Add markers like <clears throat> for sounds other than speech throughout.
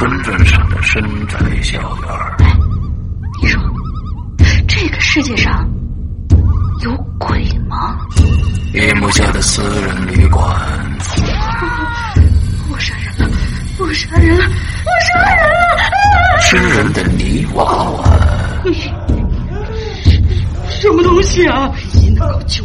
村镇上的深宅小院儿。哎，你说，这个世界上有鬼吗？夜幕下的私人旅馆。我杀人了！我杀人了！我杀人了！吃人的泥娃娃。<laughs> 什么东西啊？唯一能够救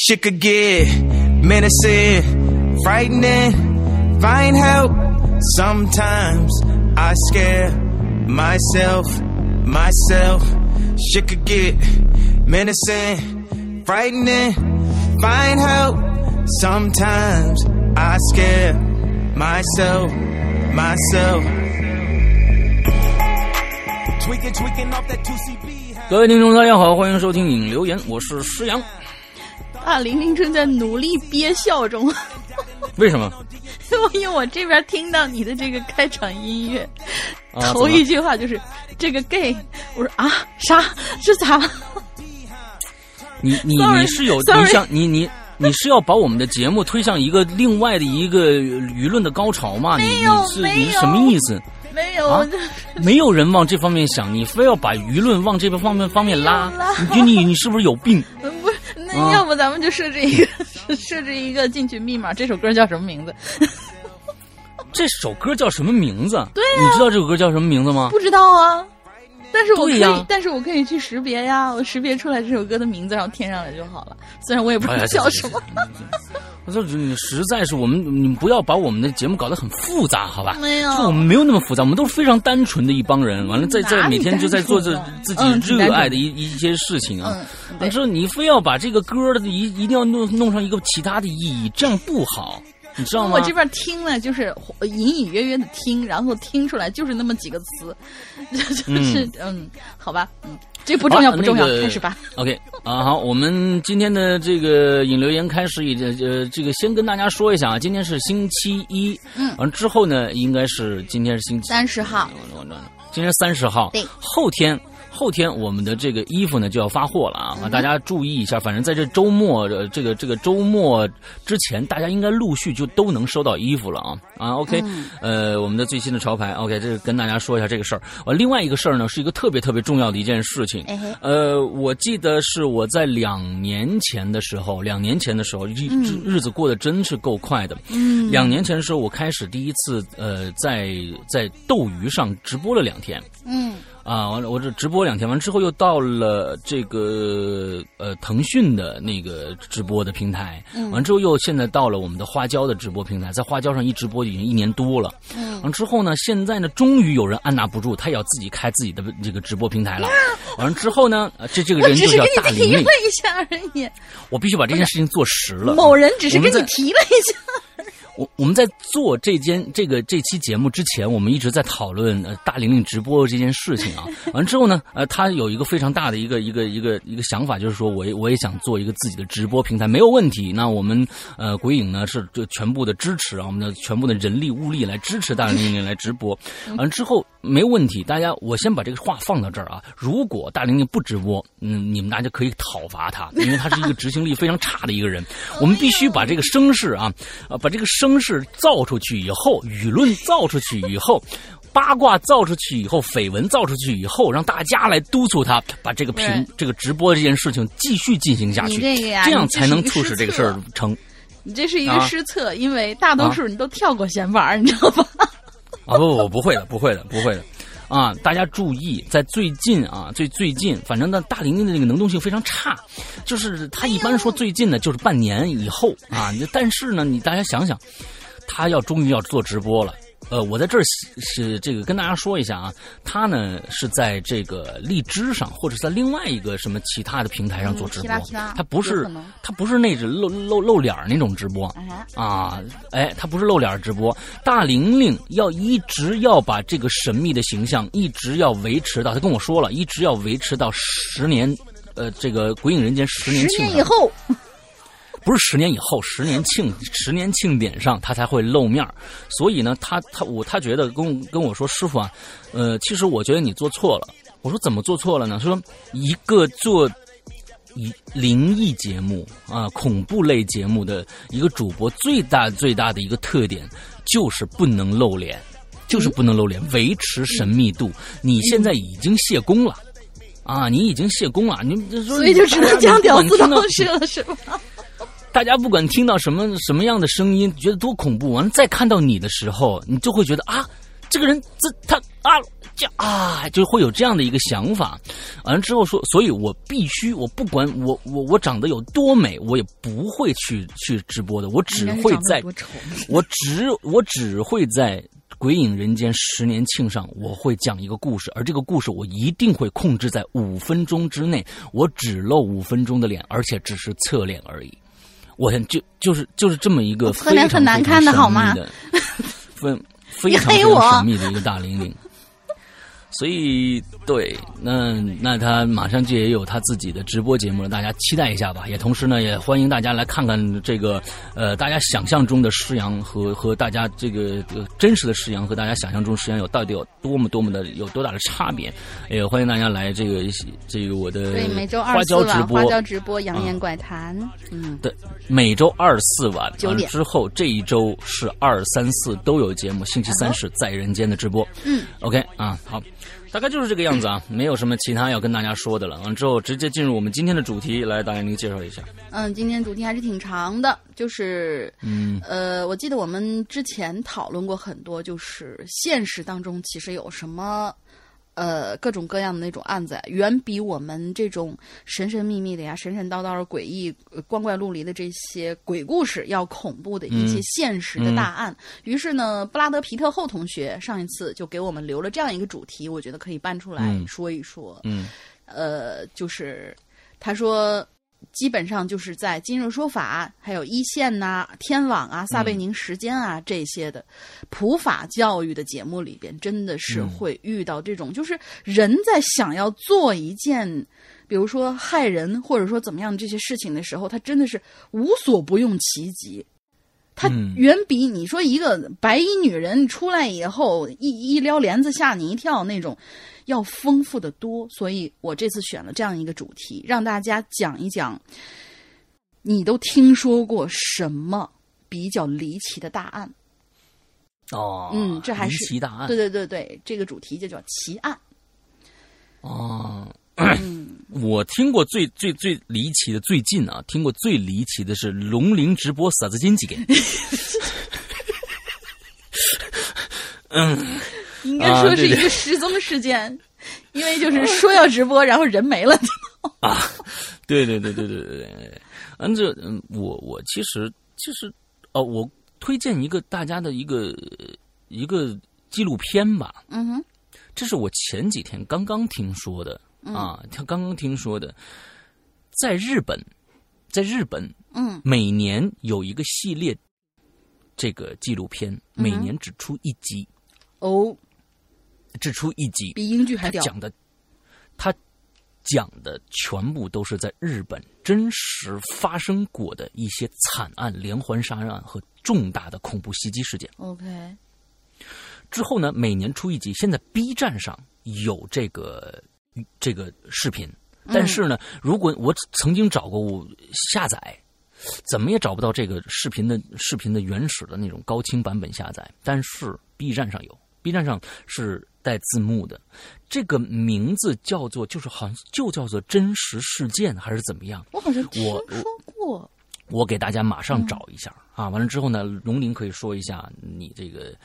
Shit could get menacing, frightening, find help. Sometimes I scare myself, myself. Shit could get menacing, frightening, find help. Sometimes I scare myself, myself. Tweaking, tweaking off that 2CB. 各位听众，大家好，欢迎收听影留言，我是施阳。 大玲玲正在努力憋笑中，为什么？<laughs> 因为我这边听到你的这个开场音乐，啊头一句话就是这个 gay，我说啊啥？是咋了？你你你是有你想你你你是要把我们的节目推向一个另外的一个舆论的高潮吗？你你是你是什么意思？没有，啊没有人往这方面想，你非要把舆论往这个方面方面拉你你你是不是有病？要不咱们就设置一个 <laughs> 设置一个进群密码，这首歌叫什么名字？<laughs> 这首歌叫什么名字？对你知道这首歌叫什么名字吗？不知道啊。但是我可以，但是我可以去识别呀，我识别出来这首歌的名字，然后填上来就好了。虽然我也不知道叫什么，<laughs> 我说你实在是我们，你们不要把我们的节目搞得很复杂，好吧？没有就我们没有那么复杂，我们都是非常单纯的一帮人。完了，在在每天就在做着自己热爱的一一些事情啊。嗯，对完之后你非要把这个歌的一一定要弄弄上一个其他的意义，这样不好，你知道吗？我这边听呢，就是隐隐约约的听，然后听出来就是那么几个词，<laughs> 就是嗯好吧，嗯，这不重要不重要，开始吧。OK 啊，好，我们今天的这个引流言开始以呃这个先跟大家说一下啊，今天是星期一，嗯完之后呢，应该是今天是星期三十号，今天三十号，对后天。后天我们的这个衣服呢就要发货了啊！嗯大家注意一下，反正在这周末呃这个这个周末之前，大家应该陆续就都能收到衣服了啊啊！OK，、呃，嗯我们的最新的潮牌，OK，这是跟大家说一下这个事儿。呃，另外一个事儿呢，是一个特别特别重要的一件事情。呃，我记得是我在两年前的时候，两年前的时候，日日日子过得真是够快的。嗯，两年前的时候，我开始第一次呃在在斗鱼上直播了两天。嗯啊，完了，我这直播两天，完之后又到了这个呃腾讯的那个直播的平台，完之后又现在到了我们的花椒的直播平台，在花椒上一直播已经一年多了。嗯完之后呢，现在呢，终于有人按捺不住，他也要自己开自己的这个直播平台了。完了之后呢，呃这这个人就叫只是给你大玲玲提了，一下而已，我必须把这件事情做实了。某人只是跟你提了一下。我我们在做这间这个这期节目之前，我们一直在讨论呃大玲玲直播这件事情啊。完之后呢，呃，他有一个非常大的一个一个一个一个想法，就是说我也我也想做一个自己的直播平台，没有问题。那我们呃鬼影呢是就全部的支持啊，我们的全部的人力物力来支持大玲玲来直播。完之后没问题，大家我先把这个话放到这儿啊。如果大玲玲不直播，嗯，你们大家可以讨伐她，因为她是一个执行力非常差的一个人。我们必须把这个声势啊，啊，把这个声势造出去以后，舆论造出去以后。八卦造出去以后，绯闻造出去以后，让大家来督促他把这个屏这个直播这件事情继续进行下去，这样才能促使这个事儿成。你这是一个啊失策，因为大多数人都跳过闲玩儿，你知道吧？<laughs> 啊不不不会的，不会的，不会的。啊，大家注意，在最近啊，最最近，反正呢，大玲玲的那个能动性非常差，就是他一般说最近呢，就是半年以后啊。但是呢，你大家想想，他要终于要做直播了。呃，我在这儿是这个跟大家说一下啊，他呢是在这个荔枝上，或者是在另外一个什么其他的平台上做直播，他不是他不是那种露露露脸那种直播啊，哎，他不是露脸直播。大玲玲要一直要把这个神秘的形象一直要维持到，他跟我说了，一直要维持到十年，呃，这个《鬼影人间》十年庆以后。不是十年以后，十年庆十年庆典上他才会露面所以呢，他他我他觉得跟跟我说师傅啊，呃，其实我觉得你做错了。我说怎么做错了呢？说一个做一灵异节目啊，恐怖类节目的一个主播，最大最大的一个特点就是不能露脸，就是不能露脸，维持神秘度。你现在已经谢工了啊，你已经谢工了，你所以就只能讲屌丝道士了，是吗？大家不管听到什么什么样的声音，觉得多恐怖，完了再看到你的时候，你就会觉得啊，这个人这他啊这啊，就会有这样的一个想法。完了之后说，所以我必须，我不管我我我长得有多美，我也不会去去直播的。我只会在，我只我只会在《鬼影人间》十年庆上，我会讲一个故事，而这个故事我一定会控制在五分钟之内，我只露五分钟的脸，而且只是侧脸而已。我就就是就是这么一个非常很难看的好吗？<laughs> 非 <laughs> 非常非常神秘的一个大玲玲。所以，对，那那他马上就也有他自己的直播节目了，大家期待一下吧。也同时呢，也欢迎大家来看看这个，呃，大家想象中的施阳和和大家这个真实的施阳和大家想象中施阳有到底有多么多么的有多大的差别。也欢迎大家来这个这个我的每周二四晚花椒直播扬言怪谈，嗯，对，每周二四晚九点之后，这一周是二三四都有节目，星期三是在人间的直播，嗯，OK 啊，好。大概就是这个样子啊，<laughs> 没有什么其他要跟大家说的了。完之后，直接进入我们今天的主题，来，大家您介绍一下。嗯，今天主题还是挺长的，就是，嗯，呃，我记得我们之前讨论过很多，就是现实当中其实有什么。呃，各种各样的那种案子，远比我们这种神神秘秘的呀、神神叨叨的诡异、光怪陆离的这些鬼故事要恐怖的一些现实的大案。于是呢，布拉德皮特后同学上一次就给我们留了这样一个主题，我觉得可以搬出来说一说。嗯，呃，就是他说。基本上就是在今日说法、还有一线呐、天网啊、撒贝宁时间啊这些的普法教育的节目里边，真的是会遇到这种，就是人在想要做一件，比如说害人或者说怎么样这些事情的时候，他真的是无所不用其极。他远比你说一个白衣女人出来以后一一撩帘子吓你一跳那种。要丰富的多，所以我这次选了这样一个主题，让大家讲一讲，你都听说过什么比较离奇的大案？哦，嗯，这还是离奇大案，对对对对，这个主题就叫奇案。哦，我听过最最最离奇的，最近啊，听过最离奇的是龙鳞直播撒子金几给。<laughs> 嗯。应该说是一个失踪事件，因为就是说要直播，然后人没了。<laughs> 啊，对对对对对对对，嗯，这嗯，我我其实其实哦，我推荐一个大家的一个一个纪录片吧。嗯哼，这是我前几天刚刚听说的啊，他刚刚听说的，在日本，在日本，嗯，每年有一个系列，这个纪录片每年只出一集。哦。只出一集，比英剧还屌。讲的，他讲的全部都是在日本真实发生过的一些惨案、连环杀人案和重大的恐怖袭击事件。OK。之后呢，每年出一集。现在 B 站上有这个这个视频，但是呢，如果我曾经找过我下载，怎么也找不到这个视频的视频的原始的那种高清版本下载。但是 B 站上有，B 站上是。带字幕的，这个名字叫做，就是好像就叫做真实事件还是怎么样？我好像听说过。我给大家马上找一下啊！完了之后呢，龙鳞可以说一下你这个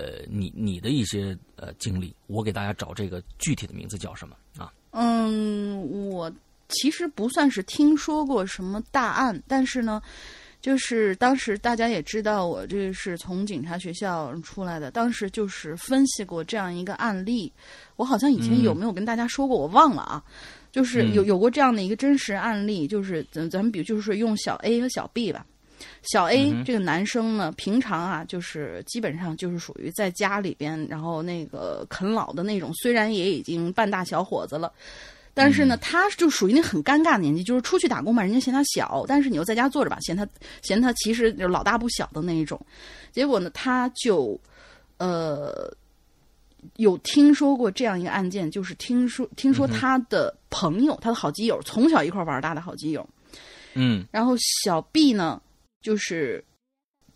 呃你你的一些呃经历，我给大家找这个具体的名字叫什么啊？嗯，我其实不算是听说过什么大案，但是呢，就是当时大家也知道我这是从警察学校出来的，当时就是分析过这样一个案例。我好像以前有没有跟大家说过，我忘了啊。就是有有过这样的一个真实案例，就是咱咱们比如就是说用小 A 和小 B 吧。小 A 这个男生呢，平常啊，就是基本上就是属于在家里边，然后那个啃老的那种。虽然也已经半大小伙子了，但是呢，他就属于那很尴尬的年纪，就是出去打工吧，人家嫌他小，但是你又在家坐着吧，嫌他嫌他其实就老大不小的那一种。结果呢，他就呃有听说过这样一个案件，就是听说听说他的朋友，他的好基友，从小一块玩大的好基友，嗯然后小 B 呢，就是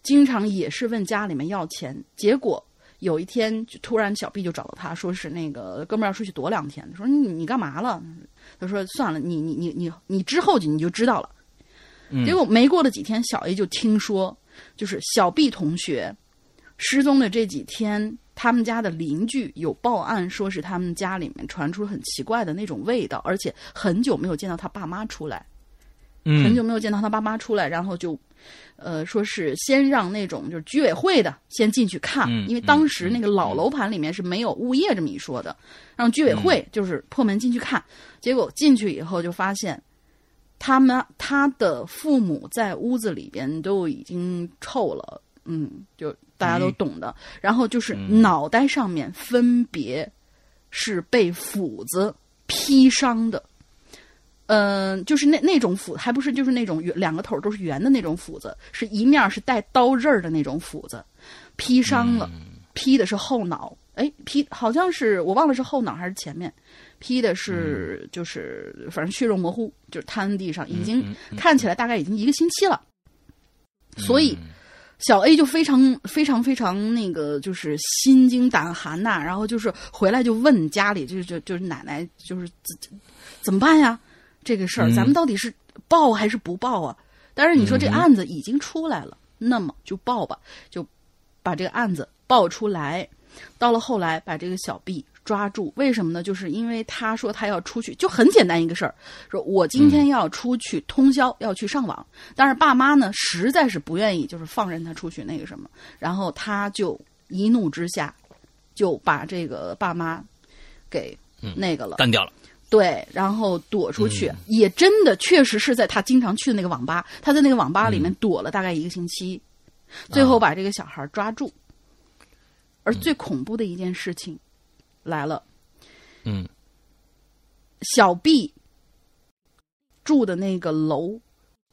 经常也是问家里面要钱，结果有一天就突然小 B 就找到他说是那个哥们儿要出去躲两天，说你你干嘛了？他说算了，你你你你你之后就你就知道了。嗯结果没过了几天，小 A 就听说，就是小 B 同学失踪的这几天，他们家的邻居有报案，说是他们家里面传出很奇怪的那种味道，而且很久没有见到他爸妈出来。嗯，很久没有见到他爸妈出来，然后就，呃，说是先让那种就是居委会的先进去看，嗯因为当时那个老楼盘里面是没有物业这么一说的，让居委会就是破门进去看，结果进去以后就发现，他们他的父母在屋子里边都已经臭了，嗯，就大家都懂的，然后就是脑袋上面分别是被斧子劈伤的。嗯、就是那那种斧，还不是就是那种圆两个头都是圆的那种斧子，是一面是带刀刃儿的那种斧子，劈伤了，劈的是后脑，哎，劈好像是我忘了是后脑还是前面，劈的是就是反正血肉模糊，就是瘫地上，已经看起来大概已经一个星期了，所以。小 A 就非常非常非常那个，就是心惊胆寒呐、然后就是回来就问家里，就是就就是奶奶，就是怎怎么办呀？这个事儿，嗯咱们到底是报还是不报啊？但是你说这案子已经出来了，那么就报吧，就把这个案子报出来。到了后来，把这个小 B 抓住，为什么呢？就是因为他说他要出去，就很简单一个事儿，说我今天要出去通宵，要去上网，但是爸妈呢实在是不愿意，就是放任他出去那个什么，然后他就一怒之下就把这个爸妈给那个了。干掉了。对，然后躲出去，也真的确实是在他经常去的那个网吧，他在那个网吧里面躲了大概一个星期，最后把这个小孩抓住。而最恐怖的一件事情来了，嗯。小 B 住的那个楼，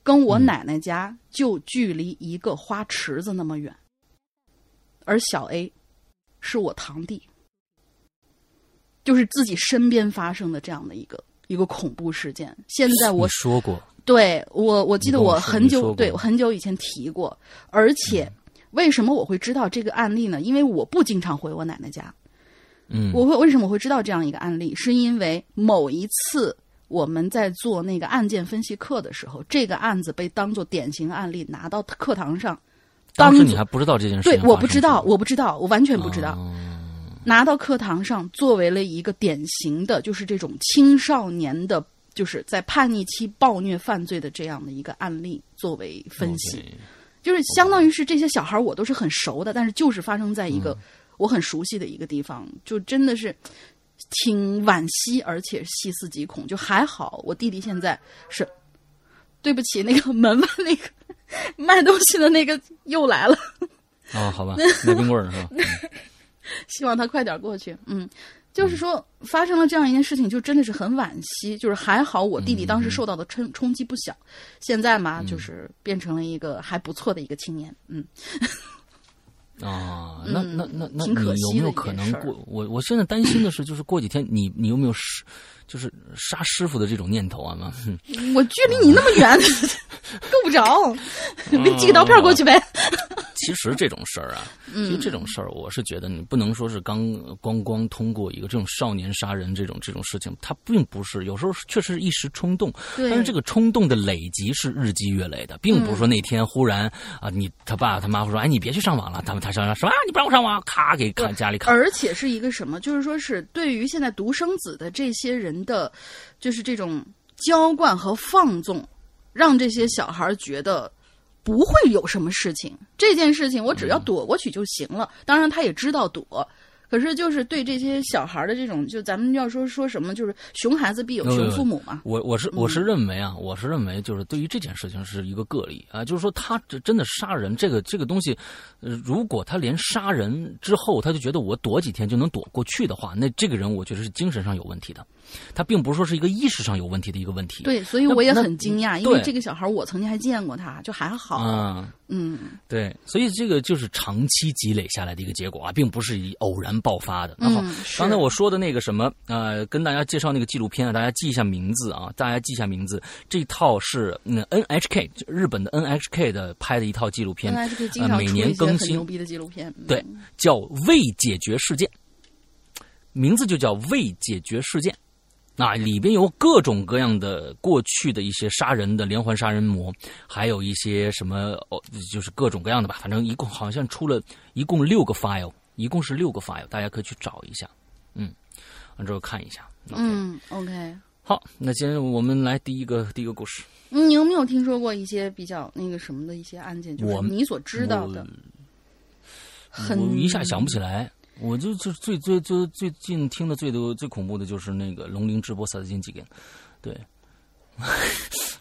跟我奶奶家就距离一个花池子那么远，而小 A 是我堂弟，就是自己身边发生的这样的一个一个恐怖事件。现在我说过，对我，我记得我很久，对我很久以前提过，而且为什么我会知道这个案例呢？因为我不经常回我奶奶家，嗯，我会为什么会知道这样一个案例？是因为某一次我们在做那个案件分析课的时候，这个案子被当做典型案例拿到课堂上，当时你还不知道这件事对，我不知道，我不知道，我完全不知道。哦拿到课堂上作为了一个典型的，就是这种青少年的，就是在叛逆期暴虐犯罪的这样的一个案例作为分析。就是相当于是这些小孩我都是很熟的，但是就是发生在一嗯个我很熟悉的一个地方，就真的是挺惋惜，而且细思极恐。就还好，我弟弟现在是，对不起，那个门外那个卖东西的那个又来了，哦，好吧，卖冰棍儿是吧？<laughs> 嗯希望他快点过去。嗯，就是说发生了这样一件事情，就真的是很惋惜。就是还好我弟弟当时受到的冲冲击不小，现在嘛，就是变成了一个还不错的一个青年。嗯。啊，<laughs> 那那那那挺可你有惜的一没有可能过？我我现在担心的是，就是过几天你你有没有师，就是杀师傅的这种念头啊？嘛，我距离你那么远，<laughs> 够不着，<laughs> 给你寄个刀片过去呗。其实这种事儿啊，<laughs> 其实这种事儿，我是觉得你不能说是刚光光通过一个这种少年杀人这种这种事情，它并不是有时候确实是一时冲动，对但是这个冲动的累积是日积月累的，并不是说那天忽然啊，你他爸他妈说，哎，你别去上网了，他们他上什么？你不让我上网，咔给砍家里砍。而且是一个什么？就是说是对于现在独生子的这些人的，就是这种娇惯和放纵，让这些小孩觉得不会有什么事情。这件事情我只要躲过去就行了。当然，他也知道躲。可是，就是对这些小孩的这种，就咱们要说说什么，就是熊孩子必有熊父母嘛。我我是我是认为啊，我是认为就是对于这件事情是一个个例啊，就是说他这真的杀人这个这个东西，呃，如果他连杀人之后他就觉得我躲几天就能躲过去的话，那这个人我觉得是精神上有问题的，他并不是说是一个意识上有问题的一个问题。对，所以我也很惊讶，因为这个小孩我曾经还见过他，就还好。啊，嗯，对，所以这个就是长期积累下来的一个结果啊，并不是以偶然爆发的。那好，嗯刚才我说的那个什么，呃，跟大家介绍那个纪录片啊，大家记一下名字啊，大家记一下名字。这套是嗯 NHK 日本的 NHK 的拍的一套纪录片，每年更新很牛，逼的纪录片。嗯对，叫未解决事件，名字就叫未解决事件。那，里边有各种各样的过去的一些杀人的连环杀人魔，还有一些什么哦，就是各种各样的吧。反正一共好像出了一共六个 file，一共是六个 file，大家可以去找一下。嗯，完之后看一下。嗯，OK。好，那今天我们来第一个第一个故事。嗯你有没有听说过一些比较那个什么的一些案件？就是你所知道的，很我一下想不起来。我就就最最最最近听的最多最恐怖的就是那个龙鳞直播杀金几个，对，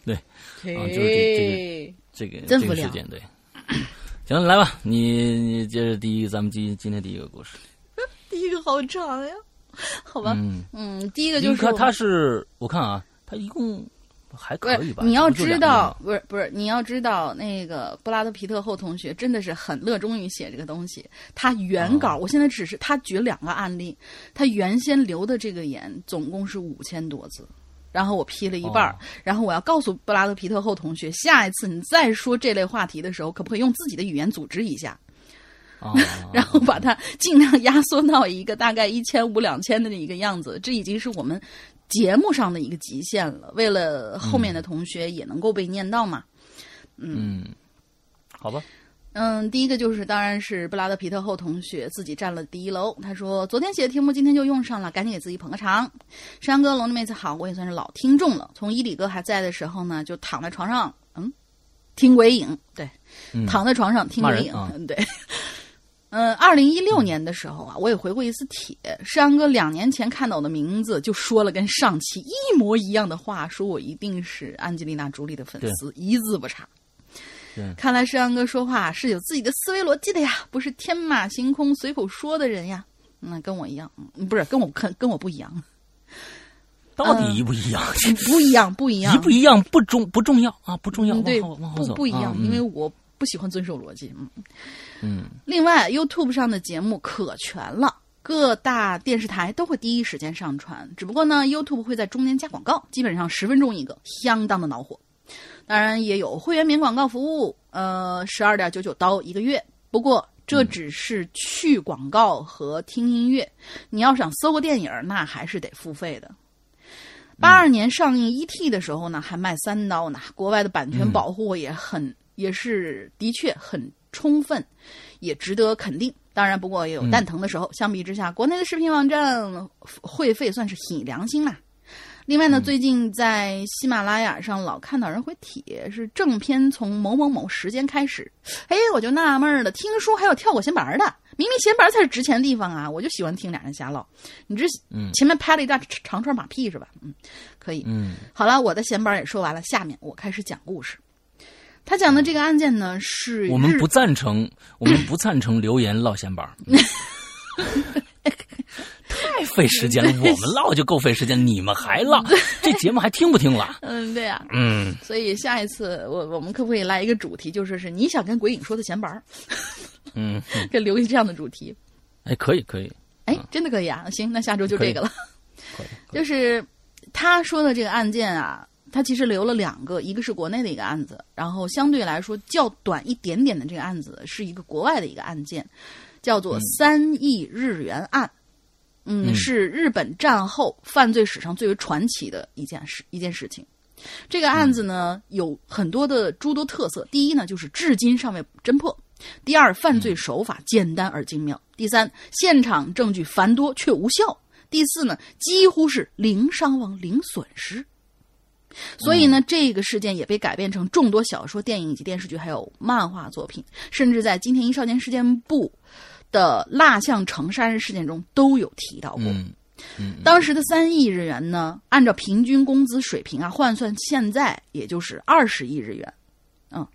对，<laughs> 啊就是这这个真无聊这个事件，对。行，来吧，你你接着第一，咱们今今天第一个故事。<laughs> 第一个好长呀，好吧，嗯，嗯，第一个就是你看他是，我看啊，他一共还可以吧？你要知道不是不是，你要知道，那个布拉德皮特后同学真的是很热衷于写这个东西。他原稿，哦我现在只是他举两个案例，他原先留的这个言总共是五千多字，然后我批了一半儿哦然后我要告诉布拉德皮特后同学，下一次你再说这类话题的时候，可不可以用自己的语言组织一下？啊，<laughs> 然后把它尽量压缩到一个大概一千五两千的一个样子，这已经是我们节目上的一个极限了。为了后面的同学也能够被念到嘛。嗯，好吧，嗯，第一个就是当然是布拉德皮特后同学自己占了第一楼。他说昨天写的题目今天就用上了，赶紧给自己捧个场。山哥、龙的妹子好，我也算是老听众了。从伊里哥还在的时候呢，就躺在床上，嗯，听鬼影，对，嗯躺在床上听鬼影，啊嗯，对。<laughs> 嗯，二零一六年的时候啊，我也回过一次帖。山哥两年前看到我的名字，就说了跟上期一模一样的话，说我一定是安吉丽娜·朱莉的粉丝，一字不差。对看来山哥说话是有自己的思维逻辑的呀，不是天马行空随口说的人呀。那跟我一样，嗯不是跟我跟跟我不一样，到底一不一样？<laughs> 不一样，不一样，一不一样不重不重要啊，不重要，嗯，对，不不一样啊，因为嗯我不喜欢遵守逻辑。嗯，嗯另外，YouTube 上的节目可全了。各大电视台都会第一时间上传，只不过呢，YouTube 会在中间加广告，基本上十分钟一个，相当的恼火。当然也有会员免广告服务，呃，十二点九九刀一个月。不过这只是去广告和听音乐，你要想搜个电影，那还是得付费的。八二年上映《E.T.》的时候呢，还卖三刀呢。国外的版权保护也很，也是的确很充分，也值得肯定。当然，不过也有蛋疼的时候。相比之下，国内的视频网站会费算是很良心啦。另外呢，最近在喜马拉雅上老看到人回帖，是正片从某某某时间开始。哎，我就纳闷了，听说还有跳过闲板的，明明闲板才是值钱的地方啊！我就喜欢听俩人瞎唠。你这嗯前面拍了一大长串马屁是吧？嗯，可以。嗯好了，我的闲板也说完了，下面我开始讲故事。他讲的这个案件呢是我们不赞成，我们不赞成留言唠闲板儿，<laughs> 太费时间了。<laughs> 我们唠就够费时间，你们还唠，<laughs> 这节目还听不听了？嗯，对呀、嗯，所以下一次我我们可不可以来一个主题，就是是你想跟鬼影说的闲白儿，<laughs> 嗯，嗯给留一这样的主题。哎，可以可以，哎，真的可以啊！行，那下周就这个了。就是他说的这个案件啊，他其实留了两个，一个是国内的一个案子，然后相对来说较短一点点的这个案子是一个国外的一个案件，叫做三亿日元案。嗯，嗯是日本战后犯罪史上最为传奇的一件事一件事情。这个案子呢，有很多的诸多特色。第一呢，就是至今尚未侦破；第二，犯罪手法简单而精妙；第三，现场证据繁多却无效；第四呢，几乎是零伤亡、零损失。所以呢，这个事件也被改编成众多小说、电影以及电视剧，还有漫画作品，甚至在金田一少年事件部的蜡像城杀人事件中都有提到过。嗯嗯当时的三亿日元呢，按照平均工资水平啊换算，现在也就是二十亿日元。嗯，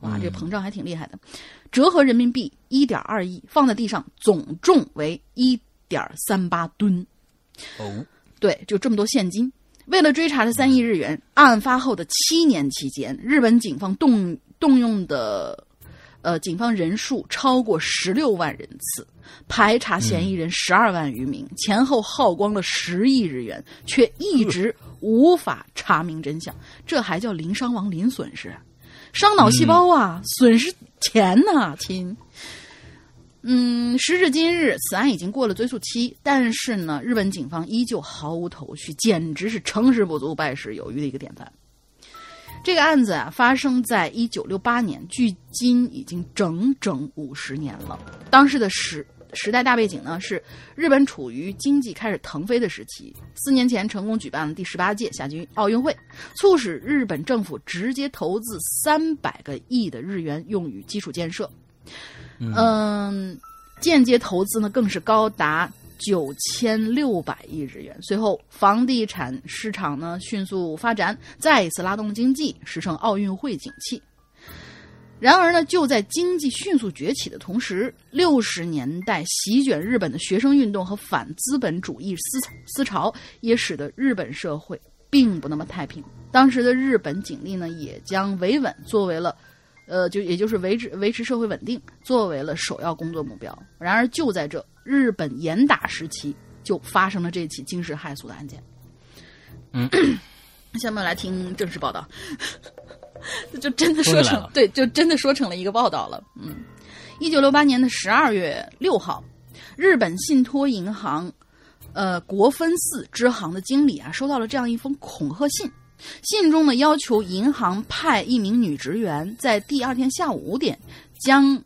哇，这膨胀还挺厉害的，折合人民币一点二亿，放在地上总重为一点三八吨。哦，对，就这么多现金。为了追查这三亿日元，案发后的七年期间，日本警方动动用的呃警方人数超过十六万人次，排查嫌疑人十二万余名，前后耗光了十亿日元，却一直无法查明真相。这还叫零伤亡、零损失？伤脑细胞啊，损失钱呐、亲。嗯，时至今日，此案已经过了追诉期，但是呢，日本警方依旧毫无头绪，简直是成事不足败事有余的一个典范。这个案子啊，发生在一九六八年，距今已经整整五十年了。当时的时时代大背景呢，是日本处于经济开始腾飞的时期。四年前成功举办了第十八届夏季奥运会，促使日本政府直接投资三百个亿的日元用于基础建设。嗯，间接投资呢更是高达九千六百亿日元。随后，房地产市场呢迅速发展，再一次拉动经济，实成奥运会景气。然而呢，就在经济迅速崛起的同时，六十年代席卷日本的学生运动和反资本主义思思潮，也使得日本社会并不那么太平。当时的日本警力呢，也将维稳作为了呃，就也就是维持维持社会稳定作为了首要工作目标。然而，就在这日本严打时期，就发生了这起惊世骇俗的案件。嗯，<coughs> 下面来听正式报道，<laughs> 就真的说成对，就真的说成了一个报道了。嗯，一九六八年的十二月六号，日本信托银行呃国分寺支行的经理啊，收到了这样一封恐吓信。信中呢，要求银行派一名女职员在第二天下午五点将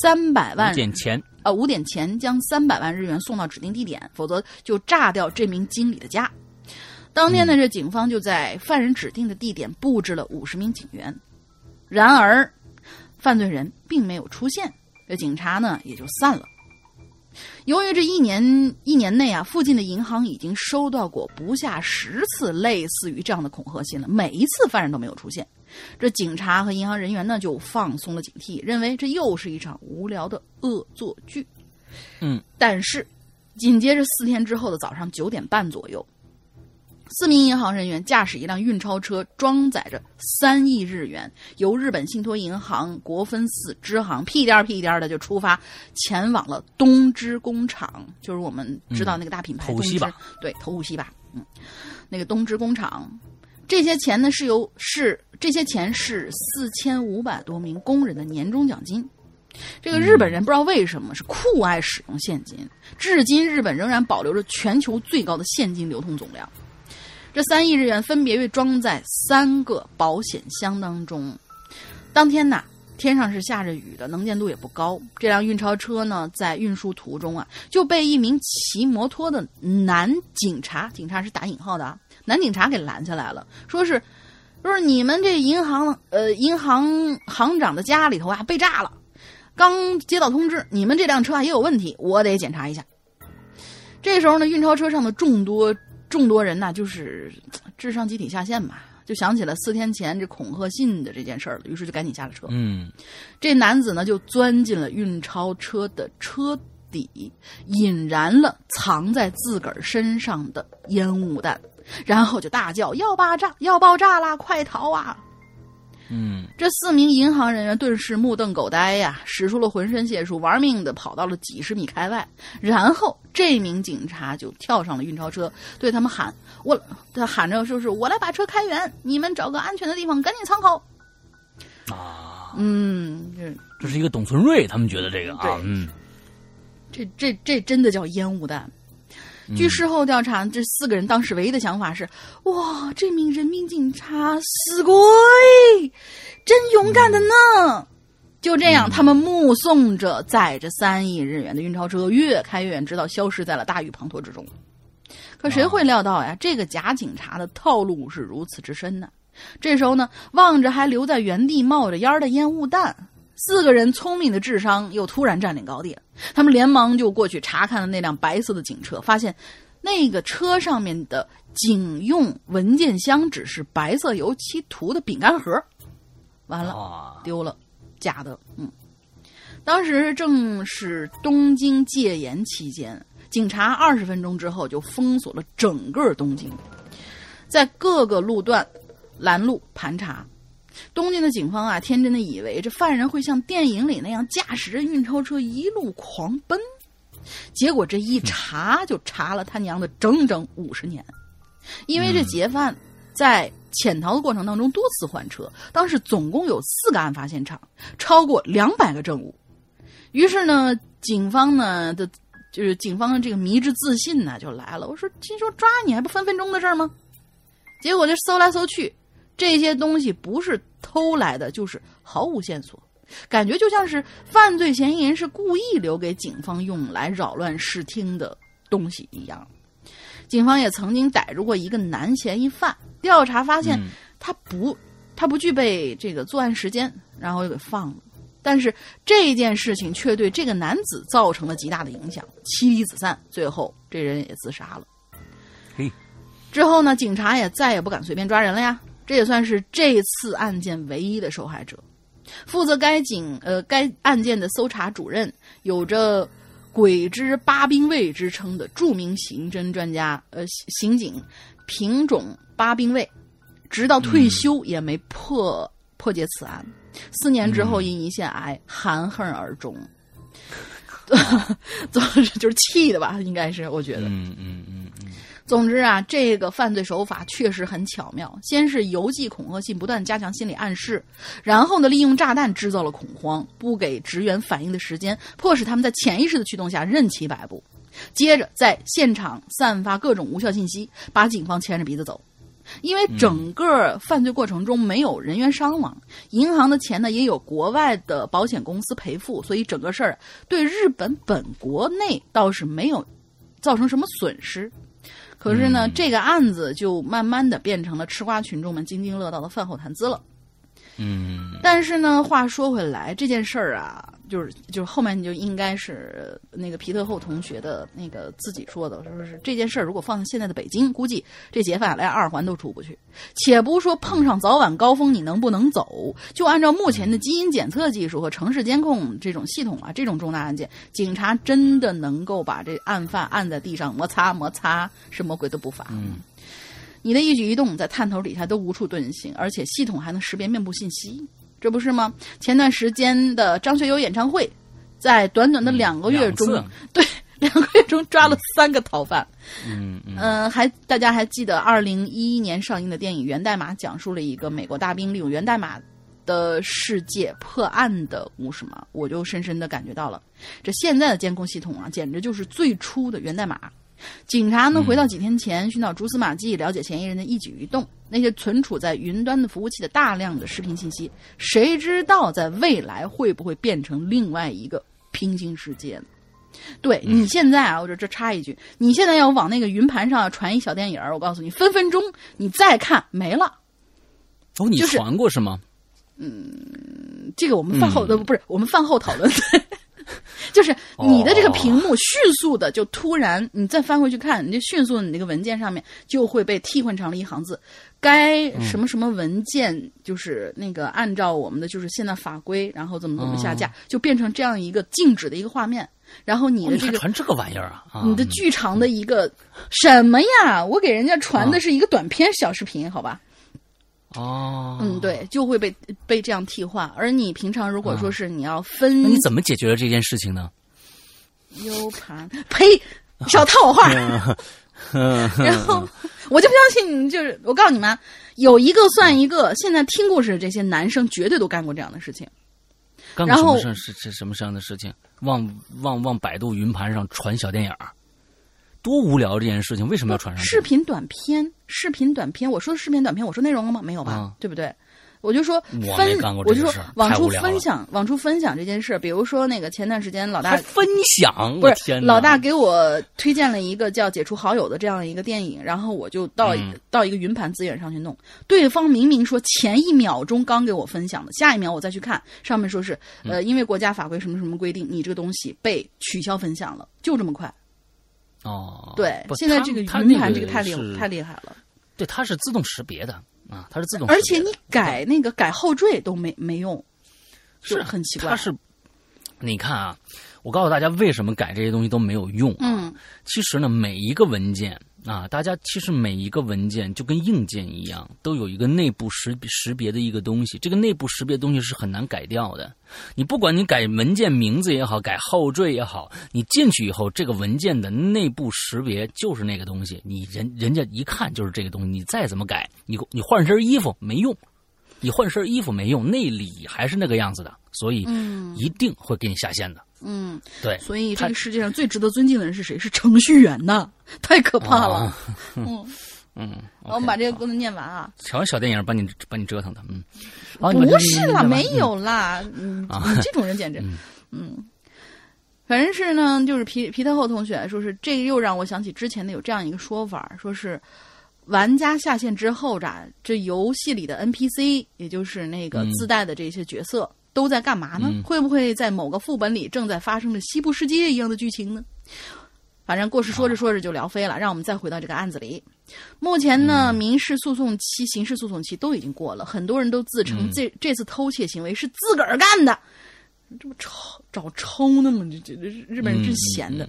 三百万五点钱，呃五点前将三百万日元送到指定地点，否则就炸掉这名经理的家。当天呢，这警方就在犯人指定的地点布置了五十名警员，然而犯罪人并没有出现，这警察呢也就散了。由于这一年一年内啊，附近的银行已经收到过不下十次类似于这样的恐吓信了，每一次犯人都没有出现。这警察和银行人员呢就放松了警惕，认为这又是一场无聊的恶作剧。嗯，但是紧接着四天之后的早上九点半左右，四名银行人员驾驶一辆运钞车，装载着三亿日元，由日本信托银行国分寺支行屁颠儿屁颠儿的就出发，前往了东芝工厂，就是我们知道那个大品牌东芝，头西吧对，头五西吧，嗯，那个东芝工厂。这些钱呢是由是这些钱是四千五百多名工人的年终奖金。这个日本人不知道为什么是酷爱使用现金，至今日本仍然保留着全球最高的现金流通总量。这三亿日元分别被装在三个保险箱当中。当天呐，天上是下着雨的，能见度也不高。这辆运钞车呢，在运输途中啊，就被一名骑摩托的男警察（警察是打引号的啊）男警察给拦下来了，说是，说是你们这银行呃银行行长的家里头啊被炸了。刚接到通知，你们这辆车啊也有问题，我得检查一下。这时候呢，运钞车上的众多众多人呐，就是智商集体下线吧，就想起了四天前这恐吓信的这件事儿了，于是就赶紧下了车。嗯这男子呢就钻进了运钞车的车底，引燃了藏在自个儿身上的烟雾弹，然后就大叫：“要爆炸！要爆炸啦！快逃啊！”嗯这四名银行人员顿时目瞪口呆呀，使出了浑身解数，玩命的跑到了几十米开外。然后这名警察就跳上了运钞车，对他们喊：“我，他喊着说是我来把车开远，你们找个安全的地方赶紧藏好。”啊，嗯，这这是一个董存瑞，他们觉得这个啊，嗯这这这真的叫烟雾弹。据事后调查，这四个人当时唯一的想法是：哇，这名人民警察死鬼，真勇敢的呢！就这样，他们目送着载着三亿日元的运钞车越开越远，直到消失在了大雨滂沱之中。可谁会料到呀？这个假警察的套路是如此之深呢？这时候呢，望着还留在原地冒着烟儿的烟雾弹，四个人聪明的智商又突然占领高地了。他们连忙就过去查看了那辆白色的警车，发现那个车上面的警用文件箱只是白色油漆涂的饼干盒。完了，啊，丢了，假的。嗯，当时正是东京戒严期间，警察二十分钟之后就封锁了整个东京，在各个路段拦路盘查。东京的警方啊，天真的以为这犯人会像电影里那样驾驶着运钞车一路狂奔，结果这一查就查了他娘的整整五十年，因为这劫犯在潜逃的过程当中多次换车，当时总共有四个案发现场，超过两百个证物。于是呢，警方呢的，就是警方的这个迷之自信呢就来了。我说，听说抓你还不分分钟的事儿吗？结果这搜来搜去，这些东西不是偷来的，就是毫无线索，感觉就像是犯罪嫌疑人是故意留给警方用来扰乱视听的东西一样。警方也曾经逮住过一个男嫌疑犯，调查发现嗯他不他不具备这个作案时间，然后又给放了。但是这件事情却对这个男子造成了极大的影响，妻离子散，最后这人也自杀了。嘿，之后呢，警察也再也不敢随便抓人了呀。这也算是这次案件唯一的受害者。负责该警呃该案件的搜查主任，有着“鬼之八兵卫”之称的著名刑侦专家呃刑警平种八兵卫，直到退休也没破、破解此案。四年之后，因胰腺癌含恨而终。<laughs> <laughs> 总之就是气的吧，应该是我觉得。嗯嗯嗯嗯，总之啊，这个犯罪手法确实很巧妙。先是邮寄恐吓信，不断加强心理暗示，然后呢，利用炸弹制造了恐慌，不给职员反应的时间，迫使他们在潜意识的驱动下任其摆布。接着在现场散发各种无效信息，把警方牵着鼻子走。因为整个犯罪过程中没有人员伤亡，银行的钱呢也有国外的保险公司赔付，所以整个事儿对日本本国内倒是没有造成什么损失。可是呢，这个案子就慢慢的变成了吃瓜群众们津津乐道的饭后谈资了。嗯，但是呢，话说回来，这件事儿啊，就是就是后面就应该是那个皮特后同学的那个自己说的，说是这件事儿如果放在现在的北京，估计这劫犯连二环都出不去。且不说碰上早晚高峰你能不能走，就按照目前的基因检测技术和城市监控这种系统啊，这种重大案件，警察真的能够把这案犯按在地上摩擦摩擦，什么鬼都不罚。嗯你的一举一动在探头底下都无处遁形，而且系统还能识别面部信息，这不是吗？前段时间的张学友演唱会，在短短的两个月中，对两个月中抓了三个逃犯。嗯嗯嗯、还大家还记得二零一一年上映的电影《源代码》，讲述了一个美国大兵利用源代码的世界破案的故事吗？我就深深的感觉到了，这现在的监控系统啊，简直就是最初的源代码。警察呢，回到几天前，寻找蛛丝马迹，了解嫌疑人的一举一动，那些存储在云端的服务器的大量的视频信息，谁知道在未来会不会变成另外一个平行世界呢？对你现在啊，我这这插一句，你现在要往那个云盘上传一小电影儿，我告诉你，分分钟你再看没了。哦，你就是传过是吗？这个我们饭后嗯、不是我们饭后讨论，<laughs> 就是你的这个屏幕迅速的就突然，你再翻回去看，你就迅速的你那个文件上面就会被替换成了一行字，该什么什么文件就是那个按照我们的就是现在法规，然后怎么怎么下架，就变成这样一个静止的一个画面，然后你哦的这个。传这个玩意儿啊？啊你的剧长的一个什么呀？我给人家传的是一个短片小视频，好吧？哦，嗯，对，就会被被这样替换。而你平常如果说是你要分那你怎么解决了这件事情呢？U 盘，呸，少套我话。然后我就不相信你，就是我告诉你们啊，有一个算一个。现在听故事的这些男生绝对都干过这样的事情。干过然后什么事是是什么这样的事情？往往往百度云盘上传小电影儿，多无聊这件事情，为什么要传上去？视频短片，视频短片，我说的视频短片，我说内容了吗？没有吧？啊对不对？我就说分我就说往出分享，往出分享这件事。比如说那个前段时间老大分享，不是天老大给我推荐了一个叫《解除好友》的这样一个电影，然后我就到、嗯到一个云盘资源上去弄。对方明明说前一秒钟刚给我分享的，下一秒我再去看，上面说是嗯呃，因为国家法规什么什么规定，你这个东西被取消分享了，就这么快。哦，对，现在这个它云盘这个太厉是太厉害了，对，它是自动识别的啊，它是自动识别的，而且你改那个改后缀都没没用，是很奇怪。它是，你看啊，我告诉大家为什么改这些东西都没有用、啊。嗯，其实呢，每一个文件啊，大家其实每一个文件就跟硬件一样，都有一个内部识识别的一个东西。这个内部识别东西是很难改掉的。你不管你改文件名字也好，改后缀也好，你进去以后，这个文件的内部识别就是那个东西。你人人家一看就是这个东西，你再怎么改，你你换身衣服没用。你换身衣服没用，内里还是那个样子的，所以一定会给你下线的。嗯，对，所以这个世界上最值得尊敬的人是谁？是程序员呐，太可怕了。啊嗯，嗯，<laughs> 我们把这个功能念完啊。瞧小电影把你把你折腾的，嗯，不是啦，没有啦，<laughs> 嗯，你这种人简直，嗯，反正是呢，就是皮皮特后同学说是这又让我想起之前的有这样一个说法，说是玩家下线之后呀，这游戏里的 NPC，也就是那个自带的这些角色。都在干嘛呢？嗯会不会在某个副本里正在发生着西部世界一样的剧情呢？反正故事说着说着就聊飞了，让我们再回到这个案子里。目前呢，民事诉讼期、刑事诉讼期都已经过了，很多人都自称这、这次偷窃行为是自个儿干的，这不抽找抽呢吗？这这这日本人真闲的。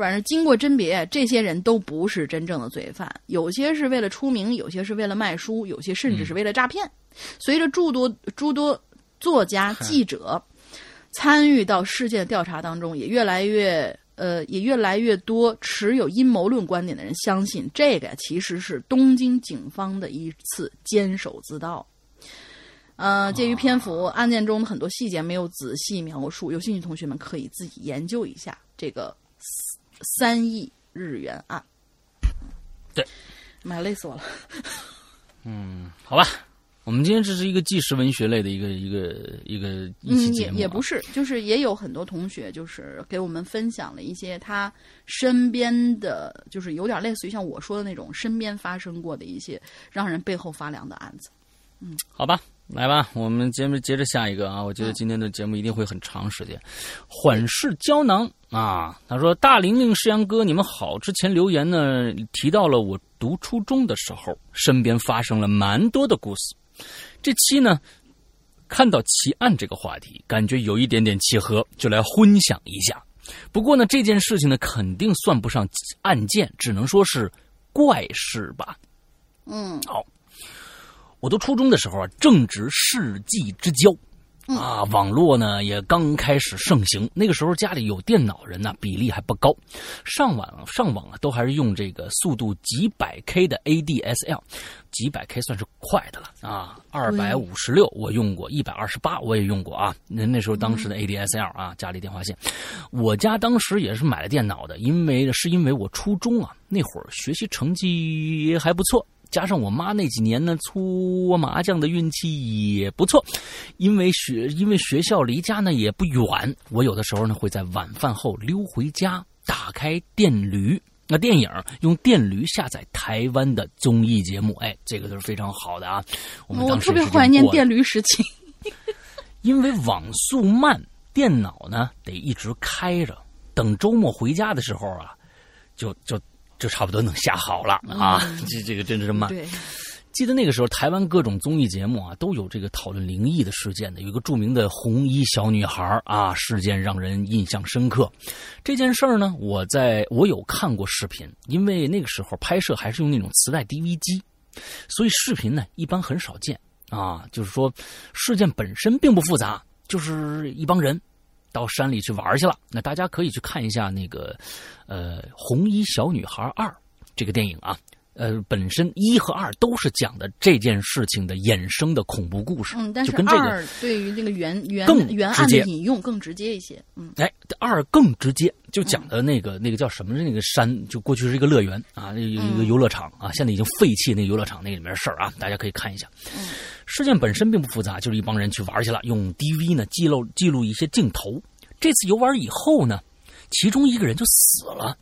反正经过甄别，这些人都不是真正的罪犯，有些是为了出名，有些是为了卖书，有些甚至是为了诈骗。随着诸多诸多作家、记者参与到事件调查当中，也越来越呃，也越来越多持有阴谋论观点的人相信，这个其实是东京警方的一次监守自盗。呃，鉴于篇幅，案件中的很多细节没有仔细描述，有兴趣同学们可以自己研究一下这个三亿日元案。对，妈呀，累死我了。嗯好吧。我们今天这是一个纪实文学类的一个一个一个一期嗯，节目、啊也也不是，就是也有很多同学就是给我们分享了一些他身边的，就是有点类似于像我说的那种身边发生过的一些让人背后发凉的案子。嗯好吧，来吧，我们节目接着下一个啊！我觉得今天的节目一定会很长时间。缓释胶囊啊，他说：“大玲玲、世阳哥，你们好。之前留言呢提到了我读初中的时候，身边发生了蛮多的故事。这期呢，看到奇案这个话题，感觉有一点点契合，就来分享一下。不过呢，这件事情呢，肯定算不上案件，只能说是怪事吧。嗯好。我读初中的时候啊，正值世纪之交，啊，网络呢也刚开始盛行。那个时候家里有电脑人呢、比例还不高，上网上网啊都还是用这个速度几百 K 的 ADSL，几百 K 算是快的了啊。二百五十六我用过，一百二十八我也用过啊。那那时候当时的 ADSL 啊，家里电话线，我家当时也是买了电脑的，因为是因为我初中啊那会儿学习成绩还不错。加上我妈那几年呢搓麻将的运气也不错，因为学因为学校离家呢也不远，我有的时候呢会在晚饭后溜回家，打开电驴。那电影用电驴下载台湾的综艺节目，哎，这个都是非常好的啊。我特别怀念。电驴时期。因为网速慢，电脑呢得一直开着，等周末回家的时候啊，就就就差不多能下好了啊。这这个真是慢。对，记得那个时候，台湾各种综艺节目啊，都有这个讨论灵异的事件的。有一个著名的红衣小女孩啊，事件让人印象深刻。这件事儿呢，我在我有看过视频，因为那个时候拍摄还是用那种磁带 DV 机所以视频呢一般很少见啊。就是说，事件本身并不复杂，就是一帮人到山里去玩去了。那大家可以去看一下那个呃《红衣小女孩二》这个电影啊。呃，本身一和二都是讲的这件事情的衍生的恐怖故事，嗯，但就是跟这个二对于那个原原更原案的引用更直接一些，嗯哎，二更直接，就讲的那个、那个叫什么？那个山，就过去是一个乐园啊，有一个游乐场啊，现在已经废弃那个游乐场那里面的事儿啊，大家可以看一下。事件本身并不复杂，就是一帮人去玩去了，用 DV 呢记录记录一些镜头。这次游玩以后呢，其中一个人就死了。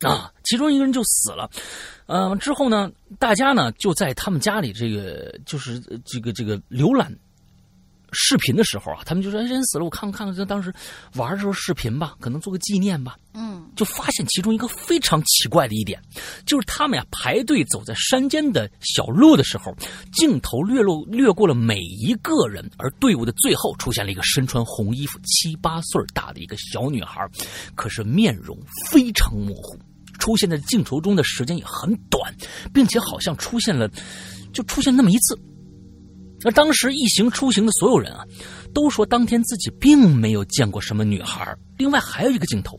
啊，其中一个人就死了，呃，之后呢，大家呢就在他们家里这个就是这个这个浏览视频的时候啊，他们就说：“哎，人死了，我看看看看当时玩的时候视频吧，可能做个纪念吧。”嗯就发现其中一个非常奇怪的一点，就是他们呀排队走在山间的小路的时候，镜头掠落掠过了每一个人，而队伍的最后出现了一个身穿红衣服、七八岁大的一个小女孩，可是面容非常模糊，出现在镜头中的时间也很短，并且好像出现了，就出现那么一次。而当时一行出行的所有人啊，都说当天自己并没有见过什么女孩。另外还有一个镜头。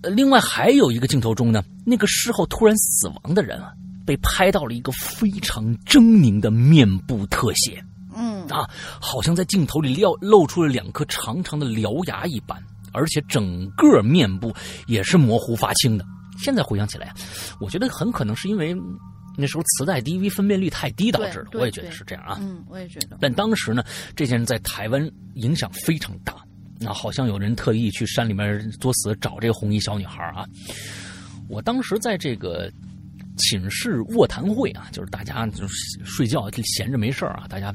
呃，另外还有一个镜头中呢，那个事后突然死亡的人啊，被拍到了一个非常狰狞的面部特写嗯啊，好像在镜头里露露出了两颗长长的獠牙一般，而且整个面部也是模糊发青的。现在回想起来啊，我觉得很可能是因为那时候磁带 DV 分辨率太低导致的，我也觉得是这样啊。嗯，我也觉得，但当时呢，这件事在台湾影响非常大，那好像有人特意去山里面作死找这个红衣小女孩啊。我当时在这个寝室卧谈会啊，就是大家就是睡觉就闲着没事儿啊，大家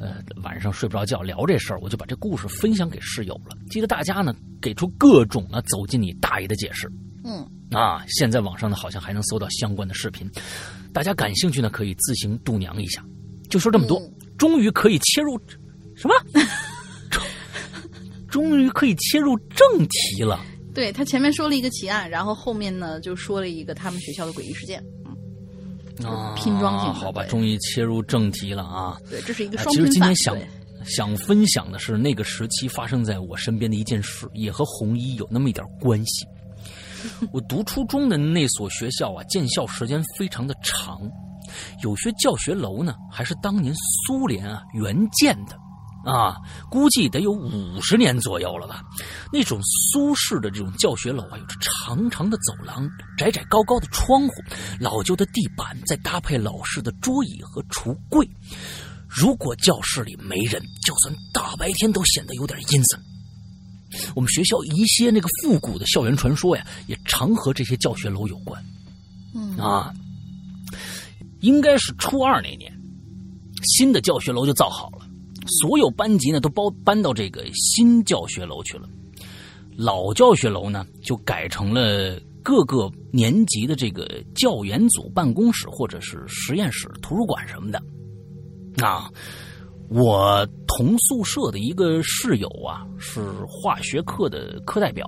呃晚上睡不着觉聊这事儿，我就把这故事分享给室友了。记得大家呢给出各种呢走进你大爷的解释，嗯啊，现在网上呢好像还能搜到相关的视频，大家感兴趣呢可以自行度娘一下。就说这么多，嗯终于可以切入什么？终 <laughs> 终于可以切入正题了。对他前面说了一个奇案，然后后面呢就说了一个他们学校的诡异事件，啊，拼装好吧，终于切入正题了啊！对，这是一个双啊其实。今天想想分享的是那个时期发生在我身边的一件事，也和红衣有那么一点关系。我读初中的那所学校啊，建校时间非常的长，有些教学楼呢还是当年苏联啊援建的，啊，估计得有五十年左右了吧。那种苏式的这种教学楼啊，有着长长的走廊、窄窄高高的窗户、老旧的地板，再搭配老式的桌椅和橱柜。如果教室里没人，就算大白天都显得有点阴森。我们学校一些那个复古的校园传说呀，也常和这些教学楼有关。嗯啊，应该是初二那年，新的教学楼就造好了，所有班级呢都包搬到这个新教学楼去了。老教学楼呢就改成了各个年级的这个教研组办公室或者是实验室、图书馆什么的。啊，我同宿舍的一个室友啊，是化学课的课代表，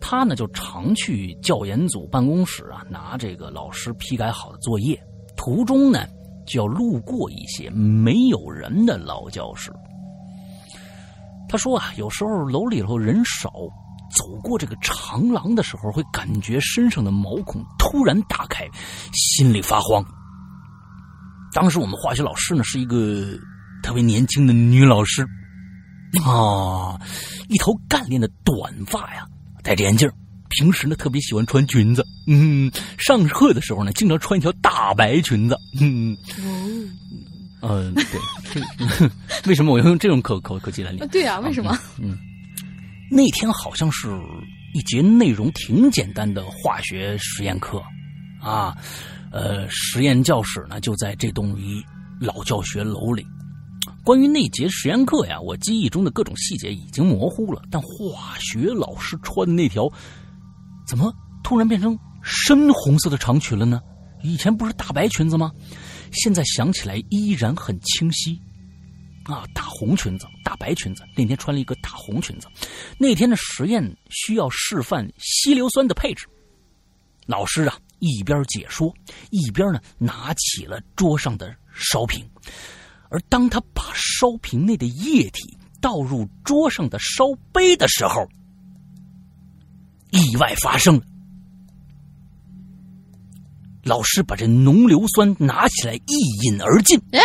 他呢就常去教研组办公室啊，拿这个老师批改好的作业，途中呢就要路过一些没有人的老教室。他说啊，有时候楼里头人少，走过这个长廊的时候，会感觉身上的毛孔突然打开，心里发慌。当时我们化学老师呢是一个特别年轻的女老师，啊，一头干练的短发呀，戴着眼镜，平时呢特别喜欢穿裙子，嗯，上课的时候呢经常穿一条大白裙子，嗯，嗯、对，<laughs> 为什么我要用这种口口口气来？对啊，为什么？嗯。那天好像是一节内容挺简单的化学实验课，啊，呃，实验教室呢就在这栋老教学楼里。关于那节实验课呀，我记忆中的各种细节已经模糊了，但化学老师穿的那条，怎么突然变成深红色的长裙了呢？以前不是大白裙子吗？现在想起来依然很清晰。啊，大红裙子，大白裙子。那天穿了一个大红裙子。那天的实验需要示范稀硫酸的配置。老师啊，一边解说，一边呢拿起了桌上的烧瓶。而当他把烧瓶内的液体倒入桌上的烧杯的时候，意外发生了。老师把这浓硫酸拿起来一饮而尽。哎，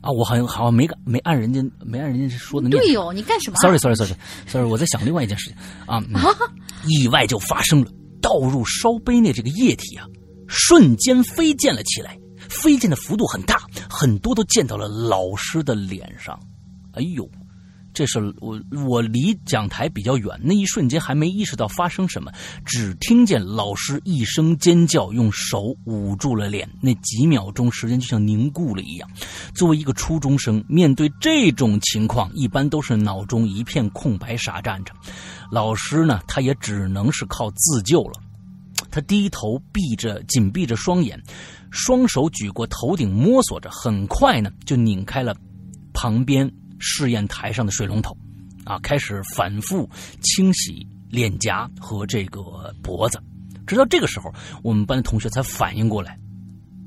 啊，我好像好像没没按人家没按人家说的那。对哦，你干什么？Sorry Sorry Sorry Sorry，我在想另外一件事情啊。意外就发生了，倒入烧杯内这个液体啊，瞬间飞溅了起来，飞溅的幅度很大，很多都溅到了老师的脸上。哎呦！这是我我离讲台比较远，那一瞬间还没意识到发生什么，只听见老师一声尖叫，用手捂住了脸。那几秒钟时间就像凝固了一样。作为一个初中生，面对这种情况，一般都是脑中一片空白，傻站着。老师呢，他也只能是靠自救了。他低头闭着紧闭着双眼，双手举过头顶摸索着，很快呢就拧开了旁边。试验台上的水龙头，啊，开始反复清洗脸颊和这个脖子，直到这个时候，我们班的同学才反应过来，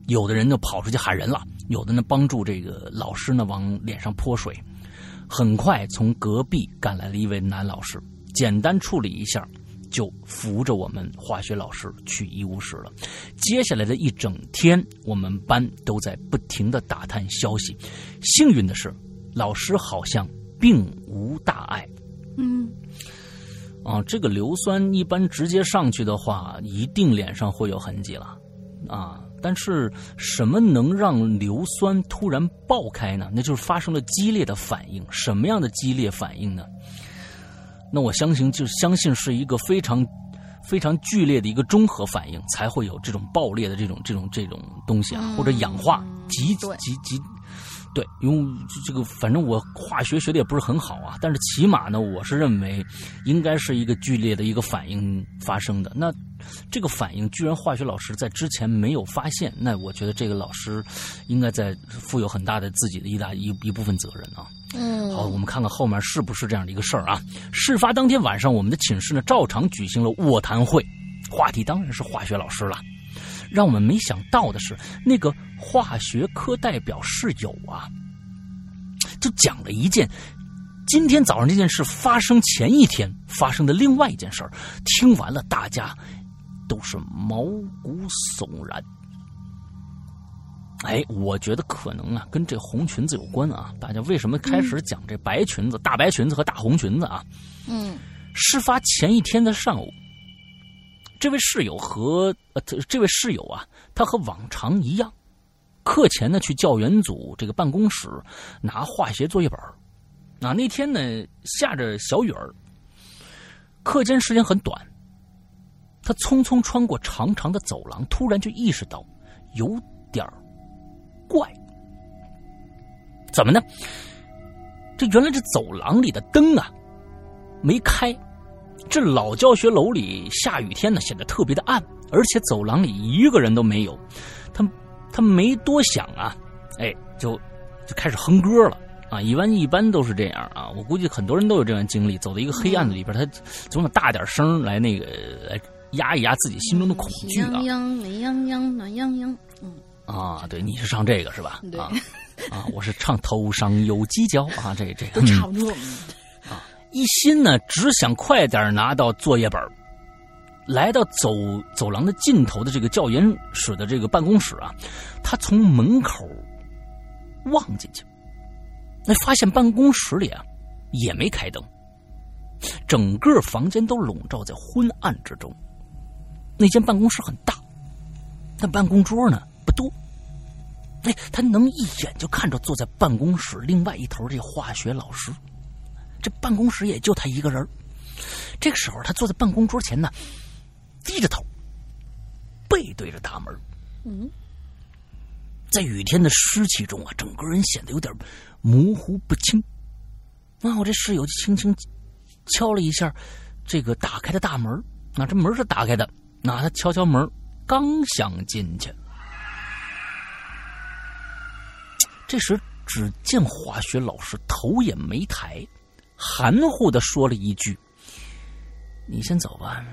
有的人呢跑出去喊人了，有的呢帮助这个老师呢往脸上泼水。很快，从隔壁赶来了一位男老师，简单处理一下，就扶着我们化学老师去医务室了。接下来的一整天，我们班都在不停的打探消息。幸运的是。老师好像并无大碍，嗯，啊，这个硫酸一般直接上去的话，一定脸上会有痕迹了，啊，但是什么能让硫酸突然爆开呢？那就是发生了激烈的反应。什么样的激烈反应呢？那我相信，就相信是一个非常非常剧烈的一个综合反应，才会有这种爆裂的这种这种这种东西啊，或者氧化，极极极。对，因为这个，反正我化学学的也不是很好啊，但是起码呢，我是认为应该是一个剧烈的一个反应发生的。那这个反应居然化学老师在之前没有发现，那我觉得这个老师应该在负有很大的自己的一大一一部分责任啊。嗯，好，我们看看后面是不是这样的一个事儿啊？事发当天晚上，我们的寝室呢照常举行了卧谈会，话题当然是化学老师了。让我们没想到的是，那个化学科代表室友啊，就讲了一件今天早上这件事发生前一天发生的另外一件事儿。听完了，大家都是毛骨悚然。哎，我觉得可能啊，跟这红裙子有关啊。大家为什么开始讲这白裙子、大白裙子和大红裙子啊？嗯，事发前一天的上午。这位室友和呃，这位室友啊，他和往常一样，课前呢去教员组这个办公室拿化学作业本啊，那天呢下着小雨儿，课间时间很短，他匆匆穿过长长的走廊，突然就意识到有点怪。怎么呢？这原来这走廊里的灯啊没开。这老教学楼里下雨天呢，显得特别的暗，而且走廊里一个人都没有。他他没多想啊，哎，就就开始哼歌了啊！一般一般都是这样啊，我估计很多人都有这样经历，走到一个黑暗的里边，他总想大点声来那个来压一压自己心中的恐惧啊。暖洋洋，暖洋洋，嗯啊，对，你是唱这个是吧？啊啊，我是唱头上有犄角啊，这这都差不多。一心呢，只想快点拿到作业本来到走走廊的尽头的这个教研室的这个办公室啊，他从门口望进去，那发现办公室里啊也没开灯，整个房间都笼罩在昏暗之中。那间办公室很大，但办公桌呢不多。哎，他能一眼就看着坐在办公室另外一头这化学老师。这办公室也就他一个人这个时候，他坐在办公桌前呢，低着头，背对着大门。嗯，在雨天的湿气中啊，整个人显得有点模糊不清。啊，我这室友就轻轻敲了一下这个打开的大门。那这门是打开的，那他敲敲门，刚想进去，这时只见化学老师头也没抬。含糊的说了一句：“你先走吧，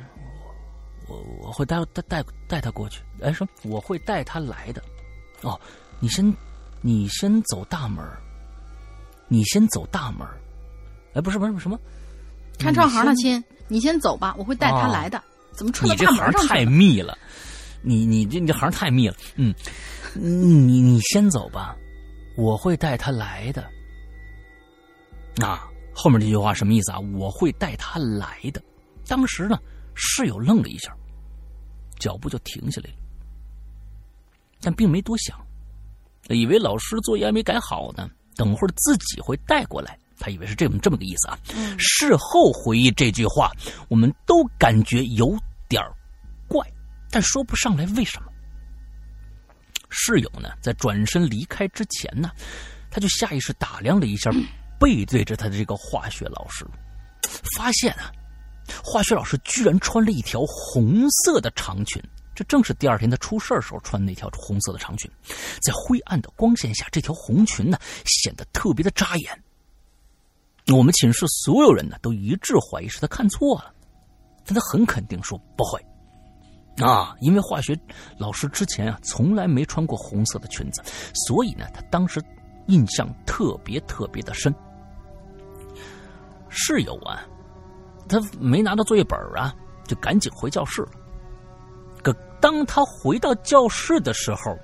我我会带带带带他过去。哎，说我会带他来的。哦，你先你先走大门，你先走大门。哎，不是不是什么，看串行了，亲，你先走吧，我会带他来的。怎么串你这到大门行太？密了，你你这你这行太密了，嗯，你你先走吧，我会带他来的。啊，后面这句话什么意思啊？我会带他来的。当时呢，室友愣了一下，脚步就停下来了，但并没多想，以为老师作业还没改好呢，等会儿自己会带过来。他以为是这么这么个意思啊。事后回忆这句话，我们都感觉有点怪，但说不上来为什么。室友呢，在转身离开之前呢，他就下意识打量了一下背对着他的这个化学老师，发现啊，化学老师居然穿了一条红色的长裙。这正是第二天他出事儿时候穿那条红色的长裙，在灰暗的光线下，这条红裙呢显得特别的扎眼。我们寝室所有人呢都一致怀疑是他看错了，但他很肯定说不会，啊，因为化学老师之前啊从来没穿过红色的裙子，所以呢他当时印象特别特别的深。室友啊，他没拿到作业本啊，就赶紧回教室了。可当他回到教室的时候，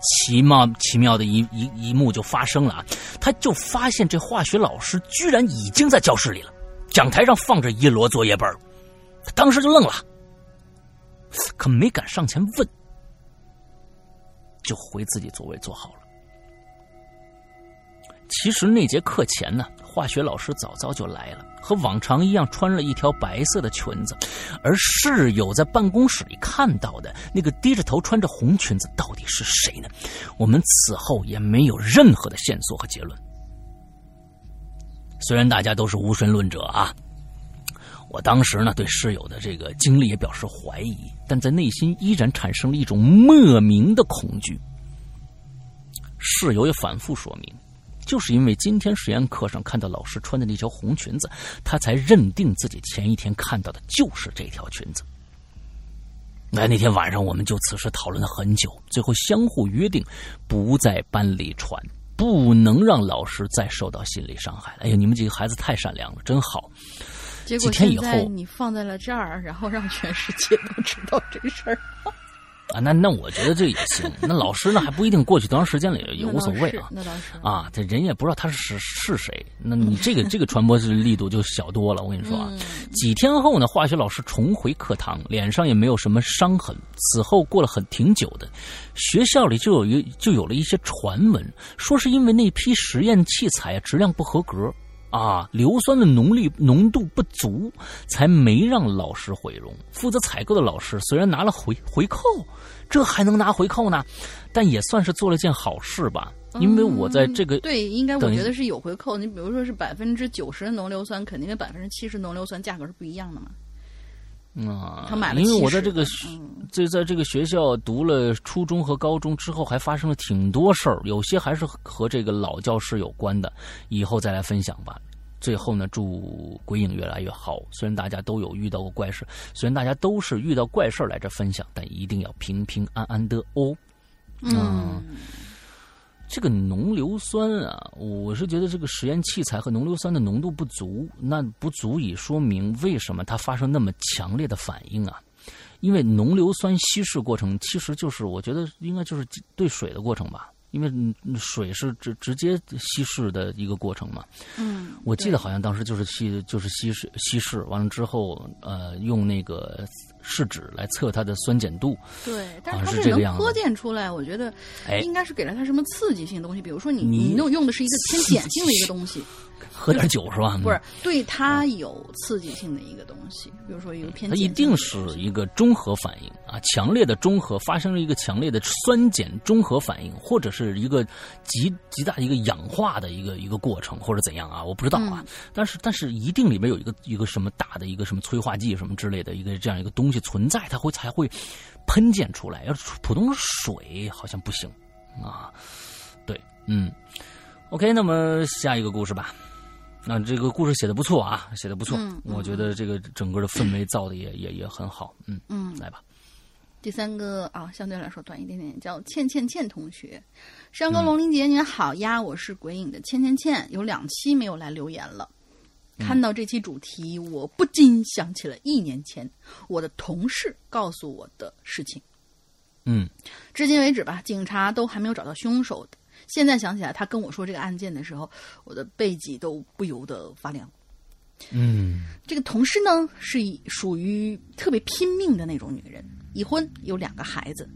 奇妙奇妙的一一一幕就发生了啊！他就发现这化学老师居然已经在教室里了，讲台上放着一摞作业本，他当时就愣了，可没敢上前问，就回自己座位坐好了。其实那节课前呢，化学老师早早就来了，和往常一样穿了一条白色的裙子，而室友在办公室里看到的那个低着头穿着红裙子到底是谁呢？我们此后也没有任何的线索和结论。虽然大家都是无神论者啊，我当时呢对室友的这个经历也表示怀疑，但在内心依然产生了一种莫名的恐惧。室友也反复说明。就是因为今天实验课上看到老师穿的那条红裙子，他才认定自己前一天看到的就是这条裙子。那那天晚上我们就此事讨论了很久，最后相互约定不在班里传，不能让老师再受到心理伤害了。哎呀，你们几个孩子太善良了，真好。结果现在你放在了这儿，然后让全世界都知道这事儿。啊，那那我觉得这也行。那老师呢还不一定过去多长时间了也也无所谓啊。那倒是啊，这人也不知道他是是谁，那你这个这个传播力度就小多了。我跟你说啊，几天后呢，化学老师重回课堂，脸上也没有什么伤痕。此后过了很挺久的，学校里就有一就有了一些传闻，说是因为那批实验器材质量不合格。啊，硫酸的浓力浓度不足，才没让老师毁容。负责采购的老师虽然拿了回回扣，这还能拿回扣呢，但也算是做了件好事吧。因为我在这个、嗯、对，应该我觉得是有回扣。你比如说是百分之九十的浓硫酸，肯定跟百分之七十浓硫酸价格是不一样的嘛。啊，他买了，因为我在这个这、嗯、在这个学校读了初中和高中之后，还发生了挺多事儿，有些还是和这个老教师有关的，以后再来分享吧。最后呢，祝鬼影越来越好。虽然大家都有遇到过怪事，虽然大家都是遇到怪事来这分享，但一定要平平安安的哦。嗯，嗯这个浓硫酸啊，我是觉得这个实验器材和浓硫酸的浓度不足，那不足以说明为什么它发生那么强烈的反应啊。因为浓硫酸稀释过程其实就是，我觉得应该就是对水的过程吧。因为水是直直接稀释的一个过程嘛，嗯，我记得好像当时就是稀就是稀释稀释完了之后，呃，用那个试纸来测它的酸碱度，对，但是它是能泼溅出来，我觉得应该是给了它什么刺激性的东西，比如说你你用用的是一个偏碱性的一个东西，喝点酒是吧？不是对它有刺激性的一个东西，比如说一个偏，它一定是一个中和反应啊，强烈的中和发生了一个强烈的酸碱中和反应，或者是。一个极极大的一个氧化的一个一个过程，或者怎样啊？我不知道啊。嗯、但是但是一定里面有一个一个什么大的一个什么催化剂什么之类的一个这样一个东西存在，它会才会喷溅出来。要是普通水好像不行啊。对，嗯。OK，那么下一个故事吧。那这个故事写的不错啊，写的不错，我觉得这个整个的氛围造的也也也很好，嗯，嗯，来吧，第三个啊，相对来说短一点点，叫倩倩倩同学。山哥嗯龙玲姐您好呀，我是鬼影的倩倩倩，有两期没有来留言了。看到这期主题，我不禁想起了一年前我的同事告诉我的事情。嗯至今为止吧，警察都还没有找到凶手的。现在想起来，他跟我说这个案件的时候，我的背脊都不由得发凉。嗯这个同事呢，是以属于特别拼命的那种女人，已婚，有两个孩子。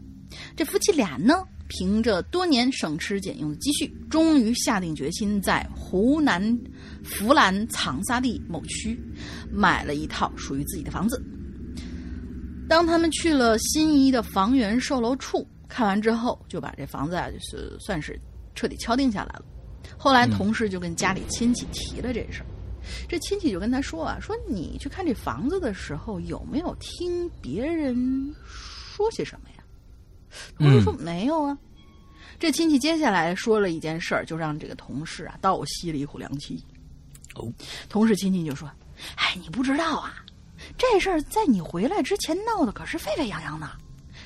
这夫妻俩呢，凭着多年省吃俭用的积蓄，终于下定决心在湖南湖南长沙地某区买了一套属于自己的房子。当他们去了心仪的房源售楼处看完之后，就把这房子啊，就是算是彻底敲定下来了。后来同事就跟家里亲戚提了这事儿。这亲戚就跟他说啊，说你去看这房子的时候，有没有听别人说些什么呀？同事说没有啊。这亲戚接下来说了一件事儿，就让这个同事啊倒吸了一口凉气。哦，同事亲戚就说：“哎，你不知道啊，这事儿在你回来之前闹得可是沸沸扬扬的。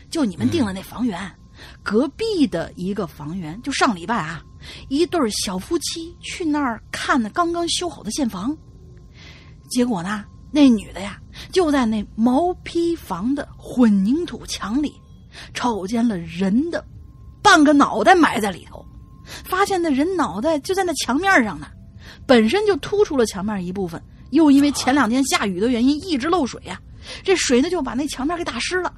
就你们订了那房源，隔壁的一个房源，就上礼拜啊，一对小夫妻去那儿看那刚刚修好的现房，结果呢，那女的呀就在那毛坯房的混凝土墙里，瞅见了人的半个脑袋埋在里头，发现那人脑袋就在那墙面上呢，本身就突出了墙面一部分，又因为前两天下雨的原因一直漏水呀、这水呢就把那墙面给打湿了，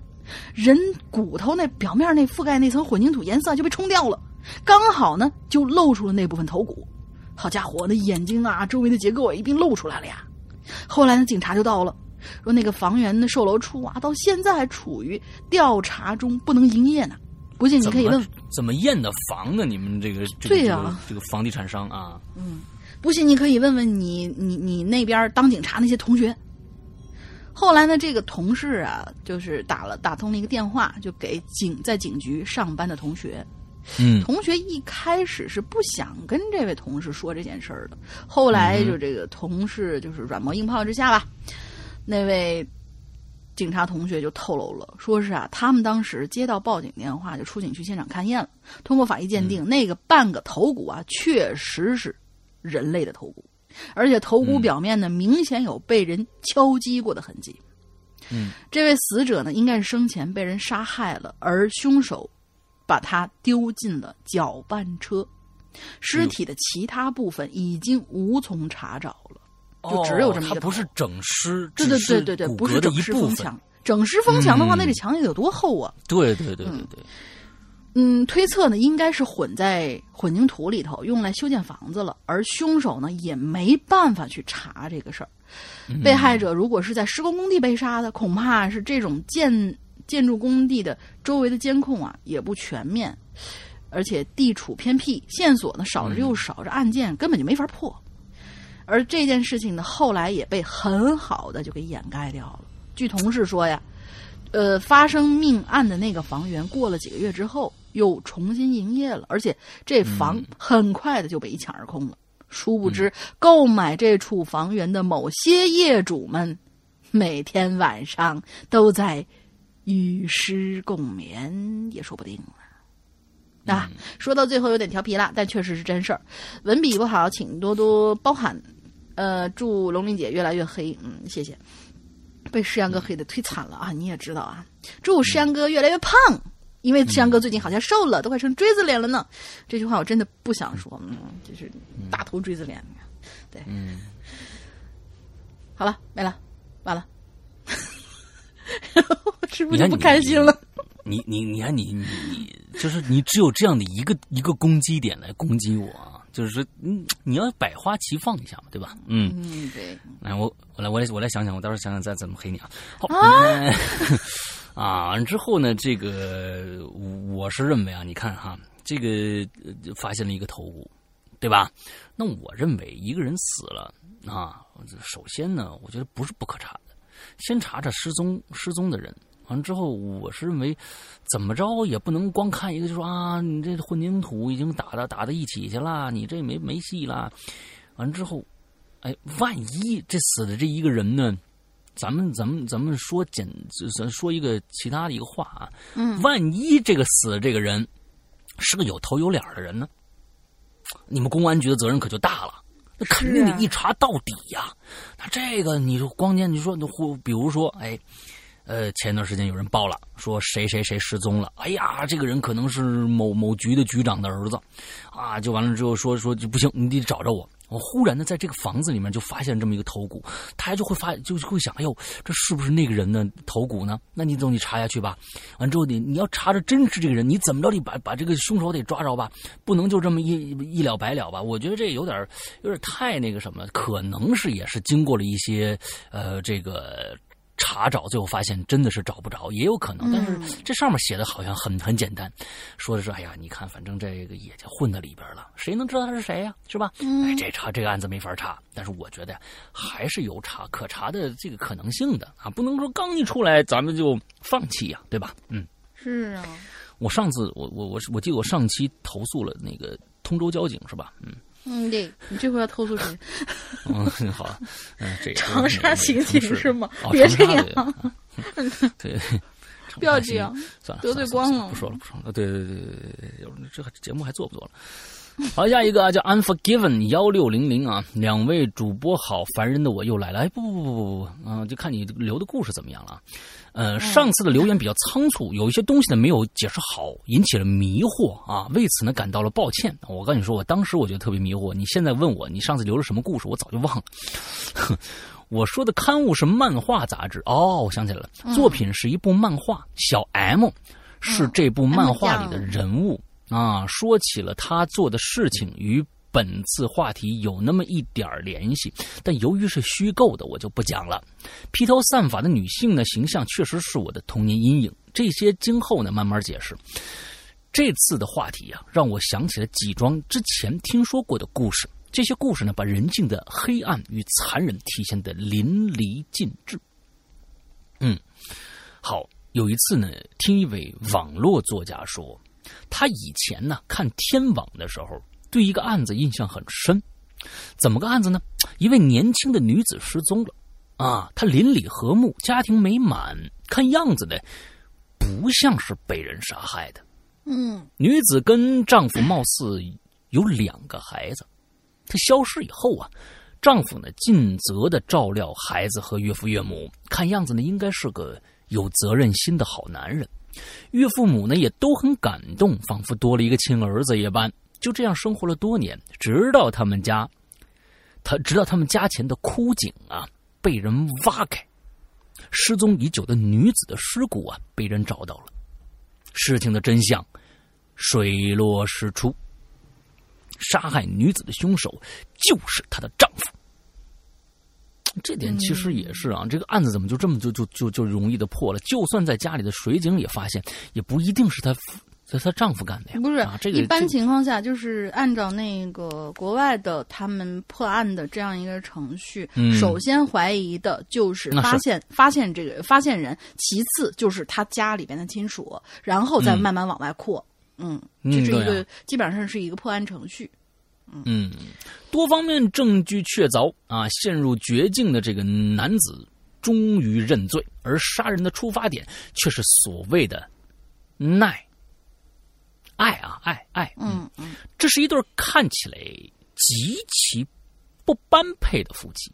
人骨头那表面那覆盖那层混凝土颜色就被冲掉了，刚好呢就露出了那部分头骨。好家伙，那眼睛啊，周围的结构啊一并露出来了呀。后来呢，警察就到了，说那个房源的售楼处啊，到现在还处于调查中，不能营业呢。不信你可以问怎么，验的房呢？你们这个这个对呀这个这个房地产商啊，嗯不信你可以问问你你你那边当警察那些同学。后来呢，这个同事啊，就是打了打通了一个电话，就给警在警局上班的同学。嗯。同学一开始是不想跟这位同事说这件事儿的，后来就这个同事就是软磨硬泡之下吧，那位警察同学就透露了，说是啊，他们当时接到报警电话，就出警去现场勘验了，通过法医鉴定，那个半个头骨啊，确实是人类的头骨，而且头骨表面呢，明显有被人敲击过的痕迹。嗯，这位死者呢，应该是生前被人杀害了，而凶手把他丢进了搅拌车，尸体的其他部分已经无从查找了。就只有这么一个哦它不是整尸，对对对对对，不是整尸封墙。整尸封墙的话，嗯那这墙得有多厚啊？对对对对对，嗯，推测呢，应该是混在混凝土里头，用来修建房子了。而凶手呢，也没办法去查这个事儿。嗯被害者如果是在施工工地被杀的，恐怕是这种建建筑工地的周围的监控啊也不全面，而且地处偏僻，线索呢少之又少，这案件根本就没法破。而这件事情呢，后来也被很好的就给掩盖掉了。据同事说呀，呃，发生命案的那个房源过了几个月之后又重新营业了，而且这房很快的就被一抢而空了。殊不知，购买这处房源的某些业主们，每天晚上都在与尸共眠，也说不定了。啊，说到最后有点调皮了，但确实是真事儿。文笔不好，请多多包涵。呃，祝龙玲姐越来越黑，嗯，谢谢。被石阳哥黑的忒惨了啊！你也知道啊。祝石阳哥越来越胖，因为石阳哥最近好像瘦了，都快成锥子脸了呢。这句话我真的不想说，嗯，就是大头锥子脸。对，嗯，好了，没了，完了。<laughs> 我是不是不你看你开心了？你你你看你你你就是你只有这样的一个一个攻击点来攻击我啊，就是说嗯你要百花齐放一下嘛，对吧？嗯，嗯，对，来我我来我来我来想想，我到时候想想再怎么黑你啊。好嗯 <laughs> 啊，完之后呢，这个我是认为啊，你看哈，这个发现了一个头骨，对吧？那我认为一个人死了啊，首先呢，我觉得不是不可查的，先查查失踪失踪的人。完之后，我是认为，怎么着也不能光看一个就说啊，你这混凝土已经打到打到一起去了，你这没没戏了。完之后，哎，万一这死的这一个人呢？咱们咱们咱们说简，咱说一个其他的一个话啊，嗯，万一这个死的这个人是个有头有脸的人呢？你们公安局的责任可就大了，那肯定得一查到底呀。那这个你说光见，你说那或比如说，哎，呃，前段时间有人报了，说谁谁谁失踪了，哎呀，这个人可能是某某局的局长的儿子，啊，就完了之后说说就不行，你得找着我。我忽然的在这个房子里面就发现这么一个头骨，大家就会发就会想，哎呦，这是不是那个人的头骨呢？那你总得查下去吧。完之后你你要查着真是这个人，你怎么着得把把这个凶手得抓着吧，不能就这么一一了百了吧？我觉得这有点有点太那个什么，可能是也是经过了一些呃这个。查找，最后发现真的是找不着，也有可能。但是这上面写的好像很很简单，说的是，哎呀，你看，反正这个也就混在里边了，谁能知道他是谁呀、是吧？哎，这查这个案子没法查，但是我觉得还是有查可查的这个可能性的啊，不能说刚一出来咱们就放弃呀、对吧？嗯，是啊，我上次我我我我记得我上期投诉了那个通州交警是吧？嗯嗯，对，你这回要投诉谁？<laughs> 嗯，好，嗯，长沙那个刑警是吗哦别这样 <laughs> 对。不要这样算了，得罪光了不说了，不说了。对对对对对对，这节目还做不做了？好，下一个啊，叫 Unforgiven 幺六零零啊，两位主播好，烦人的我又来了。哎，不不不不不不，啊，就看你留的故事怎么样了啊。呃，上次的留言比较仓促，有一些东西呢没有解释好，引起了迷惑啊，为此呢感到了抱歉。我跟你说，我当时我觉得特别迷惑，你现在问我你上次留了什么故事，我早就忘了。<laughs> 我说的刊物是漫画杂志哦，我想起来了，作品是一部漫画，小 M 是这部漫画里的人物、啊。说起了他做的事情与本次话题有那么一点联系，但由于是虚构的，我就不讲了。披头散发的女性呢形象确实是我的童年阴影，这些今后呢慢慢解释。这次的话题啊，让我想起了几桩之前听说过的故事。这些故事呢，把人性的黑暗与残忍体现的淋漓尽致。嗯，好，有一次呢，听一位网络作家说，他以前呢看天网的时候，对一个案子印象很深。怎么个案子呢？一位年轻的女子失踪了，啊，她邻里和睦，家庭美满，看样子呢，不像是被人杀害的。嗯女子跟丈夫貌似有两个孩子，她消失以后啊，丈夫呢尽责的照料孩子和岳父岳母，看样子呢应该是个有责任心的好男人。岳父母呢也都很感动，仿佛多了一个亲儿子一般。就这样生活了多年，直到他们家，他直到他们家前的枯井啊被人挖开，失踪已久的女子的尸骨啊被人找到了。事情的真相水落石出，杀害女子的凶手就是她的丈夫。这点其实也是啊，这个案子怎么就这么就就就就容易的破了？就算在家里的水井里发现，也不一定是她是她丈夫干的呀。不是，啊、这个一般情况下就是按照那个国外的他们破案的这样一个程序，嗯首先怀疑的就是发现发现这个发现人，其次就是他家里边的亲属，然后再嗯慢慢往外扩。嗯，嗯这是一个、基本上是一个破案程序。嗯，多方面证据确凿啊，陷入绝境的这个男子终于认罪，而杀人的出发点却是所谓的耐爱啊，爱爱。嗯嗯这是一对看起来极其不般配的夫妻。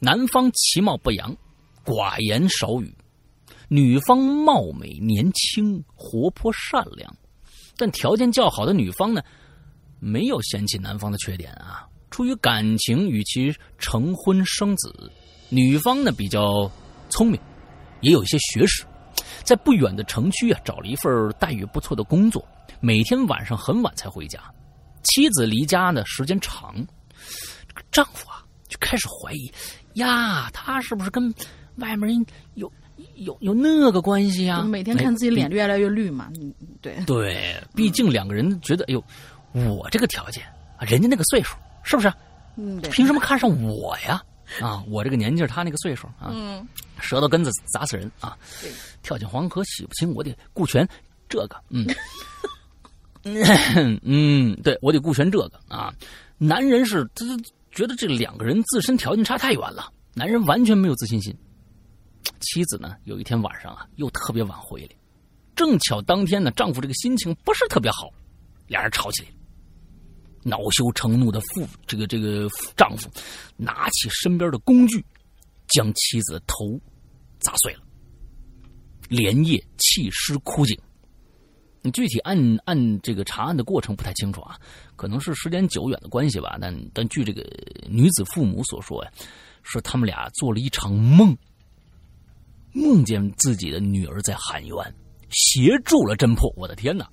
男方其貌不扬，寡言少语；女方貌美年轻，活泼善良。但条件较好的女方呢，没有嫌弃男方的缺点啊。出于感情，与其成婚生子，女方呢比较聪明，也有一些学识，在不远的城区啊找了一份待遇不错的工作，每天晚上很晚才回家。妻子离家呢时间长，这个丈夫啊就开始怀疑呀，他是不是跟外面人有有有那个关系啊？每天看自己哎脸越来越绿嘛。嗯，对，对，毕竟两个人觉得，哎呦，我这个条件啊，人家那个岁数，是不是？嗯，凭什么看上我呀？啊，我这个年纪儿，他那个岁数啊，嗯舌头根子砸死人啊！跳进黄河洗不清，我得顾全这个，嗯，<laughs> 嗯，对我得顾全这个啊。男人是他觉得这两个人自身条件差太远了，男人完全没有自信心。妻子呢，有一天晚上啊，又特别晚回来，正巧当天呢，丈夫这个心情不是特别好，俩人吵起来了。恼羞成怒的父，这个这个丈夫拿起身边的工具，将妻子头砸碎了，连夜弃尸枯井。你具体按按这个查案的过程不太清楚啊，可能是时间久远的关系吧。但但据这个女子父母所说呀，说他们俩做了一场梦，梦见自己的女儿在喊冤，协助了侦破。我的天哪！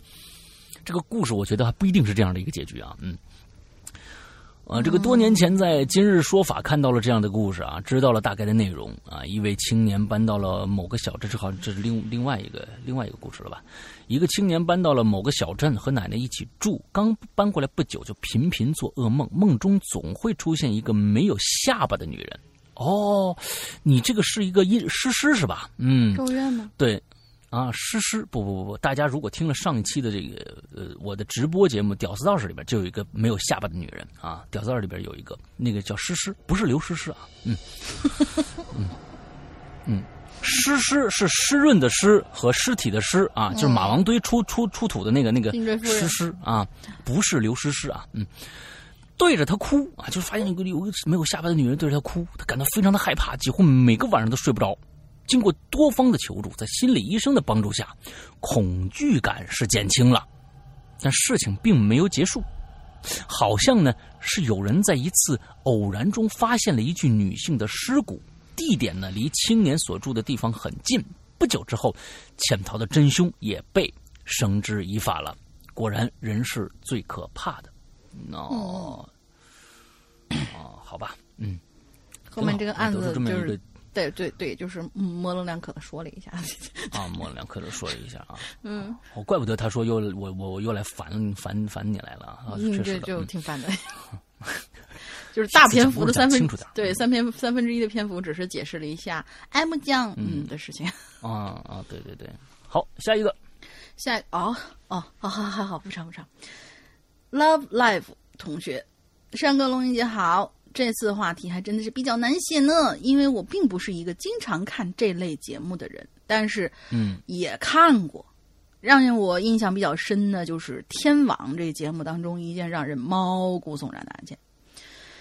这个故事我觉得还不一定是这样的一个结局啊，嗯，啊，这个多年前在《今日说法》看到了这样的故事啊，知道了大概的内容啊。一位青年搬到了某个小镇，这好像这是另另外一个另外一个故事了吧？一个青年搬到了某个小镇，和奶奶一起住，刚搬过来不久就频频做噩梦，梦中总会出现一个没有下巴的女人。哦，你这个是一个阴诗诗是吧？嗯，咒怨吗？对。啊，诗诗不不不不，大家如果听了上一期的这个呃我的直播节目《屌丝道士》里边，就有一个没有下巴的女人啊，《屌丝道士》里边有一个那个叫诗诗，不是刘诗诗啊，嗯嗯嗯，诗诗是湿润的湿和尸体的尸啊，就是马王堆出出出土的那个那个诗诗啊，不是刘诗诗啊，嗯，对着他哭啊，就发现有个有个没有下巴的女人对着他哭，他感到非常的害怕，几乎每个晚上都睡不着。经过多方的求助，在心理医生的帮助下，恐惧感是减轻了，但事情并没有结束。好像呢是有人在一次偶然中发现了一具女性的尸骨，地点呢离青年所住的地方很近。不久之后，潜逃的真凶也被绳之以法了。果然，人是最可怕的。哦，哦，好吧，嗯，后面这个案子就是。对对对，就是模棱两可的说了一下。<laughs> 啊，模棱两可的说了一下啊，<laughs> 嗯，我怪不得他说又我我我又来烦烦烦你来了啊，确实就挺烦的，<laughs> 就是大篇幅的三分对三篇三分之一的篇幅只是解释了一下 M 酱嗯。的事情。啊啊对对对，好下一个。下哦哦好好好好不长不长，Love Life 同学，山哥龙英姐好。这次话题还真的是比较难写呢，因为我并不是一个经常看这类节目的人，但是，嗯，也看过。让我印象比较深的，就是《天网》这节目当中一件让人毛骨悚然的案件。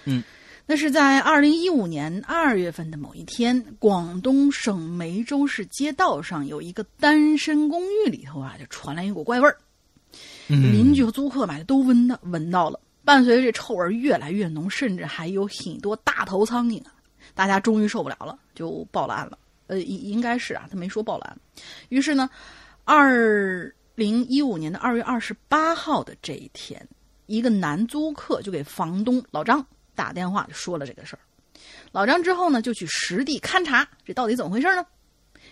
嗯，那是在二零一五年二月份的某一天，广东省梅州市街道上有一个单身公寓里头啊，就传来一股怪味儿。邻居和租客买的都闻到闻到了。伴随着这臭味越来越浓，甚至还有很多大头苍蝇啊！大家终于受不了了，就报了案了。呃，应应该是啊，他没说报了案。于是呢，二零一五年的二月二十八号的这一天，一个男租客就给房东老张打电话，就说了这个事儿。老张之后呢，就去实地勘察，这到底怎么回事呢？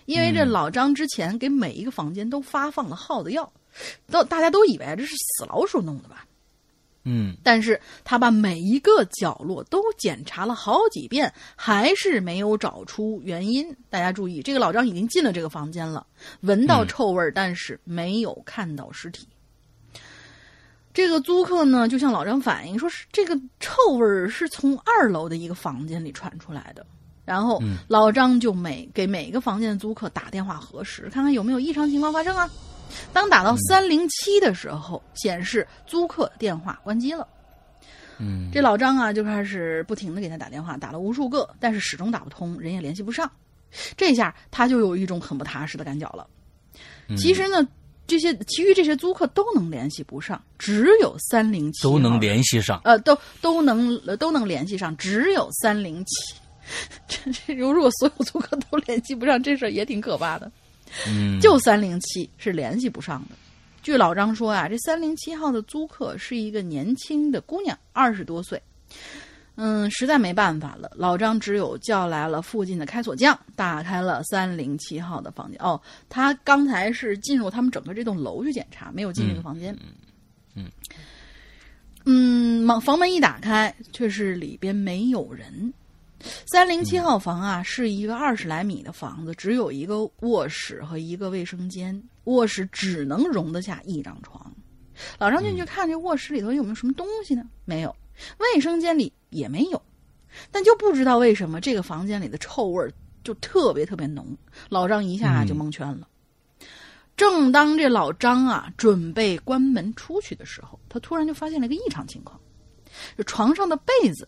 因为这老张之前给每一个房间都发放了耗子药，都大家都以为这是死老鼠弄的吧。嗯，但是他把每一个角落都检查了好几遍，还是没有找出原因。大家注意，这个老张已经进了这个房间了，闻到臭味儿但是没有看到尸体。这个租客呢，就向老张反映说，是这个臭味儿是从二楼的一个房间里传出来的。然后老张就每给每个房间的租客打电话核实，看看有没有异常情况发生啊。当打到三零七的时候，显示租客电话关机了。嗯，这老张啊就开始不停的给他打电话，打了无数个，但是始终打不通，人也联系不上。这下他就有一种很不踏实的感觉了。其实呢，这些其余这些租客都能联系不上，只有三零七都能联系上。呃，都都能都能联系上，只有三零七。<laughs> 这这如果所有租客都联系不上，这事儿也挺可怕的。嗯，就三零七是联系不上的。据老张说啊，这三零七号的租客是一个年轻的姑娘，二十多岁。嗯，实在没办法了，老张只有叫来了附近的开锁匠，打开了三零七号的房间。哦，他刚才是进入他们整个这栋楼去检查，没有进这个房间。嗯嗯，房房门一打开，却是里边没有人。三零七号房啊，是一个二十来米的房子，只有一个卧室和一个卫生间。卧室只能容得下一张床。老张进去看这卧室里头有没有什么东西呢？没有。卫生间里也没有，但就不知道为什么这个房间里的臭味就特别特别浓，老张一下就蒙圈了。正当这老张啊准备关门出去的时候，他突然就发现了一个异常情况：这床上的被子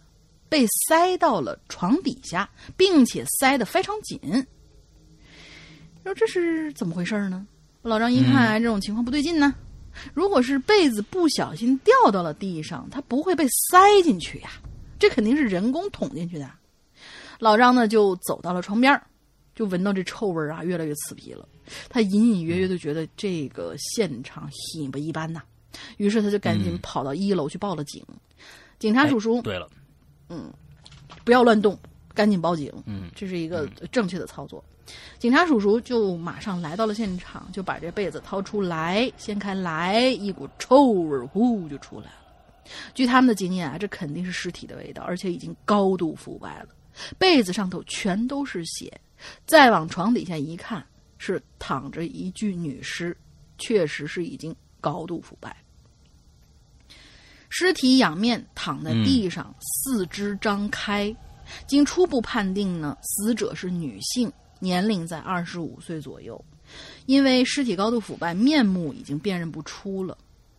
被塞到了床底下，并且塞得非常紧。说这是怎么回事呢？老张一看，这种情况不对劲呢。如果是被子不小心掉到了地上，它不会被塞进去呀，这肯定是人工捅进去的。老张呢就走到了床边儿就闻到这臭味儿啊，越来越刺鼻了。他隐隐约约的觉得这个现场很不一般呐，于是他就赶紧跑到一楼去报了警。警察叔叔，哎对了，不要乱动，赶紧报警。嗯，这是一个正确的操作。警察叔叔就马上来到了现场，就把这被子掏出来，掀开来，一股臭味呼就出来了。据他们的经验啊，这肯定是尸体的味道，而且已经高度腐败了。被子上头全都是血，再往床底下一看，是躺着一具女尸，确实是已经高度腐败。尸体仰面躺在地上，四肢张开。经初步判定呢，死者是女性，年龄在二十五岁左右。因为尸体高度腐败，面目已经辨认不出了。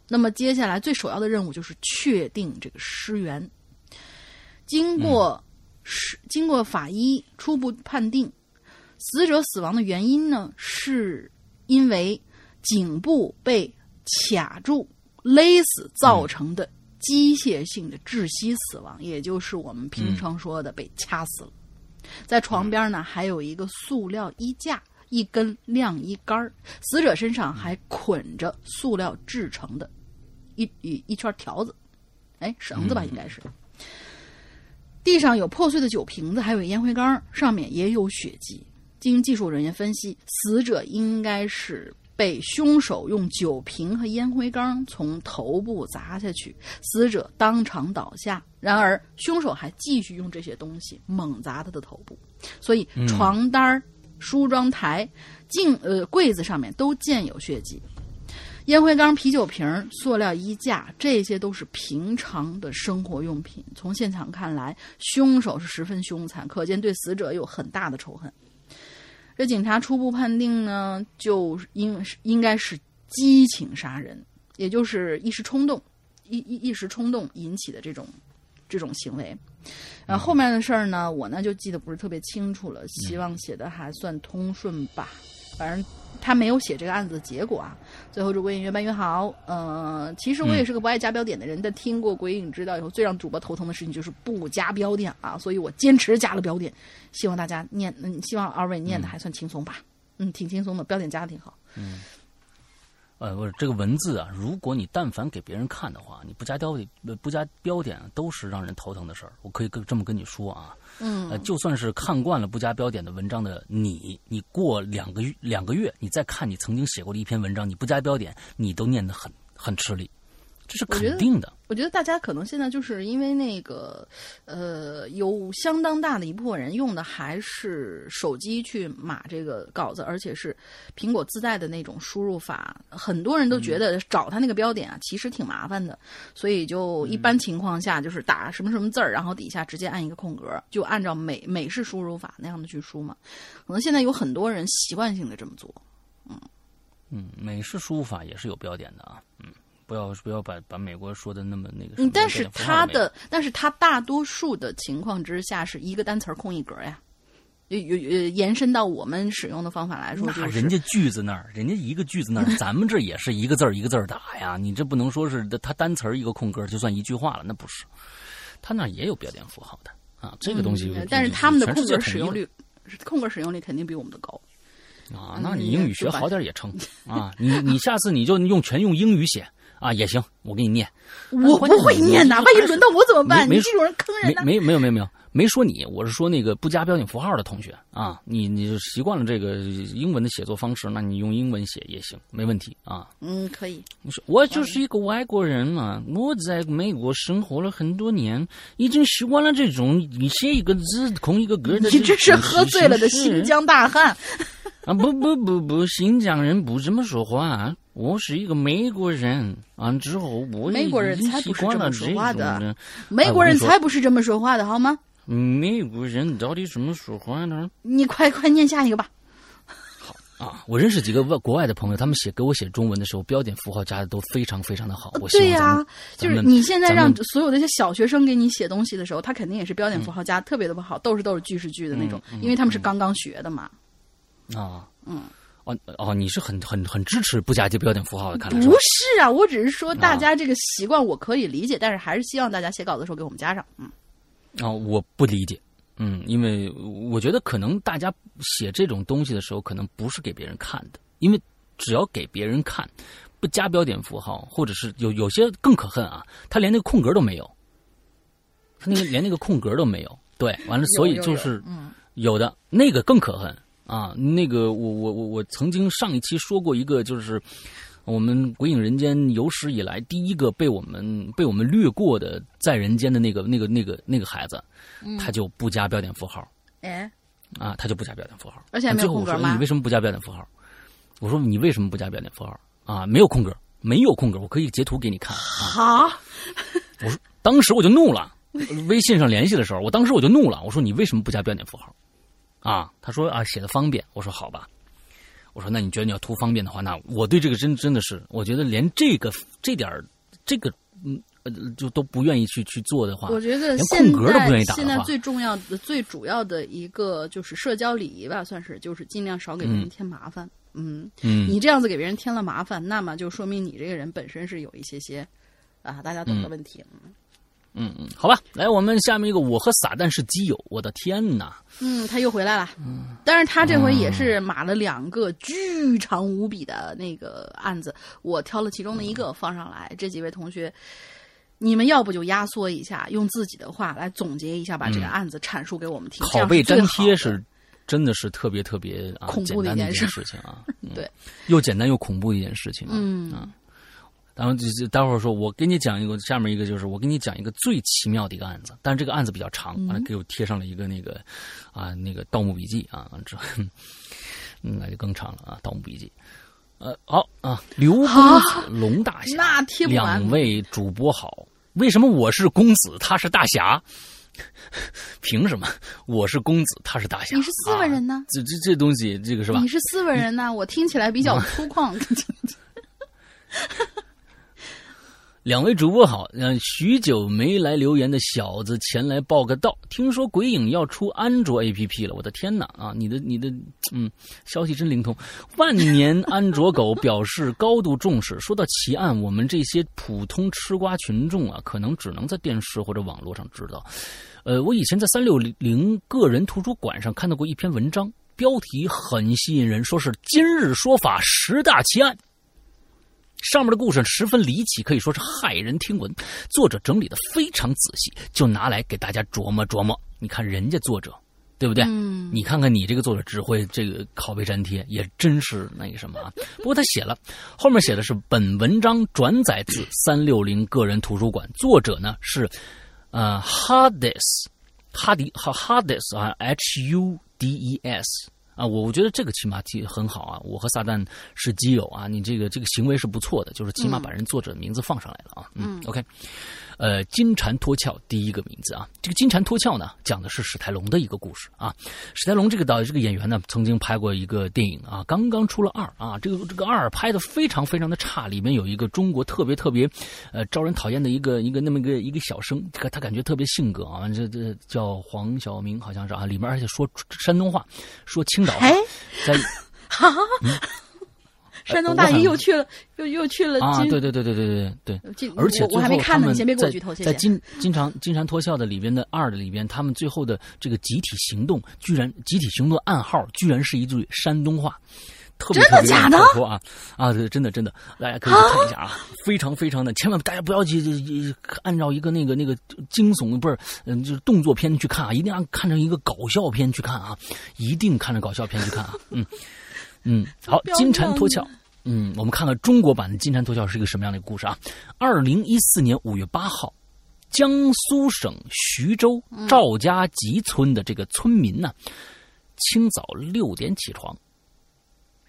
那么接下来最首要的任务就是确定这个尸源。经过尸、经过法医初步判定，死者死亡的原因呢，是因为颈部被卡住、勒死造成的机械性的窒息死亡，也就是我们平常说的被掐死了。在床边呢，还有一个塑料衣架，一根晾衣杆儿死者身上还捆着塑料制成的一一一圈条子，哎，绳子吧，应该是。地上有破碎的酒瓶子，还有烟灰缸，上面也有血迹。经技术人员分析，死者应该是被凶手用酒瓶和烟灰缸从头部砸下去，死者当场倒下。然而，凶手还继续用这些东西猛砸他的头部，所以床单儿、梳妆台、镜呃柜子上面都见有血迹。烟灰缸、啤酒瓶、塑料衣架，这些都是平常的生活用品。从现场看来，凶手是十分凶残，可见对死者有很大的仇恨。这警察初步判定呢，就应应该是激情杀人，也就是一时冲动，一一一时冲动引起的这种这种行为。然后后面的事儿呢，我呢就记得不是特别清楚了，希望写的还算通顺吧。反正他没有写这个案子的结果啊。最后祝鬼影越办越好。呃，其实我也是个不爱加标点的人，但听过鬼影知道以后，最让主播头疼的事情就是不加标点啊，所以我坚持加了标点。希望大家念，嗯，希望二位念的还算轻松吧。嗯，挺轻松的，标点加的挺好。嗯呃，不是这个文字啊，如果你但凡给别人看的话，你不加标点，呃不加标点，都是让人头疼的事儿。我可以跟这么跟你说啊，嗯。呃，就算是看惯了不加标点的文章的你，你过两个月两个月，你再看你曾经写过的一篇文章，你不加标点，你都念得很很吃力，这是肯定的。我觉得大家可能现在就是因为那个，呃，有相当大的一部分人用的还是手机去码这个稿子，而且是苹果自带的那种输入法。很多人都觉得找他那个标点啊，其实挺麻烦的，所以就一般情况下就是打什么什么字儿，然后底下直接按一个空格，就按照美美式输入法那样的去输嘛。可能现在有很多人习惯性的这么做。嗯嗯，美式输入法也是有标点的啊，嗯，不要不要把把美国说的那么那个但是标点符号它的，但是他大多数的情况之下是一个单词儿空一格呀。有有有延伸到我们使用的方法来说，就是那人家句子那儿，人家一个句子那儿，<laughs> 咱们这也是一个字儿一个字儿打呀。你这不能说是他单词儿一个空格就算一句话了，那不是，他那也有标点符号的啊。这个东西嗯，但是他们的空格使用率，空格使用率肯定比我们的高。啊，嗯那你英语学好点也成啊。你你下次你就用全用英语写啊也行，我给你念。我不会念呐，万一轮到我怎么办？你这种人坑人呐！没没没有没有没有没说你，我是说那个不加标点符号的同学啊，你你就习惯了这个英文的写作方式，那你用英文写也行，没问题啊。嗯，可以。你说我就是一个外国人嘛，我在美国生活了很多年，已经习惯了这种你写一个字空一个格的。你这是喝醉了的新疆大汉。<laughs> 啊，不不不不，新疆人不这么说话。我是一个美国人啊，之后我美国人才不是这么说话的美国人才不是这么说话的好吗？美国人到底怎么说话呢？你快快念下一个吧。好啊，我认识几个外国外的朋友，他们写给我写中文的时候，标点符号加的都非常非常的好。我对呀、就是你现在让所有的一些小学生给你写东西的时候，他肯定也是标点符号加的特别的不好，都是都是句是句的那种，因为他们是刚刚学的嘛。啊，嗯，哦哦，你是很很很支持不加这标点符号的，看来不是啊，我只是说大家这个习惯我可以理解，但是还是希望大家写稿子的时候给我们加上。嗯，啊、我不理解，嗯，因为我觉得可能大家写这种东西的时候，可能不是给别人看的，因为只要给别人看，不加标点符号，或者是有有些更可恨啊，他连那个空格都没有，他那个连那个空格都没有，对，完了，<laughs> 所以就是嗯。有的那个更可恨啊！那个我我我我曾经上一期说过一个，就是我们《鬼影人间》有史以来第一个被我们被我们略过的在人间的那个那个那个那个孩子，嗯他就不加标点符号哎，啊，他就不加标点符号。而且还没有最后我说空格吗你为什么不加标点符号？我说你为什么不加标点符号啊？没有空格，没有空格，我可以截图给你看啊。好，当时我就怒了，微信上联系的时候，我当时我就怒了，我说你为什么不加标点符号？啊，他说啊写的方便，我说好吧，我说那你觉得你要图方便的话，那我对这个真真的是，我觉得连这个这点儿这个嗯呃就都不愿意去去做的话，我觉得连现空格都不愿意在打现在最重要的、最主要的一个就是社交礼仪吧，算是就是尽量少给别人添麻烦。嗯，嗯。你这样子给别人添了麻烦，那么就说明你这个人本身是有一些些啊，大家懂的问题。嗯嗯嗯，好吧，来我们下面一个，我和撒旦是基友，我的天哪！嗯，他又回来了。嗯，但是他这回也是码了两个巨长无比的那个案子，我挑了其中的一个放上来。这几位同学，你们要不就压缩一下，用自己的话来总结一下，把这个案子阐述给我们听。拷贝粘贴是真的是特别特别啊恐怖的一件事事情啊，嗯对，又简单又恐怖的一件事情啊，嗯啊。然后就是待会儿说，我给你讲一个，下面一个就是我给你讲一个最奇妙的一个案子，但是这个案子比较长，完了给我贴上了一个那个啊那个《盗墓笔记》啊，之后 <laughs> 嗯那就更长了啊，《盗墓笔记》。呃，好啊，刘公子、龙大侠，那贴不完两位主播好。为什么我是公子，他是大侠？<laughs> 凭什么我是公子，他是大侠？你是斯文人呢啊这这这东西，这个是吧你？是斯文人呢，我听起来比较粗犷。<laughs> 两位主播好，嗯，许久没来留言的小子前来报个到。听说鬼影要出安卓 APP 了，我的天哪啊！你的你的嗯，消息真灵通。万年安卓狗表示高度重视。说到奇案，我们这些普通吃瓜群众啊，可能只能在电视或者网络上知道。呃，我以前在三六零个人图书馆上看到过一篇文章，标题很吸引人，说是“今日说法十大奇案”。上面的故事十分离奇，可以说是骇人听闻。作者整理的非常仔细，就拿来给大家琢磨琢磨。你看人家作者，对不对？嗯你看看你这个作者只会这个拷贝粘贴，也真是那个什么啊。不过他写了，后面写的是本文章转载自三六零个人图书馆，作者呢是呃 Hades 哈迪哈 Hades 啊 H U D E S。啊，我我觉得这个起码挺很好啊。我和撒旦是基友啊，你这个这个行为是不错的，就是起码把人作者的名字放上来了啊。嗯 o k 呃，金蝉脱壳第一个名字啊，这个金蝉脱壳呢，讲的是史泰龙的一个故事啊。史泰龙这个导这个演员呢，曾经拍过一个电影啊，刚刚出了二啊，这个这个二拍的非常非常的差，里面有一个中国特别特别呃招人讨厌的一个一个那么一个一个小生，这个他感觉特别性格啊，这这叫黄晓明好像是啊，里面而且说山东话，说青岛话哎，在山东大爷又去了，又又去了啊，金对对对对对对对。而且我我还没看呢，先别给我在剧透，谢谢。在金金常金蝉脱壳的里边的二的里边，他们最后的这个集体行动，居然集体行动的暗号居然是一句山东话。特别真的特别假的跳脱啊啊！对，真的真的，大家可以去看一下啊，非常非常的，千万大家不要去去按照一个那个那个惊悚不是嗯就是动作片去看啊，一定要看成一个搞笑片去看啊，一定看着搞笑片去看啊，嗯嗯，<laughs> 好金蝉脱壳，嗯，我们看看中国版的《金蝉脱壳》是一个什么样的故事啊？二零一四年五月八号，江苏省徐州赵家集村的这个村民呢，清早六点起床，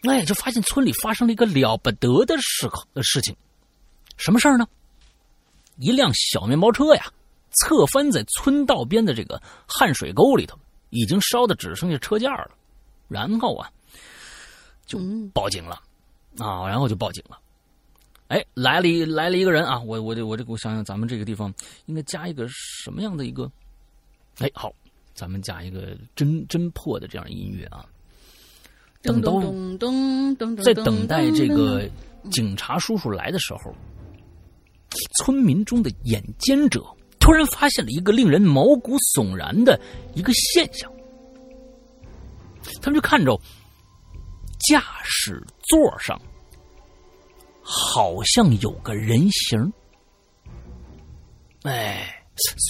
哎，就发现村里发生了一个了不得的事呃事情，什么事儿呢？一辆小面包车呀，侧翻在村道边的这个汗水沟里头，已经烧的只剩下车架了。然后啊，就报警了啊，然后就报警了。哎，来了一来了一个人啊，我我这我这我想想，咱们这个地方应该加一个什么样的一个？哎，好，咱们加一个侦侦破的这样音乐啊。等都咚咚咚咚，在等待这个警察叔叔来的时候，村民中的眼尖者突然发现了一个令人毛骨悚然的一个现象。他们就看着驾驶座上好像有个人形哎，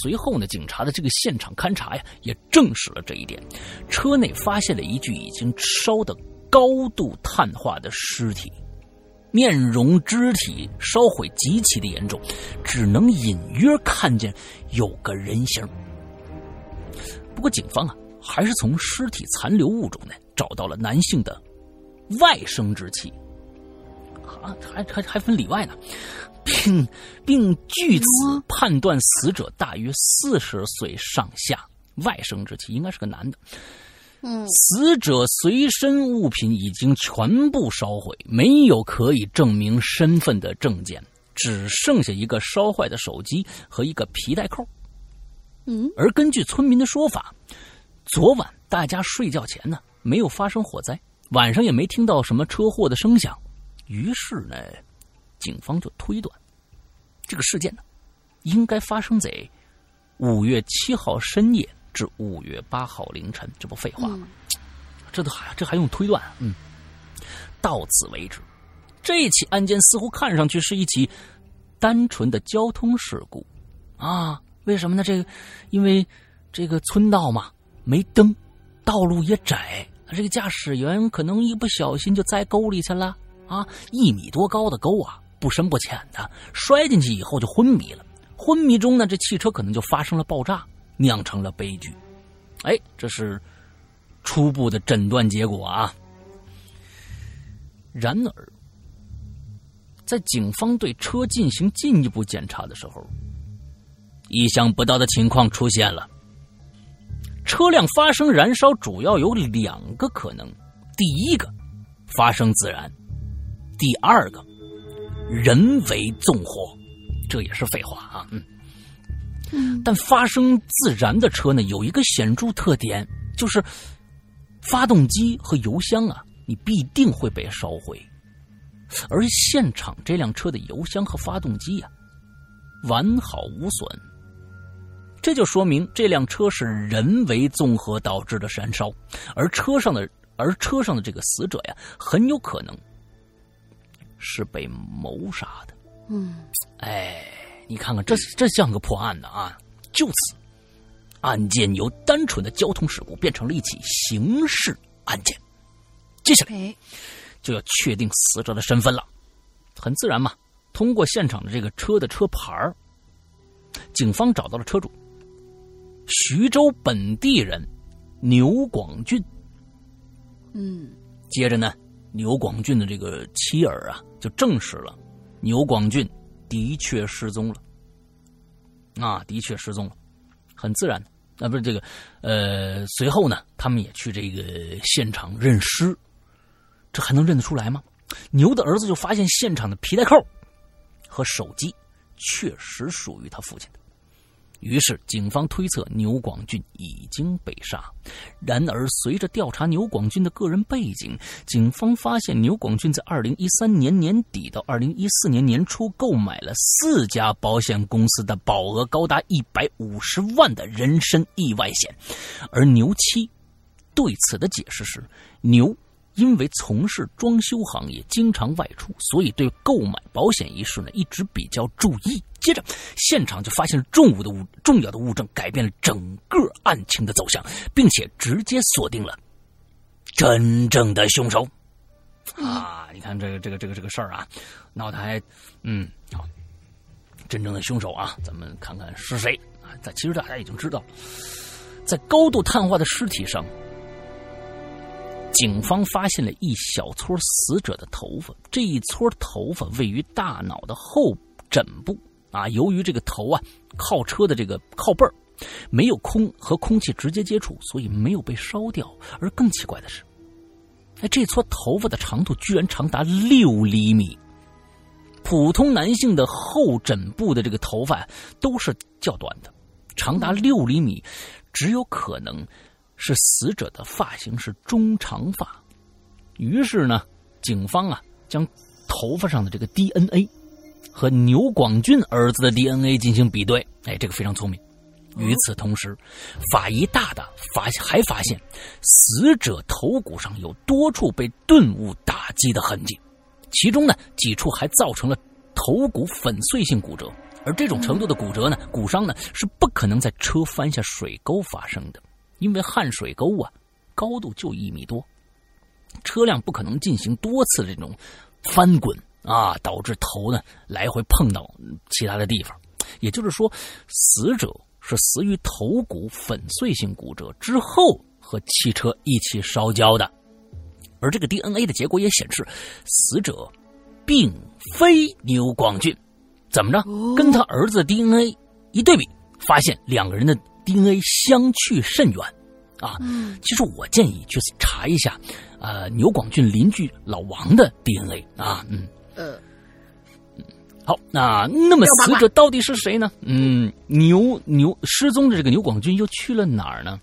随后呢，警察的这个现场勘查呀，也证实了这一点。车内发现了一具已经烧得高度碳化的尸体，面容、肢体烧毁极其的严重，只能隐约看见有个人形。不过，警方啊，还是从尸体残留物中呢，找到了男性的外生殖器。啊，还还还分里外呢，并并据此判断死者大约四十岁上下，外生殖器应该是个男的。嗯，死者随身物品已经全部烧毁，没有可以证明身份的证件，只剩下一个烧坏的手机和一个皮带扣。嗯，而根据村民的说法，昨晚大家睡觉前呢，没有发生火灾，晚上也没听到什么车祸的声响。于是呢，警方就推断，这个事件呢，应该发生在五月七号深夜至五月八号凌晨。这不废话吗？这都还这还用推断？嗯，到此为止，这起案件似乎看上去是一起单纯的交通事故啊？为什么呢？这个，因为这个村道嘛，没灯，道路也窄，这个驾驶员可能一不小心就栽沟里去了。啊，一米多高的沟啊，不深不浅的，摔进去以后就昏迷了。昏迷中呢，这汽车可能就发生了爆炸，酿成了悲剧。哎，这是初步的诊断结果啊。然而，在警方对车进行进一步检查的时候，意想不到的情况出现了。车辆发生燃烧主要有两个可能，第一个发生自燃。第二个，人为纵火，这也是废话啊，嗯，嗯，但发生自燃的车呢，有一个显著特点，就是发动机和油箱啊，你必定会被烧毁，而现场这辆车的油箱和发动机呀，完好无损，这就说明这辆车是人为纵火导致的燃烧，而车上的而车上的这个死者呀，很有可能。是被谋杀的，嗯，哎，你看看，这这像个破案的啊！就此，案件由单纯的交通事故变成了一起刑事案件。接下来就要确定死者的身份了。很自然嘛，通过现场的这个车的车牌警方找到了车主，徐州本地人牛广俊。嗯，接着呢。牛广俊的这个妻儿啊，就证实了牛广俊的确失踪了。啊，的确失踪了，很自然。啊，不是这个，呃，随后呢，他们也去这个现场认尸，这还能认得出来吗？牛的儿子就发现现场的皮带扣和手机确实属于他父亲的。于是，警方推测牛广俊已经被杀。然而，随着调查牛广俊的个人背景，警方发现牛广俊在2013年年底到2014年年初购买了四家保险公司的保额高达150万的人身意外险。而牛七对此的解释是：牛因为从事装修行业，经常外出，所以对购买保险一事呢一直比较注意。接着，现场就发现了重物的物重要的物证，改变了整个案情的走向，并且直接锁定了真正的凶手。啊，你看这个这个这个这个事儿啊，闹得还嗯好，真正的凶手啊，咱们看看是谁啊？咱其实大家已经知道，在高度碳化的尸体上，警方发现了一小撮死者的头发，这一撮头发位于大脑的后枕部啊。由于这个头啊靠车的这个靠背儿没有空和空气直接接触，所以没有被烧掉。而更奇怪的是，哎，这撮头发的长度居然长达六厘米。普通男性的后枕部的这个头发都是较短的，长达六厘米，只有可能是死者的发型是中长发。于是呢，警方啊将头发上的这个 DNA 和牛广俊儿子的 DNA 进行比对，哎，这个非常聪明。与此同时，法医大大发现还发现死者头骨上有多处被钝物打击的痕迹。其中呢，几处还造成了头骨粉碎性骨折，而这种程度的骨折呢，骨伤呢是不可能在车翻下水沟发生的，因为汉水沟啊，高度就一米多，车辆不可能进行多次这种翻滚啊，导致头呢来回碰到其他的地方。也就是说，死者是死于头骨粉碎性骨折之后和汽车一起烧焦的。而这个 DNA 的结果也显示，死者并非牛广俊。怎么着？跟他儿子的 DNA 一对比，发现两个人的 DNA 相去甚远。啊，其实我建议去查一下，呃，牛广俊邻居老王的 DNA 啊，嗯，呃，好，那那么死者到底是谁呢？嗯，牛牛失踪的这个牛广俊又去了哪儿呢？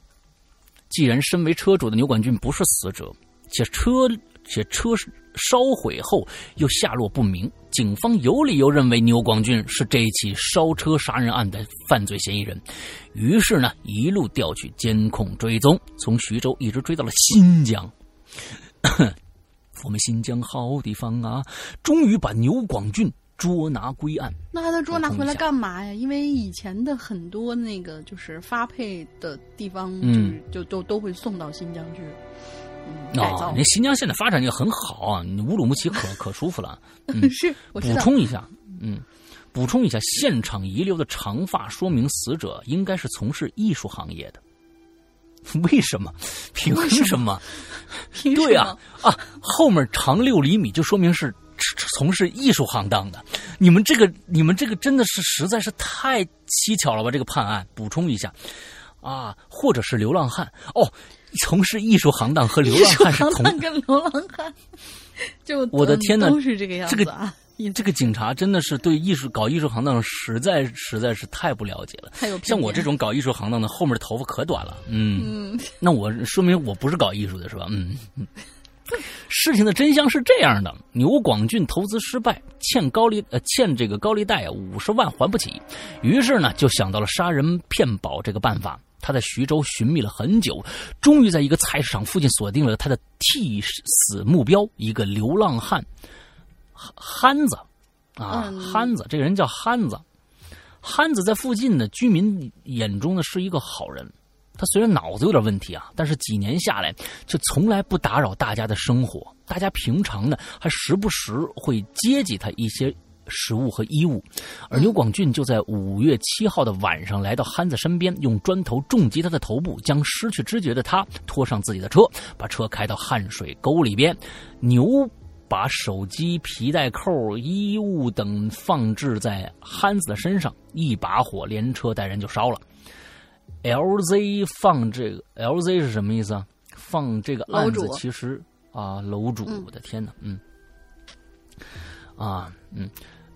既然身为车主的牛广俊不是死者。且车且车烧毁后又下落不明，警方有理由认为牛广俊是这一起烧车杀人案的犯罪嫌疑人。于是呢，一路调取监控追踪，从徐州一直追到了新疆。<coughs> 我们新疆好地方啊，终于把牛广俊捉拿归案。那他捉拿回来干嘛呀？因为以前的很多那个就是发配的地方，就是就都都会送到新疆去。哦，那新疆现在发展也很好啊，乌鲁木齐可 <laughs> 可舒服了。<laughs> 是，补充一下，嗯，补充一下，现场遗留的长发说明死者应该是从事艺术行业的。<laughs> 为什么？凭什么？对啊，啊，后面长六厘米就说明是从事艺术行当的。你们这个，你们这个真的是实在是太蹊跷了吧？这个判案，补充一下，啊，或者是流浪汉哦。从事艺术行当和流浪汉 <laughs> 是同跟流浪汉，<laughs> 就我的天呐，都是这个样子啊！这个警察真的是对艺术搞艺术行当实在实在是太不了解了。像我这种搞艺术行当的，后面的头发可短了。嗯，那我说明我不是搞艺术的，是吧？嗯嗯。事情的真相是这样的：牛广俊投资失败，欠高利呃欠这个高利贷啊五十万还不起，于是呢就想到了杀人骗保这个办法。他在徐州寻觅了很久，终于在一个菜市场附近锁定了他的替死目标——一个流浪汉憨子。啊，憨子，这个人叫憨子。憨子在附近的居民眼中呢是一个好人。他虽然脑子有点问题啊，但是几年下来却从来不打扰大家的生活。大家平常呢还时不时会接济他一些。食物和衣物，而牛广俊就在五月七号的晚上来到憨子身边，用砖头重击他的头部，将失去知觉的他拖上自己的车，把车开到汉水沟里边。牛把手机、皮带扣、衣物等放置在憨子的身上，一把火连车带人就烧了。LZ 放这个 LZ 是什么意思啊？放这个案子其实啊，楼主，我的天哪，嗯，啊，嗯。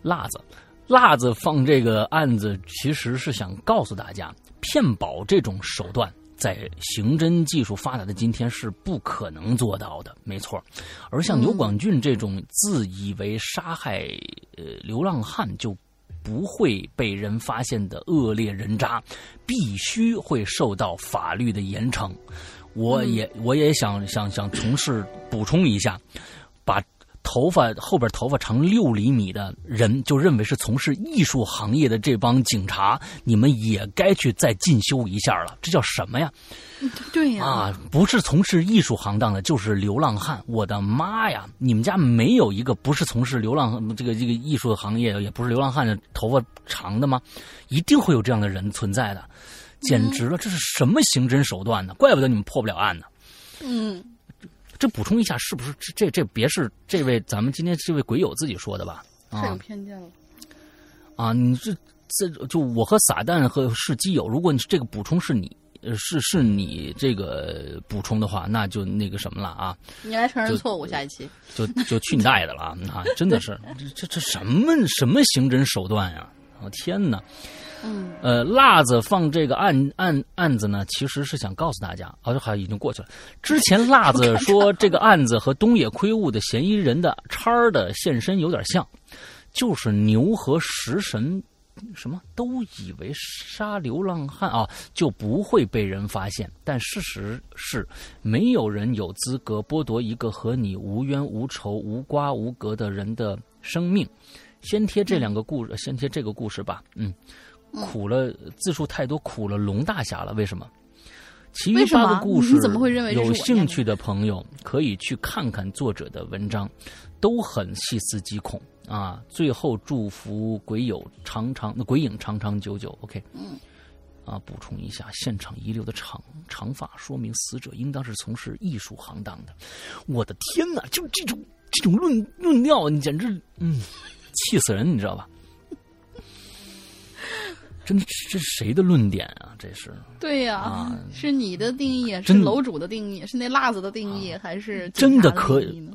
辣子，辣子放这个案子，其实是想告诉大家，骗保这种手段在刑侦技术发达的今天是不可能做到的，没错。而像牛广俊这种自以为杀害呃流浪汉就不会被人发现的恶劣人渣，必须会受到法律的严惩。我也我也想想想从事补充一下，头发后边头发长六厘米的人，就认为是从事艺术行业的这帮警察，你们也该去再进修一下了。这叫什么呀？对呀，啊，不是从事艺术行当的，就是流浪汉。我的妈呀！你们家没有一个不是从事流浪这个这个艺术行业，也不是流浪汉的头发长的吗？一定会有这样的人存在的，简直了！这是什么刑侦手段呢？怪不得你们破不了案呢。嗯。这补充一下，是不是这这这别是这位咱们今天这位鬼友自己说的吧？太有啊偏见了。啊，你这这就我和撒旦和是基友，如果你这个补充是你呃是是你这个补充的话，那就那个什么了啊，你来承认错误，下一期。就就去你大爷的了啊！啊，真的是这这这什么什么刑侦手段呀！我、天哪！嗯，呃，辣子放这个案案案子呢，其实是想告诉大家，啊，好像已经过去了。之前辣子 <laughs> 说这个案子和东野圭吾的嫌疑人的叉儿的现身有点像，就是牛和食神什么都以为杀流浪汉啊就不会被人发现，但事实是没有人有资格剥夺一个和你无冤无仇、无瓜无葛的人的生命。先贴这两个故事，先贴这个故事吧。嗯，苦了字数太多，苦了龙大侠了。为什么？其余八个故事你怎么会认为有兴趣的朋友可以去看看作者的文章，都很细思极恐啊。最后祝福鬼友长长鬼影长长久久。OK，嗯。啊，补充一下，现场遗留的长长发，说明死者应当是从事艺术行当的。我的天哪，就这种这种论论调，你简直嗯，气死人，你知道吧？真的，这是谁的论点啊？这是对呀、啊是你的定义，是楼主的定义，是那辣子的定义，还是真的可以？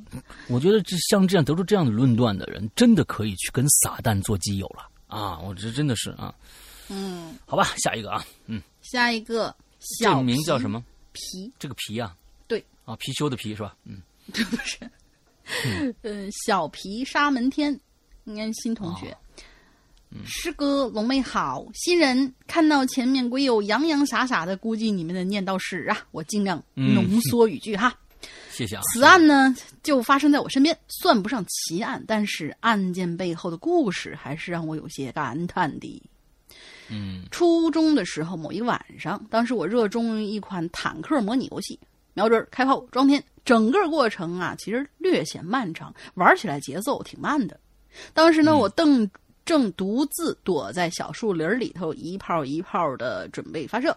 我觉得这像这样得出这样的论断的人，真的可以去跟撒旦做基友了啊！我这真的是啊，嗯，好吧，下一个啊，嗯，下一个这个小名叫什么？皮，这个皮啊，对啊，貔貅的貔是吧？嗯，这 <laughs> 不是，嗯，小皮沙门天，应该是新同学。哦师哥龙妹好，新人看到前面鬼友洋洋洒洒的，估计你们的念叨是啊，我尽量嗯浓缩语句哈。<laughs> 谢谢啊。此案呢，就发生在我身边，算不上奇案，但是案件背后的故事还是让我有些感叹的。嗯初中的时候，某一个晚上，当时我热衷于一款坦克模拟游戏，瞄准、开炮、装填，整个过程啊，其实略显漫长，玩起来节奏挺慢的。当时呢，我正正独自躲在小树林里头，一炮一炮的准备发射。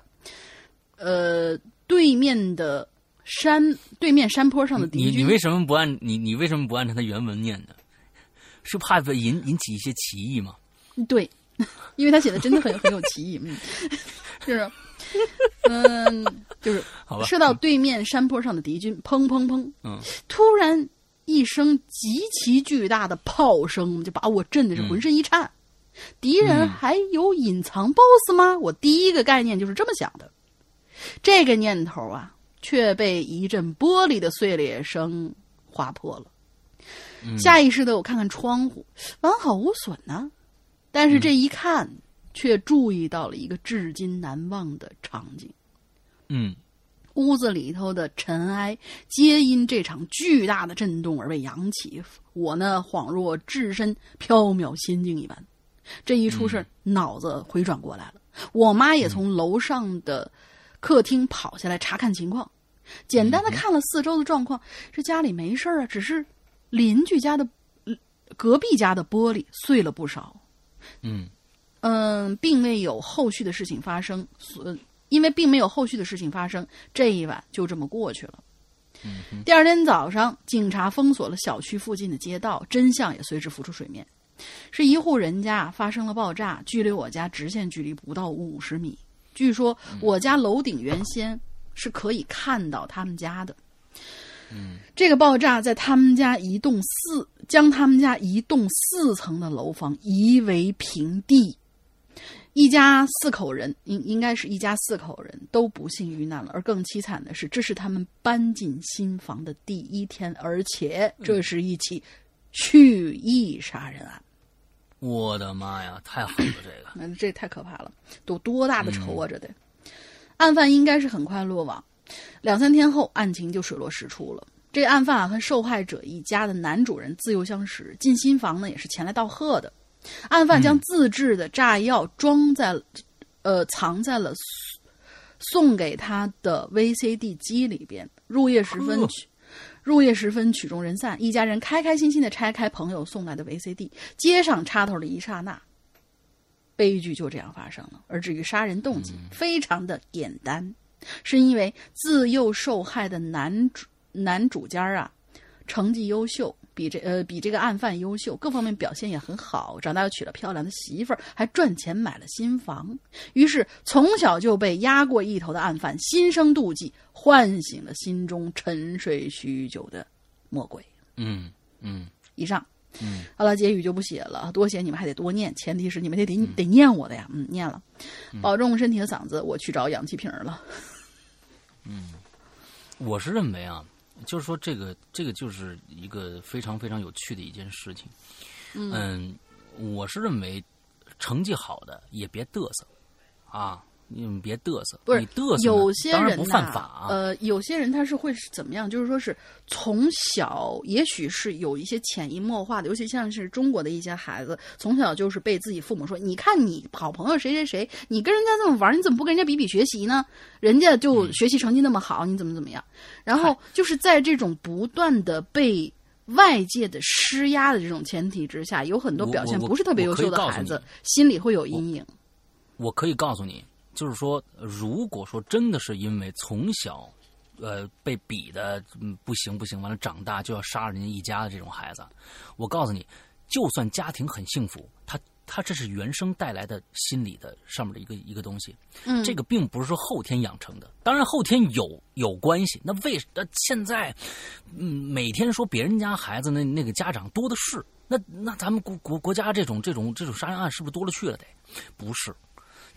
呃，对面的山，对面山坡上的敌你你，为什么不按你你为什么不按照他原文念呢？是怕引引起一些歧义吗？对，<laughs> 因为他写的真的很很有歧义，嗯，<laughs> 就是，嗯，就是好吧，射到对面山坡上的敌军，砰砰砰，嗯，突然一声极其巨大的炮声，就把我震的是浑身一颤。敌人嗯还有隐藏 BOSS 吗？我第一个概念就是这么想的。这个念头啊，却被一阵玻璃的碎裂声划破了。嗯下意识的我看看窗户，完好无损呢、但是这一看，却注意到了一个至今难忘的场景。嗯屋子里头的尘埃皆因这场巨大的震动而被扬起，我呢恍若置身缥缈仙境一般。这一出事儿，脑子回转过来了。我妈也从楼上的客厅跑下来查看情况，简单的看了四周的状况，这家里没事儿啊，只是邻居家的、呃隔壁家的玻璃碎了不少。嗯嗯，并未有后续的事情发生，所因为并没有后续的事情发生，这一晚就这么过去了。第二天早上，警察封锁了小区附近的街道，真相也随之浮出水面。是一户人家发生了爆炸，距离我家直线距离不到五十米。据说我家楼顶原先是可以看到他们家的。这个爆炸在他们家一栋四，将他们家一栋四层的楼房夷为平地。一家四口人，应应该是一家四口人都不幸遇难了。而更凄惨的是，这是他们搬进新房的第一天，而且这是一起蓄意杀人案。我的妈呀，太狠了这个。那 <clears throat> 这太可怕了，都多大的仇啊！这得，案犯应该是很快落网，两三天后案情就水落石出了。这案犯啊和受害者一家的男主人自幼相识，进新房呢也是前来道贺的。案犯将自制的炸药装在，呃，藏在了送给他的 VCD 机里边。入夜时分入夜时分曲终人散，一家人开开心心的拆开朋友送来的 VCD，接上插头的一刹那，悲剧就这样发生了。而至于杀人动机，非常的简单，是因为自幼受害的男主男主家啊，成绩优秀，比这呃比这个案犯优秀，各方面表现也很好，长大又娶了漂亮的媳妇儿，还赚钱买了新房。于是从小就被压过一头的案犯心生妒忌，唤醒了心中沉睡许久的魔鬼。嗯嗯以上。嗯，好了，结语就不写了，多写你们还得多念，前提是你们得得得念我的呀。嗯，念了，保重身体和嗓子，我去找氧气瓶了。嗯。我是认为啊，就是说这个这个就是一个非常非常有趣的一件事情。嗯，我是认为成绩好的也别嘚瑟啊，你们别嘚瑟，不是你嘚瑟有些人呐不犯法、啊。呃，有些人他是会是怎么样？就是说是从小，也许是有一些潜移默化的，尤其像是中国的一些孩子，从小就是被自己父母说：“你看你好朋友谁谁谁，你跟人家这么玩，你怎么不跟人家比比学习呢？人家就嗯学习成绩那么好，你怎么怎么样？”然后就是在这种不断的被。外界的施压的这种前提之下，有很多表现不是特别优秀的孩子心里会有阴影。我可以告诉你，就是说，如果说真的是因为从小，呃，被比的嗯不行不行，完了长大就要杀人家一家的这种孩子，我告诉你，就算家庭很幸福，他他这是原生带来的心理的上面的一个一个东西，嗯，这个并不是说后天养成的，当然后天有有关系。那为那现在，嗯，每天说别人家孩子那那个家长多的是，那那咱们国国国家这种这种这种杀人案是不是多了去了？得不是，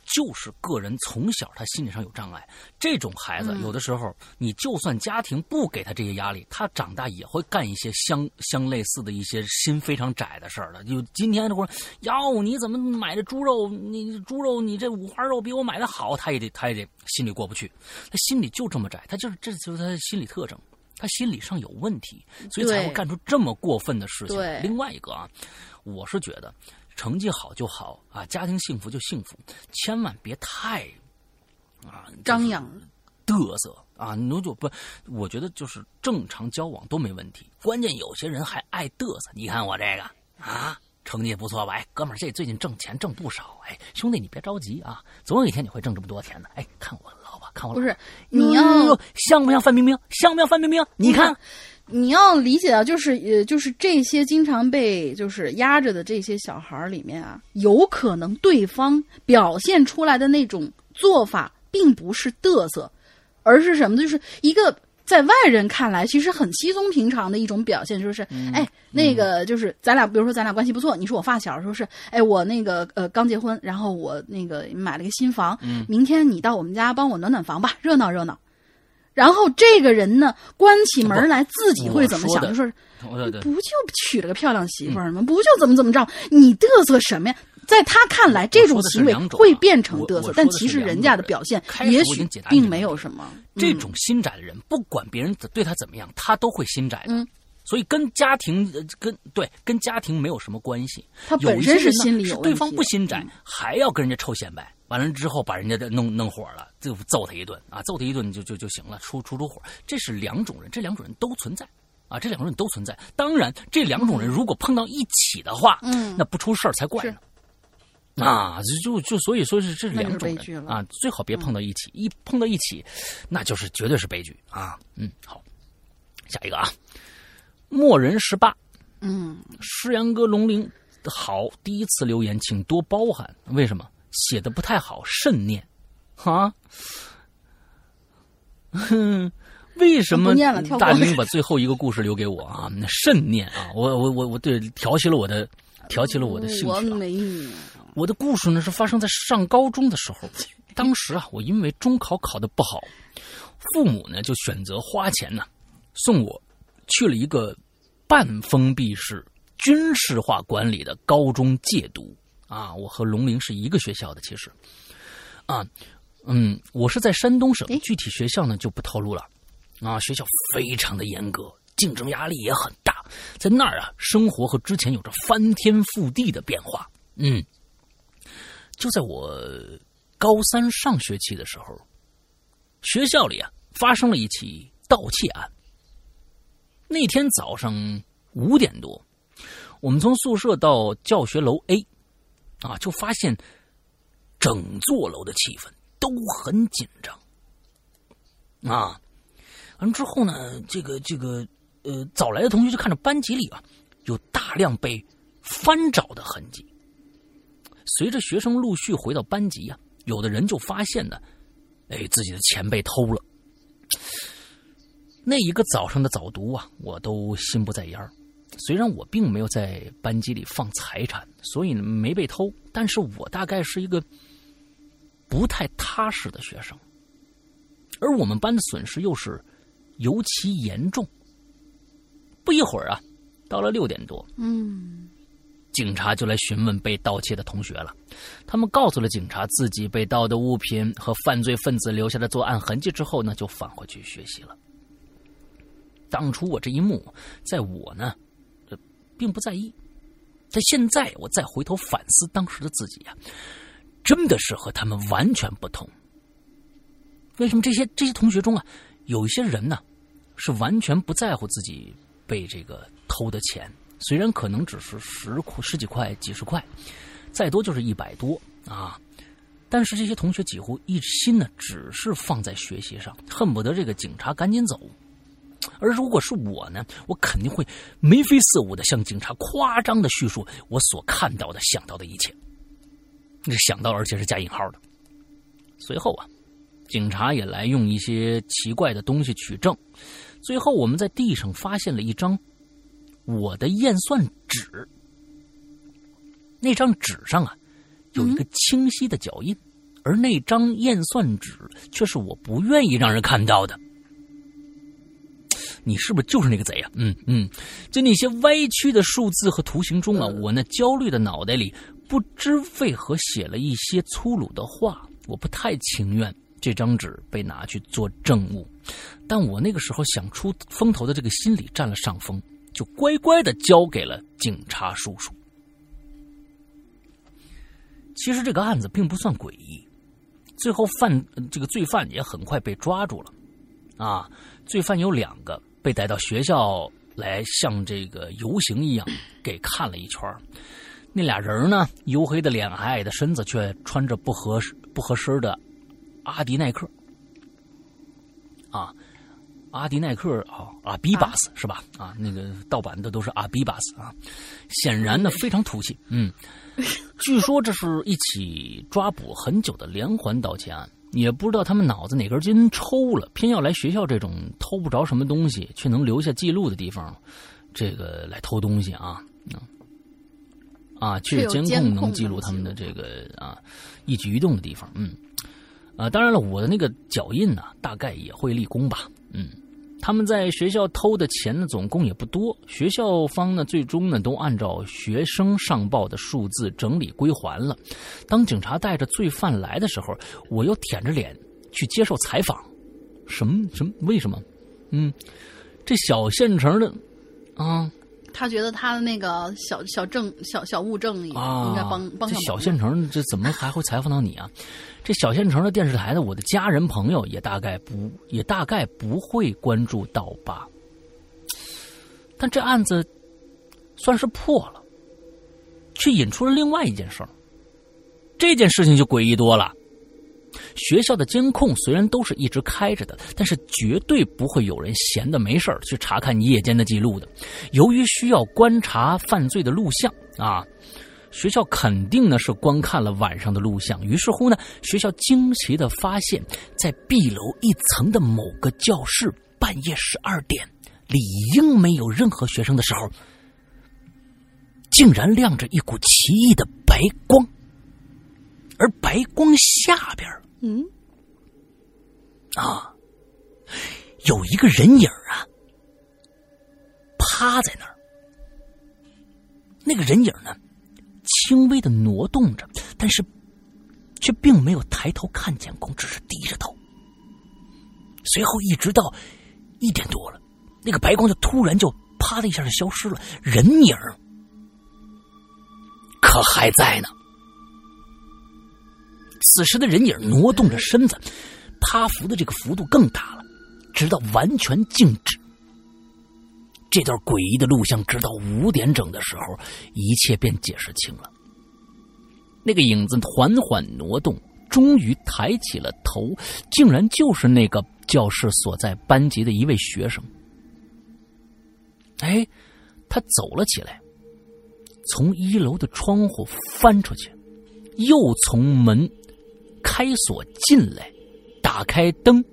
就是个人从小他心理上有障碍。这种孩子有的时候，你就算家庭不给他这些压力，他长大也会干一些相相类似的一些心非常窄的事儿的。就今天这会儿，哟，你怎么买的猪肉？你猪肉你这五花肉比我买的好，他也得他也得心里过不去。他心里就这么窄，他就是这就是他的心理特征。他心理上有问题，所以才会干出这么过分的事情。另外一个啊，我是觉得成绩好就好啊，家庭幸福就幸福，千万别太啊张扬嘚瑟啊，你就不，我觉得就是正常交往都没问题，关键有些人还爱嘚瑟。你看我这个啊，成绩不错吧？哎，哥们儿，这最近挣钱挣不少。哎，兄弟，你别着急啊，总有一天你会挣这么多钱的。哎，看我老婆，看我老婆不是你要哟像不像范冰冰？像不像范冰冰？你看，你要理解啊，就是呃，就是这些经常被就是压着的这些小孩儿里面啊，有可能对方表现出来的那种做法，并不是嘚瑟，而是什么呢？就是一个在外人看来其实很稀松平常的一种表现，就是、哎，那个就是咱俩，比如说咱俩关系不错，你是我发小，说是哎，我那个呃刚结婚，然后我那个买了个新房，明天你到我们家帮我暖暖房吧，热闹热闹。然后这个人呢，关起门来自己会怎么想？就说对对不就娶了个漂亮媳妇儿吗？不就怎么怎么着？你嘚瑟什么呀？在他看来，这种行为会变成嘚瑟但其实人人家的表现也许并没有什么。嗯这种心窄的人，不管别人对他怎么样，他都会心窄的。嗯所以跟家庭呃跟对跟家庭没有什么关系。他本身是心理有是对方不心窄，嗯还要跟人家臭显摆，完了之后把人家的弄弄火了，就揍他一顿啊，揍他一顿就就就行了，出出出火。这是两种人，这两种人都存在。啊，这两种人都存在。当然，这两种人如果碰到一起的话，嗯那不出事儿才怪呢。啊，就就就所以说是这两种人啊，最好别碰到一起，一碰到一起，那就是绝对是悲剧啊。嗯，好，下一个啊，墨人十八，嗯，诗阳哥龙鳞好，第一次留言，请多包涵。为什么写的不太好，慎念啊？哼，为什么大明把最后一个故事留给我啊？那慎念啊，我我我我对挑起了我的挑起了我的兴趣、啊。没你我的故事呢是发生在上高中的时候，当时啊，我因为中考考的不好，父母呢就选择花钱呢送我去了一个半封闭式、军事化管理的高中戒毒啊。我和龙陵是一个学校的，其实啊，嗯，我是在山东省，具体学校呢就不透露了啊。学校非常的严格，竞争压力也很大，在那儿啊，生活和之前有着翻天覆地的变化。嗯，就在我高三上学期的时候，学校里啊发生了一起盗窃案。那天早上五点多，我们从宿舍到教学楼 A，啊，就发现整座楼的气氛都很紧张。啊，完之后呢，这个这个呃，早来的同学就看着班级里啊有大量被翻找的痕迹。随着学生陆续回到班级呀、有的人就发现呢，哎，自己的钱被偷了。那一个早上的早读啊，我都心不在焉。虽然我并没有在班级里放财产，所以呢没被偷，但是我大概是一个不太踏实的学生，而我们班的损失又是尤其严重。不一会儿啊，到了六点多，嗯警察就来询问被盗窃的同学了。他们告诉了警察自己被盗的物品和犯罪分子留下的作案痕迹之后呢，就返回去学习了。当初我这一幕，在我呢，这并不在意。但现在我再回头反思当时的自己呀、真的是和他们完全不同。为什么这些这些同学中啊，有一些人呢，是完全不在乎自己被这个偷的钱，虽然可能只是十块、十几块、几十块，再多就是一百多啊。但是这些同学几乎一心呢，只是放在学习上，恨不得这个警察赶紧走。<tsk> 而如果是我呢，我肯定会眉飞色舞的向警察夸张的叙述我所看到的、想到的一切。这想到，而且是加引号的。随后啊，警察也来用一些奇怪的东西取证。最后，我们在地上发现了一张我的验算纸。那张纸上啊，有一个清晰的脚印，而那张验算纸却是我不愿意让人看到的。你是不是就是那个贼呀、嗯嗯，在那些歪曲的数字和图形中啊，我那焦虑的脑袋里不知为何写了一些粗鲁的话。我不太情愿这张纸被拿去做证物，但我那个时候想出风头的这个心理占了上风，就乖乖的交给了警察叔叔。其实这个案子并不算诡异，最后犯呃这个罪犯也很快被抓住了。啊，罪犯有两个被带到学校来，像这个游行一样给看了一圈那俩人呢，黝黑的脸、矮矮的身子，却穿着不合不合身的阿迪耐克。啊，阿迪耐克啊，阿比巴斯是吧？啊，那个盗版的都是阿比巴斯啊，显然呢非常土气。嗯，<laughs> 据说这是一起抓捕很久的连环盗窃案。也不知道他们脑子哪根筋抽了，偏要来学校这种偷不着什么东西却能留下记录的地方，这个来偷东西啊啊啊！去监控能记录他们的这个啊一举一动的地方，嗯啊，当然了，我的那个脚印呢，大概也会立功吧，嗯。他们在学校偷的钱呢，总共也不多。学校方呢，最终呢都按照学生上报的数字整理归还了。当警察带着罪犯来的时候，我又舔着脸去接受采访。什么什么？为什么？嗯，这小县城的啊他觉得他的那个小小证小小物证应该帮帮这小县城这怎么还会采访到你啊？这小县城的电视台的我的家人朋友也大概不也大概不会关注到吧。但这案子算是破了，却引出了另外一件事儿。这件事情就诡异多了。学校的监控虽然都是一直开着的，但是绝对不会有人闲的没事儿去查看夜间的记录的。由于需要观察犯罪的录像啊，学校肯定呢是观看了晚上的录像。于是乎呢，学校惊奇的发现，在 B 楼一层的某个教室，半夜十二点，理应没有任何学生的时候，竟然亮着一股奇异的白光，而白光下边嗯，啊，有一个人影啊，趴在那儿。那个人影呢，轻微的挪动着，但是却并没有抬头看监控，只是低着头。随后一直到一点多了，那个白光就突然就啪的一下就消失了，人影可还在呢。此时的人影挪动着身子，趴伏的这个幅度更大了，直到完全静止。这段诡异的录像，直到五点整的时候，一切便解释清了。那个影子缓缓挪动，终于抬起了头，竟然就是那个教室所在班级的一位学生。哎，他走了起来，从一楼的窗户翻出去，又从门开锁进来，打开灯，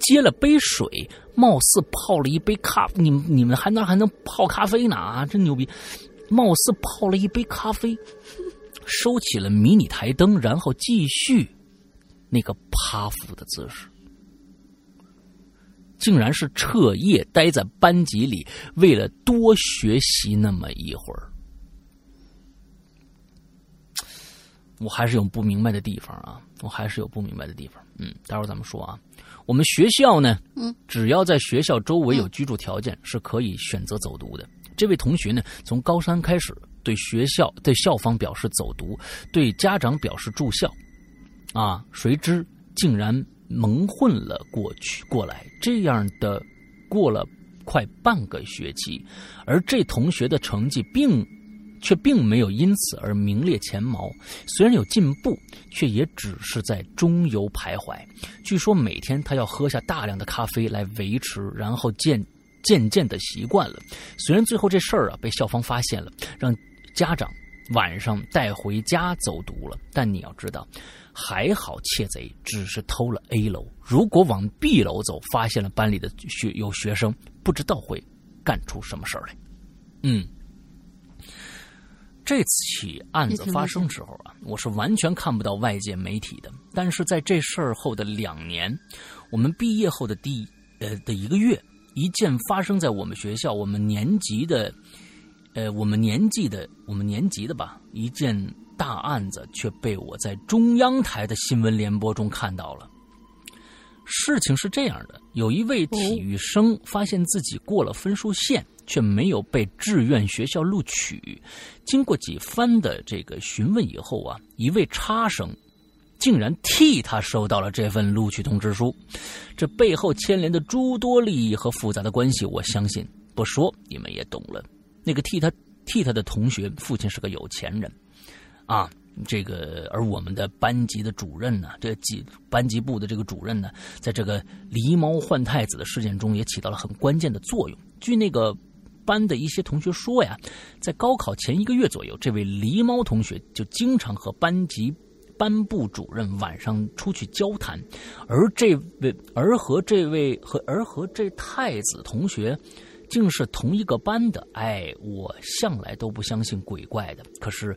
接了杯水，貌似泡了一杯咖，你们你们还能还能泡咖啡呢啊，真牛逼！貌似泡了一杯咖啡，收起了迷你台灯，然后继续那个趴伏的姿势。竟然是彻夜待在班级里，为了多学习那么一会儿。我还是有不明白的地方啊，我还是有不明白的地方。嗯，待会儿咱们说啊。我们学校呢，嗯，只要在学校周围有居住条件，是可以选择走读的。这位同学呢，从高三开始对学校、对校方表示走读，对家长表示住校，啊，谁知竟然蒙混了过去过来，这样的过了快半个学期，而这同学的成绩并却并没有因此而名列前茅，虽然有进步，却也只是在中游徘徊。据说每天他要喝下大量的咖啡来维持，然后渐渐渐的习惯了。虽然最后这事儿啊被校方发现了，让家长晚上带回家走读了，但你要知道，还好窃贼只是偷了 A 楼，如果往 B 楼走，发现了班里的学有学生，不知道会干出什么事儿来。嗯。这起案子发生时候啊，我是完全看不到外界媒体的。但是在这事儿后的两年，我们毕业后的第呃的一个月，一件发生在我们学校我们年级的，呃我们年级的我们年级的吧，一件大案子却被我在中央台的新闻联播中看到了。事情是这样的，有一位体育生发现自己过了分数线。却没有被志愿学校录取。经过几番的这个询问以后啊，一位差生竟然替他收到了这份录取通知书。这背后牵连的诸多利益和复杂的关系，我相信不说你们也懂了。那个替他替他的同学父亲是个有钱人啊。这个而我们的班级的主任呢，这几班级部的这个主任呢，在这个狸猫换太子的事件中也起到了很关键的作用。据那个。班的一些同学说呀，在高考前一个月左右，这位狸猫同学就经常和班级班部主任晚上出去交谈，而这位而和这位和而和这太子同学，竟是同一个班的。哎，我向来都不相信鬼怪的，可是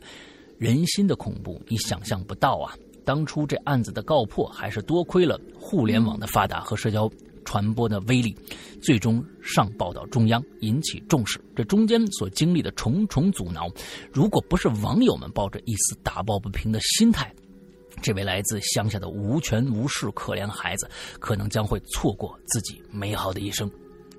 人心的恐怖，你想象不到啊！当初这案子的告破，还是多亏了互联网的发达和社交。传播的威力，最终上报到中央，引起重视。这中间所经历的重重阻挠，如果不是网友们抱着一丝打抱不平的心态，这位来自乡下的无权无势可怜孩子，可能将会错过自己美好的一生。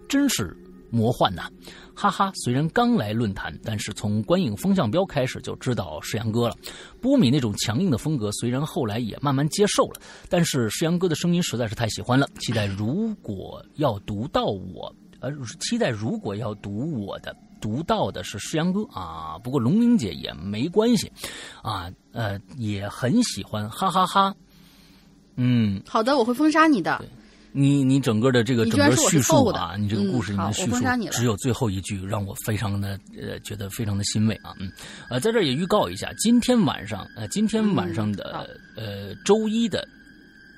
真是。魔幻呐，哈哈！虽然刚来论坛，但是从观影风向标开始就知道世阳哥了。波米那种强硬的风格，虽然后来也慢慢接受了，但是世阳哥的声音实在是太喜欢了。期待如果要读到我，呃，期待如果要读我的，读到的是世阳哥啊。不过龙玲姐也没关系，啊，呃，也很喜欢，哈哈哈。嗯，好的，我会封杀你的。你你整个的这个整个叙述啊，你这个故事里面叙述你只有最后一句让我非常的呃觉得非常的欣慰啊，嗯，呃，在这儿也预告一下，今天晚上呃今天晚上的呃周一的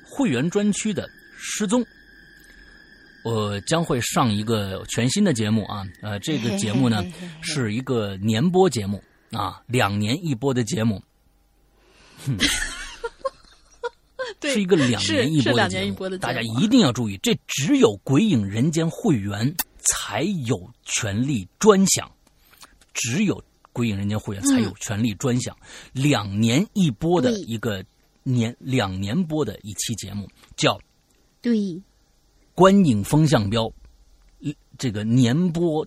会员专区的失踪，我将会上一个全新的节目啊，呃，这个节目呢是一个年播节目啊，两年一播的节目。<laughs> 是一个两年一播的节目，大家一定要注意，这只有《鬼影人间》会员才有权利专享，只有《鬼影人间》会员才有权利专享两年一播的一个年两年播的一期节目，叫对《观影风向标》这个年播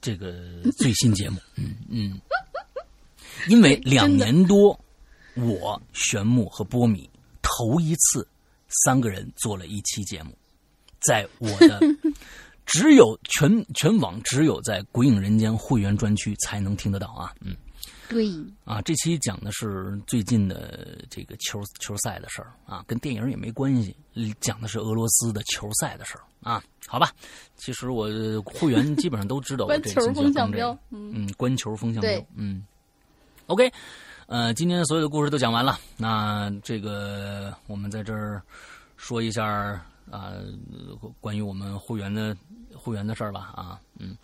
这个最新节目，<laughs> 嗯嗯，因为两年多，我玄木和波米。头一次，三个人做了一期节目，在我的 <laughs> 只有全全网只有在《鬼影人间》会员专区才能听得到啊！嗯，对，啊，这期讲的是最近的这个球球赛的事儿啊，跟电影也没关系，讲的是俄罗斯的球赛的事儿啊。好吧，其实我会员基本上都知道我 <laughs> 关球风向标嗯。嗯，关球风向标对，嗯，OK，呃，今天的所有的故事都讲完了，那这个我们在这儿说一下啊、关于我们会员的会员的事儿吧啊，嗯。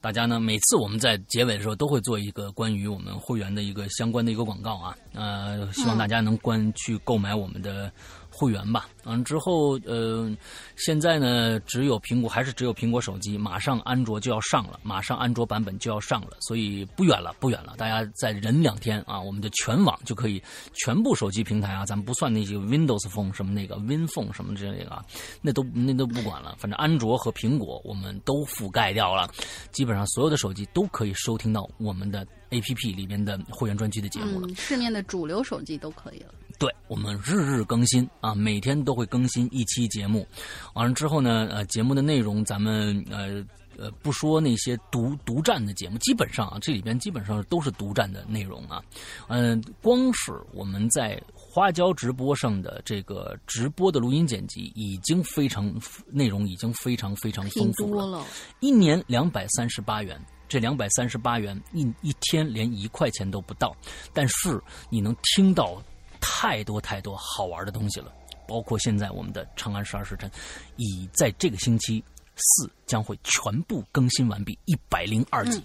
大家呢，每次我们在结尾的时候都会做一个关于我们会员的一个相关的一个广告啊，呃，希望大家能关去购买我们的会员吧。完、了之后，呃，现在呢，只有苹果还是只有苹果手机，马上安卓就要上了，马上安卓版本就要上了，所以不远了，不远了。大家再忍两天啊，我们的全网就可以全部手机平台啊，咱们不算那些 Windows Phone 什么那个 Win Phone 什么之类的啊，那都那都不管了，反正安卓和苹果我们都覆盖掉了，基本上所有的手机都可以收听到我们的 APP 里面的会员专区的节目了。市面的主流手机都可以了。对我们日日更新啊，每天都会更新一期节目。完了之后呢，呃，节目的内容咱们呃呃不说那些独独占的节目，基本上啊这里边基本上都是独占的内容啊。嗯、光是我们在花椒直播上的这个直播的录音剪辑，已经非常内容已经非常非常丰富了。一年两百三十八元，这两百三十八元一一天连一块钱都不到，但是你能听到太多太多好玩的东西了，包括现在我们的《长安十二时辰》，已在这个星期四将会全部更新完毕，一百零二集。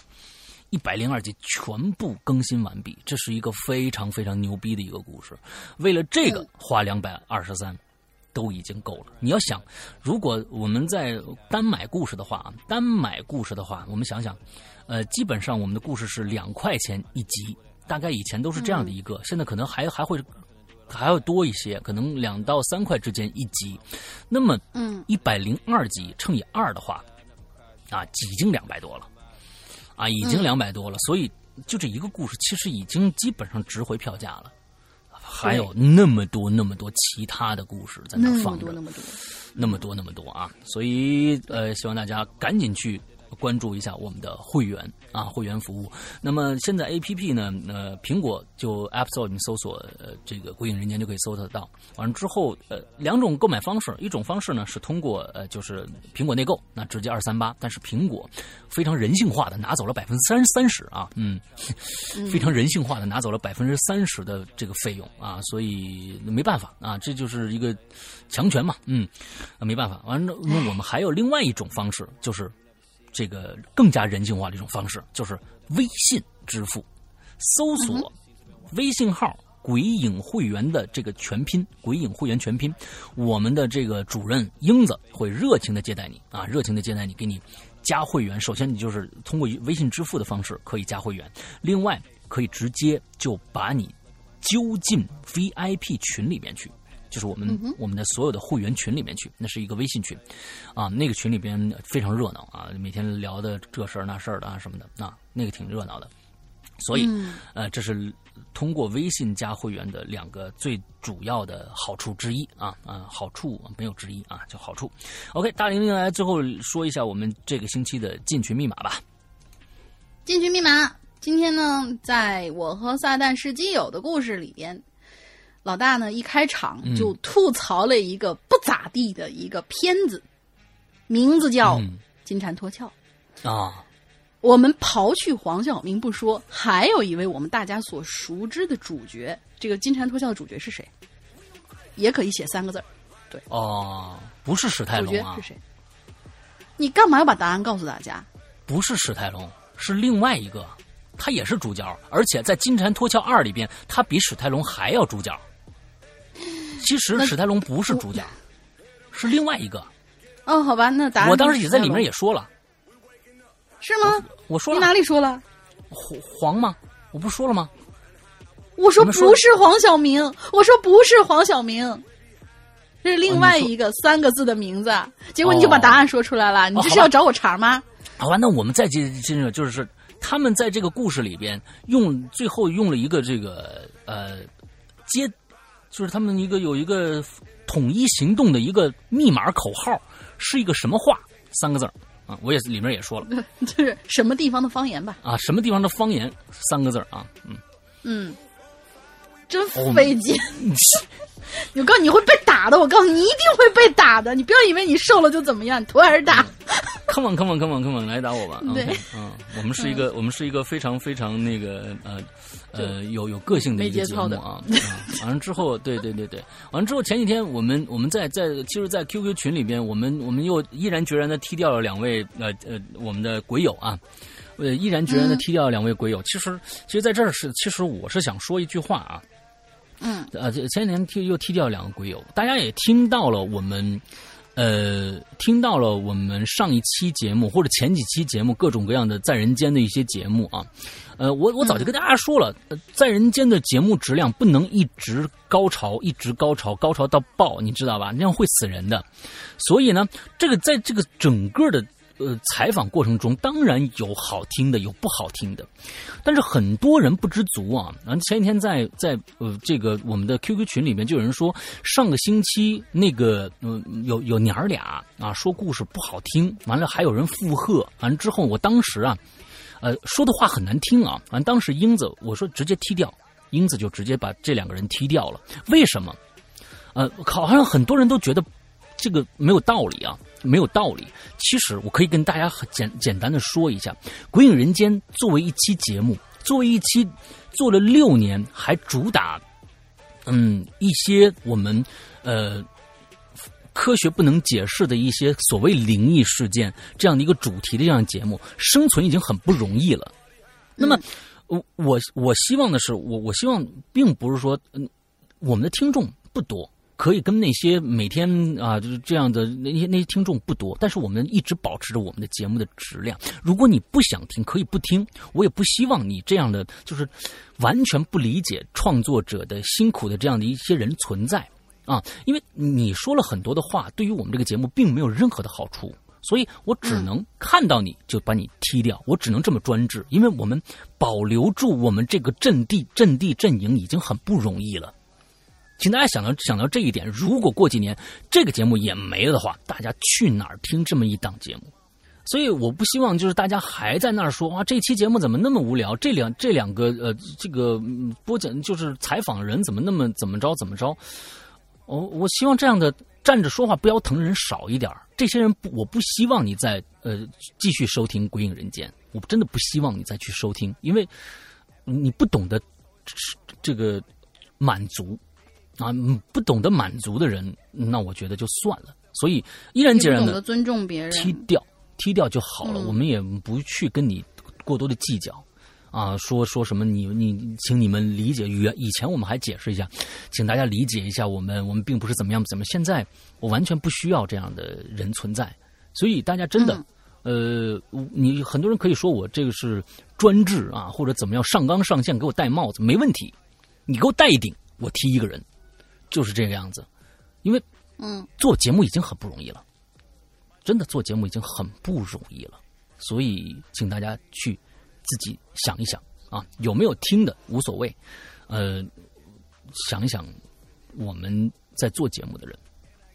一百零二集全部更新完毕，这是一个非常非常牛逼的一个故事。为了这个花两百二十三，都已经够了。你要想，如果我们在单买故事的话啊，单买故事的话，我们想想，呃，基本上我们的故事是两块钱一集，大概以前都是这样的一个，现在可能还还会还要多一些，可能两到三块之间一集。那么，嗯，一百零二集乘以二的话，啊，已经两百多了，啊，已经两百多了。所以，就这一个故事，其实已经基本上值回票价了。还有那么多那么多其他的故事在那放着多，那么多，那么多那么多啊！所以呃，希望大家赶紧去关注一下我们的会员啊，会员服务。那么现在 A P P 呢，呃，苹果就 App Store 里面搜索呃这个“鬼影人间”就可以搜得到。完了之后，呃，两种购买方式，一种方式呢是通过呃就是苹果内购，那直接二三八，但是苹果非常人性化的拿走了百分之三三十啊，嗯，非常人性化的拿走了百分之三十的这个费用啊，所以没办法啊，这就是一个强权嘛，嗯，啊没办法。完了，那我们还有另外一种方式，就是这个更加人性化的一种方式，就是微信支付，搜索微信号。鬼影会员的这个全拼，鬼影会员全拼，我们的这个主任英子会热情的接待你啊，热情的接待你，给你加会员。首先，你就是通过微信支付的方式可以加会员，另外可以直接就把你揪进 VIP 群里面去。就是我们、我们的所有的会员群里面去，那是一个微信群，啊，那个群里边非常热闹啊，每天聊的这事儿那事儿的啊什么的，啊，那个挺热闹的。所以，呃，这是通过微信加会员的两个最主要的好处之一啊啊，好处没有之一啊，就好处。OK，大玲玲来最后说一下我们这个星期的进群密码吧。进群密码。今天呢，在我和撒旦是基友的故事里边，老大呢一开场嗯就吐槽了一个不咋地的一个片子，名字叫《嗯金蝉脱壳》。啊，我们刨去黄晓明不说，还有一位我们大家所熟知的主角，这个《金蝉脱壳》的主角是谁？也可以写三个字儿，哦，不是史泰龙啊角是，谁？你干嘛要把答案告诉大家？不是史泰龙，是另外一个，他也是主角，而且在《金蝉脱壳二》里边，他比史泰龙还要主角。其实那史泰龙不是主角，是另外一个。哦，好吧，那答案我当时也在里面也说了，是吗？我说了你哪里说了？黄黄吗？我不说了吗？我说不是黄晓明，我说不是黄晓明，这是另外一个三个字的名字。结果你就把答案说出来了，你这是要找我茬吗？好吧，那我们再接接着就是他们在这个故事里边用最后用了一个这个呃接，就是他们一个有一个统一行动的一个密码口号，是一个什么话？三个字儿啊，我也是里面也说了 <laughs> 就是什么地方的方言吧？啊，什么地方的方言三个字儿啊，嗯，嗯，真哦费劲。<laughs> 我告诉你，你会被打的。我告诉你，你一定会被打的。你不要以为你瘦了就怎么样，你图还是大。come on come on come on come on 来打我吧，<laughs> 对嗯，我们是一个我们是一个非常非常那个呃呃有有个性的一个节目啊完了之后，对对对对，完了之后前几天我们我们在在其实，在 QQ 群里边，我们我们又毅然决然的踢掉了两位呃呃我们的鬼友啊。呃，毅然决然的踢掉了两位鬼友。其实，其实在这儿是，其实我是想说一句话啊，嗯，呃，这前几年踢又踢掉两个鬼友，大家也听到了我们，呃，听到了我们上一期节目或者前几期节目各种各样的在人间的一些节目啊，呃，我我早就跟大家说了，在人间的节目质量不能一直高潮，一直高潮，高潮到爆，你知道吧？那样会死人的。所以呢，这个在这个整个的呃采访过程中，当然有好听的，有不好听的，但是很多人不知足啊。然后前几天在在呃这个我们的 QQ 群里面就有人说，上个星期那个嗯、有有娘儿俩啊说故事不好听，完了还有人附和，完了之后我当时啊，呃说的话很难听啊，完当时英子我说直接踢掉，英子就直接把这两个人踢掉了，为什么？呃，好像很多人都觉得这个没有道理啊，没有道理。其实我可以跟大家很简简单的说一下，《鬼影人间》作为一期节目，作为一期做了六年，还主打嗯一些我们呃科学不能解释的一些所谓灵异事件这样的一个主题的这样节目，生存已经很不容易了。那么，我我我希望的是，我我希望并不是说，嗯，我们的听众不多，可以跟那些每天啊就是这样的那些那些听众不多，但是我们一直保持着我们的节目的质量。如果你不想听，可以不听，我也不希望你这样的就是完全不理解创作者的辛苦的这样的一些人存在啊，因为你说了很多的话，对于我们这个节目并没有任何的好处。所以我只能看到你就把你踢掉，我只能这么专制，因为我们保留住我们这个阵地、阵地阵营已经很不容易了。请大家想到想到这一点，如果过几年这个节目也没了的话，大家去哪儿听这么一档节目？所以我不希望就是大家还在那儿说啊，这期节目怎么那么无聊？这两这两个呃，这个播讲就是采访人怎么那么怎么着怎么着？我、我希望这样的站着说话不腰疼人少一点这些人不，我不希望你再呃继续收听《鬼影人间》，我真的不希望你再去收听，因为你不懂得这个满足啊，嗯不懂得满足的人，那我觉得就算了。所以依然决然的尊重别人，踢掉，踢掉就好了。嗯我们也不去跟你过多的计较。啊，说说什么你你，请你们理解。原以前我们还解释一下，请大家理解一下，我们我们并不是怎么样怎么。现在我完全不需要这样的人存在，所以大家真的，呃，你很多人可以说我这个是专制啊，或者怎么样上纲上线给我戴帽子，没问题，你给我戴一顶，我踢一个人，就是这个样子。因为嗯，做节目已经很不容易了，真的做节目已经很不容易了，所以请大家去自己想一想啊，有没有听的无所谓，呃，想一想我们在做节目的人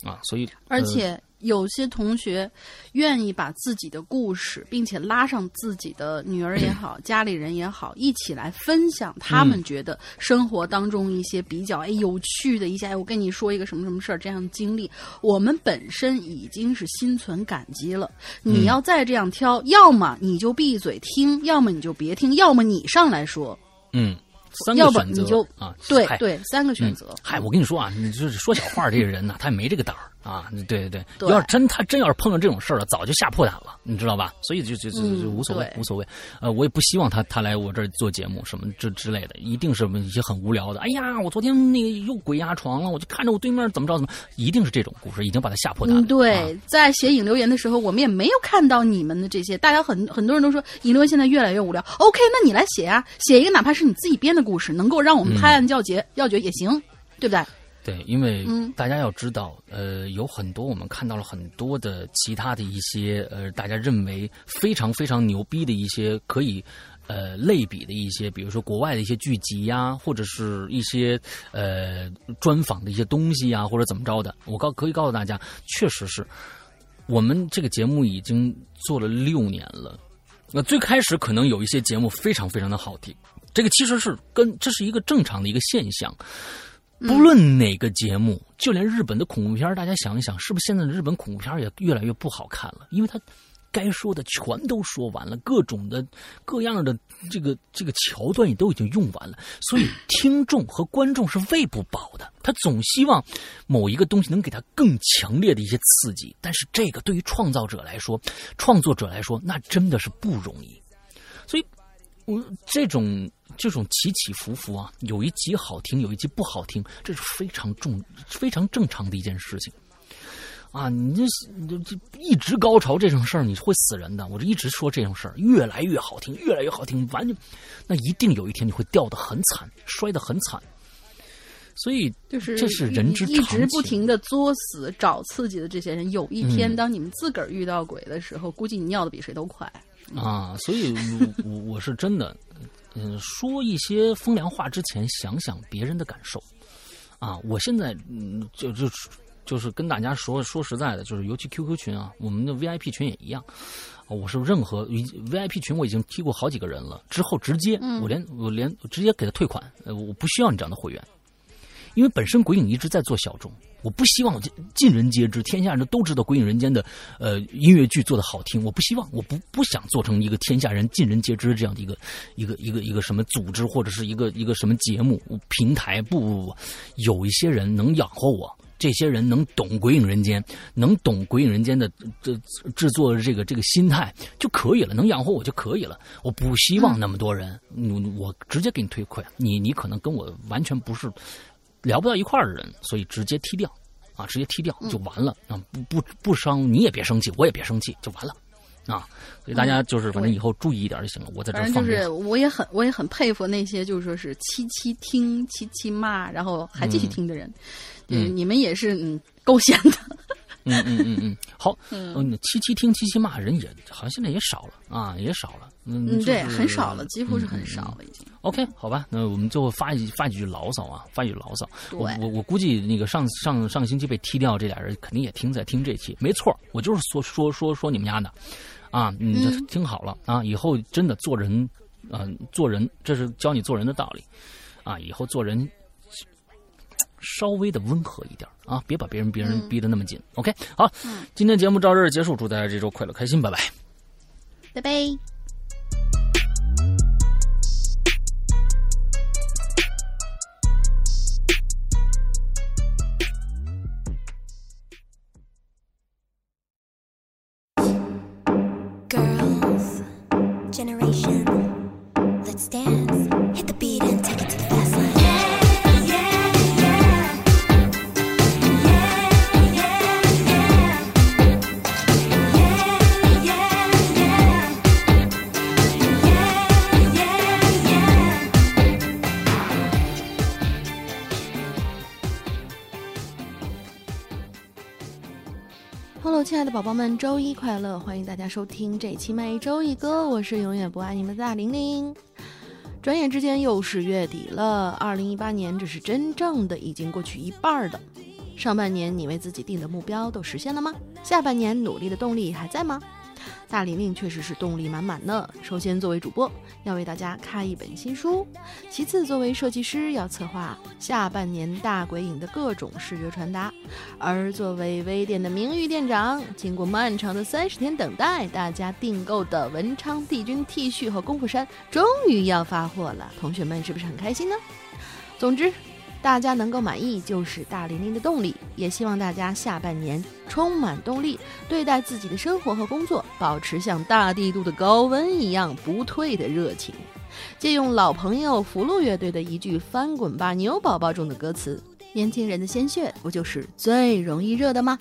啊，所以而且有些同学愿意把自己的故事，并且拉上自己的女儿也好、<clears throat> 家里人也好，一起来分享他们觉得生活当中一些比较哎有趣的一些，哎，我跟你说一个什么什么事儿这样的经历，我们本身已经是心存感激了。你要再这样挑，要么你就闭嘴听，要么你就别听，要么你上来说，嗯，三个选择你就啊，对对，三个选择。嗯嗨，我跟你说啊，你就是说小话这个人呢，他也没这个胆儿啊。对对对，对要是真他真要是碰到这种事儿了，早就吓破胆了，你知道吧？所以就就就就嗯无所谓，对无所谓。呃，我也不希望他他来我这儿做节目什么这之类的，一定是一些很无聊的。哎呀，我昨天那个又鬼压床了，我就看着我对面怎么着怎么，一定是这种故事，已经把他吓破胆了。嗯，对，啊在写引留言的时候，我们也没有看到你们的这些。大家很很多人都说引留言现在越来越无聊。OK，那你来写啊，写一个哪怕是你自己编的故事，能够让我们拍案叫绝，要绝也行，对不对？对，因为嗯大家要知道，呃，有很多我们看到了很多的其他的一些呃，大家认为非常非常牛逼的一些可以呃类比的一些，比如说国外的一些剧集呀，或者是一些呃专访的一些东西呀，或者怎么着的。我告可以告诉大家，确实是我们这个节目已经做了六年了。那最开始可能有一些节目非常非常的好听，这个其实是跟这是一个正常的一个现象。不论哪个节目，就连日本的恐怖片，大家想一想，是不是现在的日本恐怖片也越来越不好看了？因为它该说的全都说完了，各种的各样的这个这个桥段也都已经用完了，所以听众和观众是喂不饱的。他总希望某一个东西能给他更强烈的一些刺激，但是这个对于创造者来说，创作者来说，那真的是不容易。所以，我这种这种起起伏伏啊，有一集好听，有一集不好听，这是非常重、非常正常的一件事情。啊，你这这这一直高潮这种事儿，你会死人的。我这一直说这种事儿，越来越好听，越来越好听，完全，那一定有一天你会掉的很惨，摔的很惨。所以，就是这是人之常情一直不停的作死找刺激的这些人，有一天当你们自个儿遇到鬼的时候，估计你尿的比谁都快。啊，所以我我我是真的，嗯，说一些风凉话之前，想想别人的感受。啊，我现在嗯，就就就是跟大家说说实在的，就是尤其 QQ 群啊，我们的 VIP 群也一样。啊我是任何 VIP 群我已经踢过好几个人了，之后直接我连我连我直接给他退款，呃，我不需要你这样的会员。因为本身鬼影一直在做小众，我不希望尽尽人皆知，天下人都知道鬼影人间的呃音乐剧做的好听，我不希望，我不不想做成一个天下人尽人皆知这样的一个一个一个一个什么组织或者是一个一个什么节目平台，不不不，有一些人能养活我。这些人能懂鬼影人间，能懂鬼影人间的这制作的这个这个心态就可以了，能养活我就可以了。我不希望那么多人，嗯我直接给你退款。你你可能跟我完全不是聊不到一块儿的人，所以直接踢掉，啊，直接踢掉就完了啊！不不不伤，你也别生气，我也别生气，就完了，啊！所以大家就是反正以后注意一点就行了。我在这儿就是，我也很我也很佩服那些就是说是七七听、七七骂，然后还继续听的人。嗯你们也是嗯够闲的。嗯嗯嗯嗯，好，嗯，七七听七七骂人也好像现在也少了啊，也少了，嗯，嗯，对，就是很少了，几乎是嗯很少了，已经。OK，好吧，那我们最后发一发几句牢骚啊，发几句牢骚。我我我估计那个上上上个星期被踢掉这俩人肯定也听在听这期，没错，我就是说说说说你们家的，啊，你就嗯。听好了啊，以后真的做人，啊，做人这是教你做人的道理，啊，以后做人稍微的温和一点啊，别把别人别人嗯逼得那么紧。OK，好，今天节目到这儿结束，祝大家这周快乐开心，拜拜。拜拜。宝宝们，周一快乐！欢迎大家收听这期每周一歌，我是永远不爱你们的大玲玲。转眼之间又是月底了，二零一八年这是真正的已经过去一半儿的。上半年你为自己定的目标都实现了吗？下半年努力的动力还在吗？大玲玲确实是动力满满呢。首先，作为主播，要为大家开一本新书；其次，作为设计师，要策划下半年大鬼影的各种视觉传达；而作为微店的名誉店长，经过漫长的三十天等待，大家订购的文昌帝君 T 恤和功夫衫终于要发货了，同学们是不是很开心呢？总之，大家能够满意就是大玲玲的动力，也希望大家下半年充满动力，对待自己的生活和工作，保持像大地度的高温一样不退的热情。借用老朋友福禄乐队的一句《翻滚吧，牛宝宝》中的歌词：“年轻人的鲜血不就是最容易热的吗？”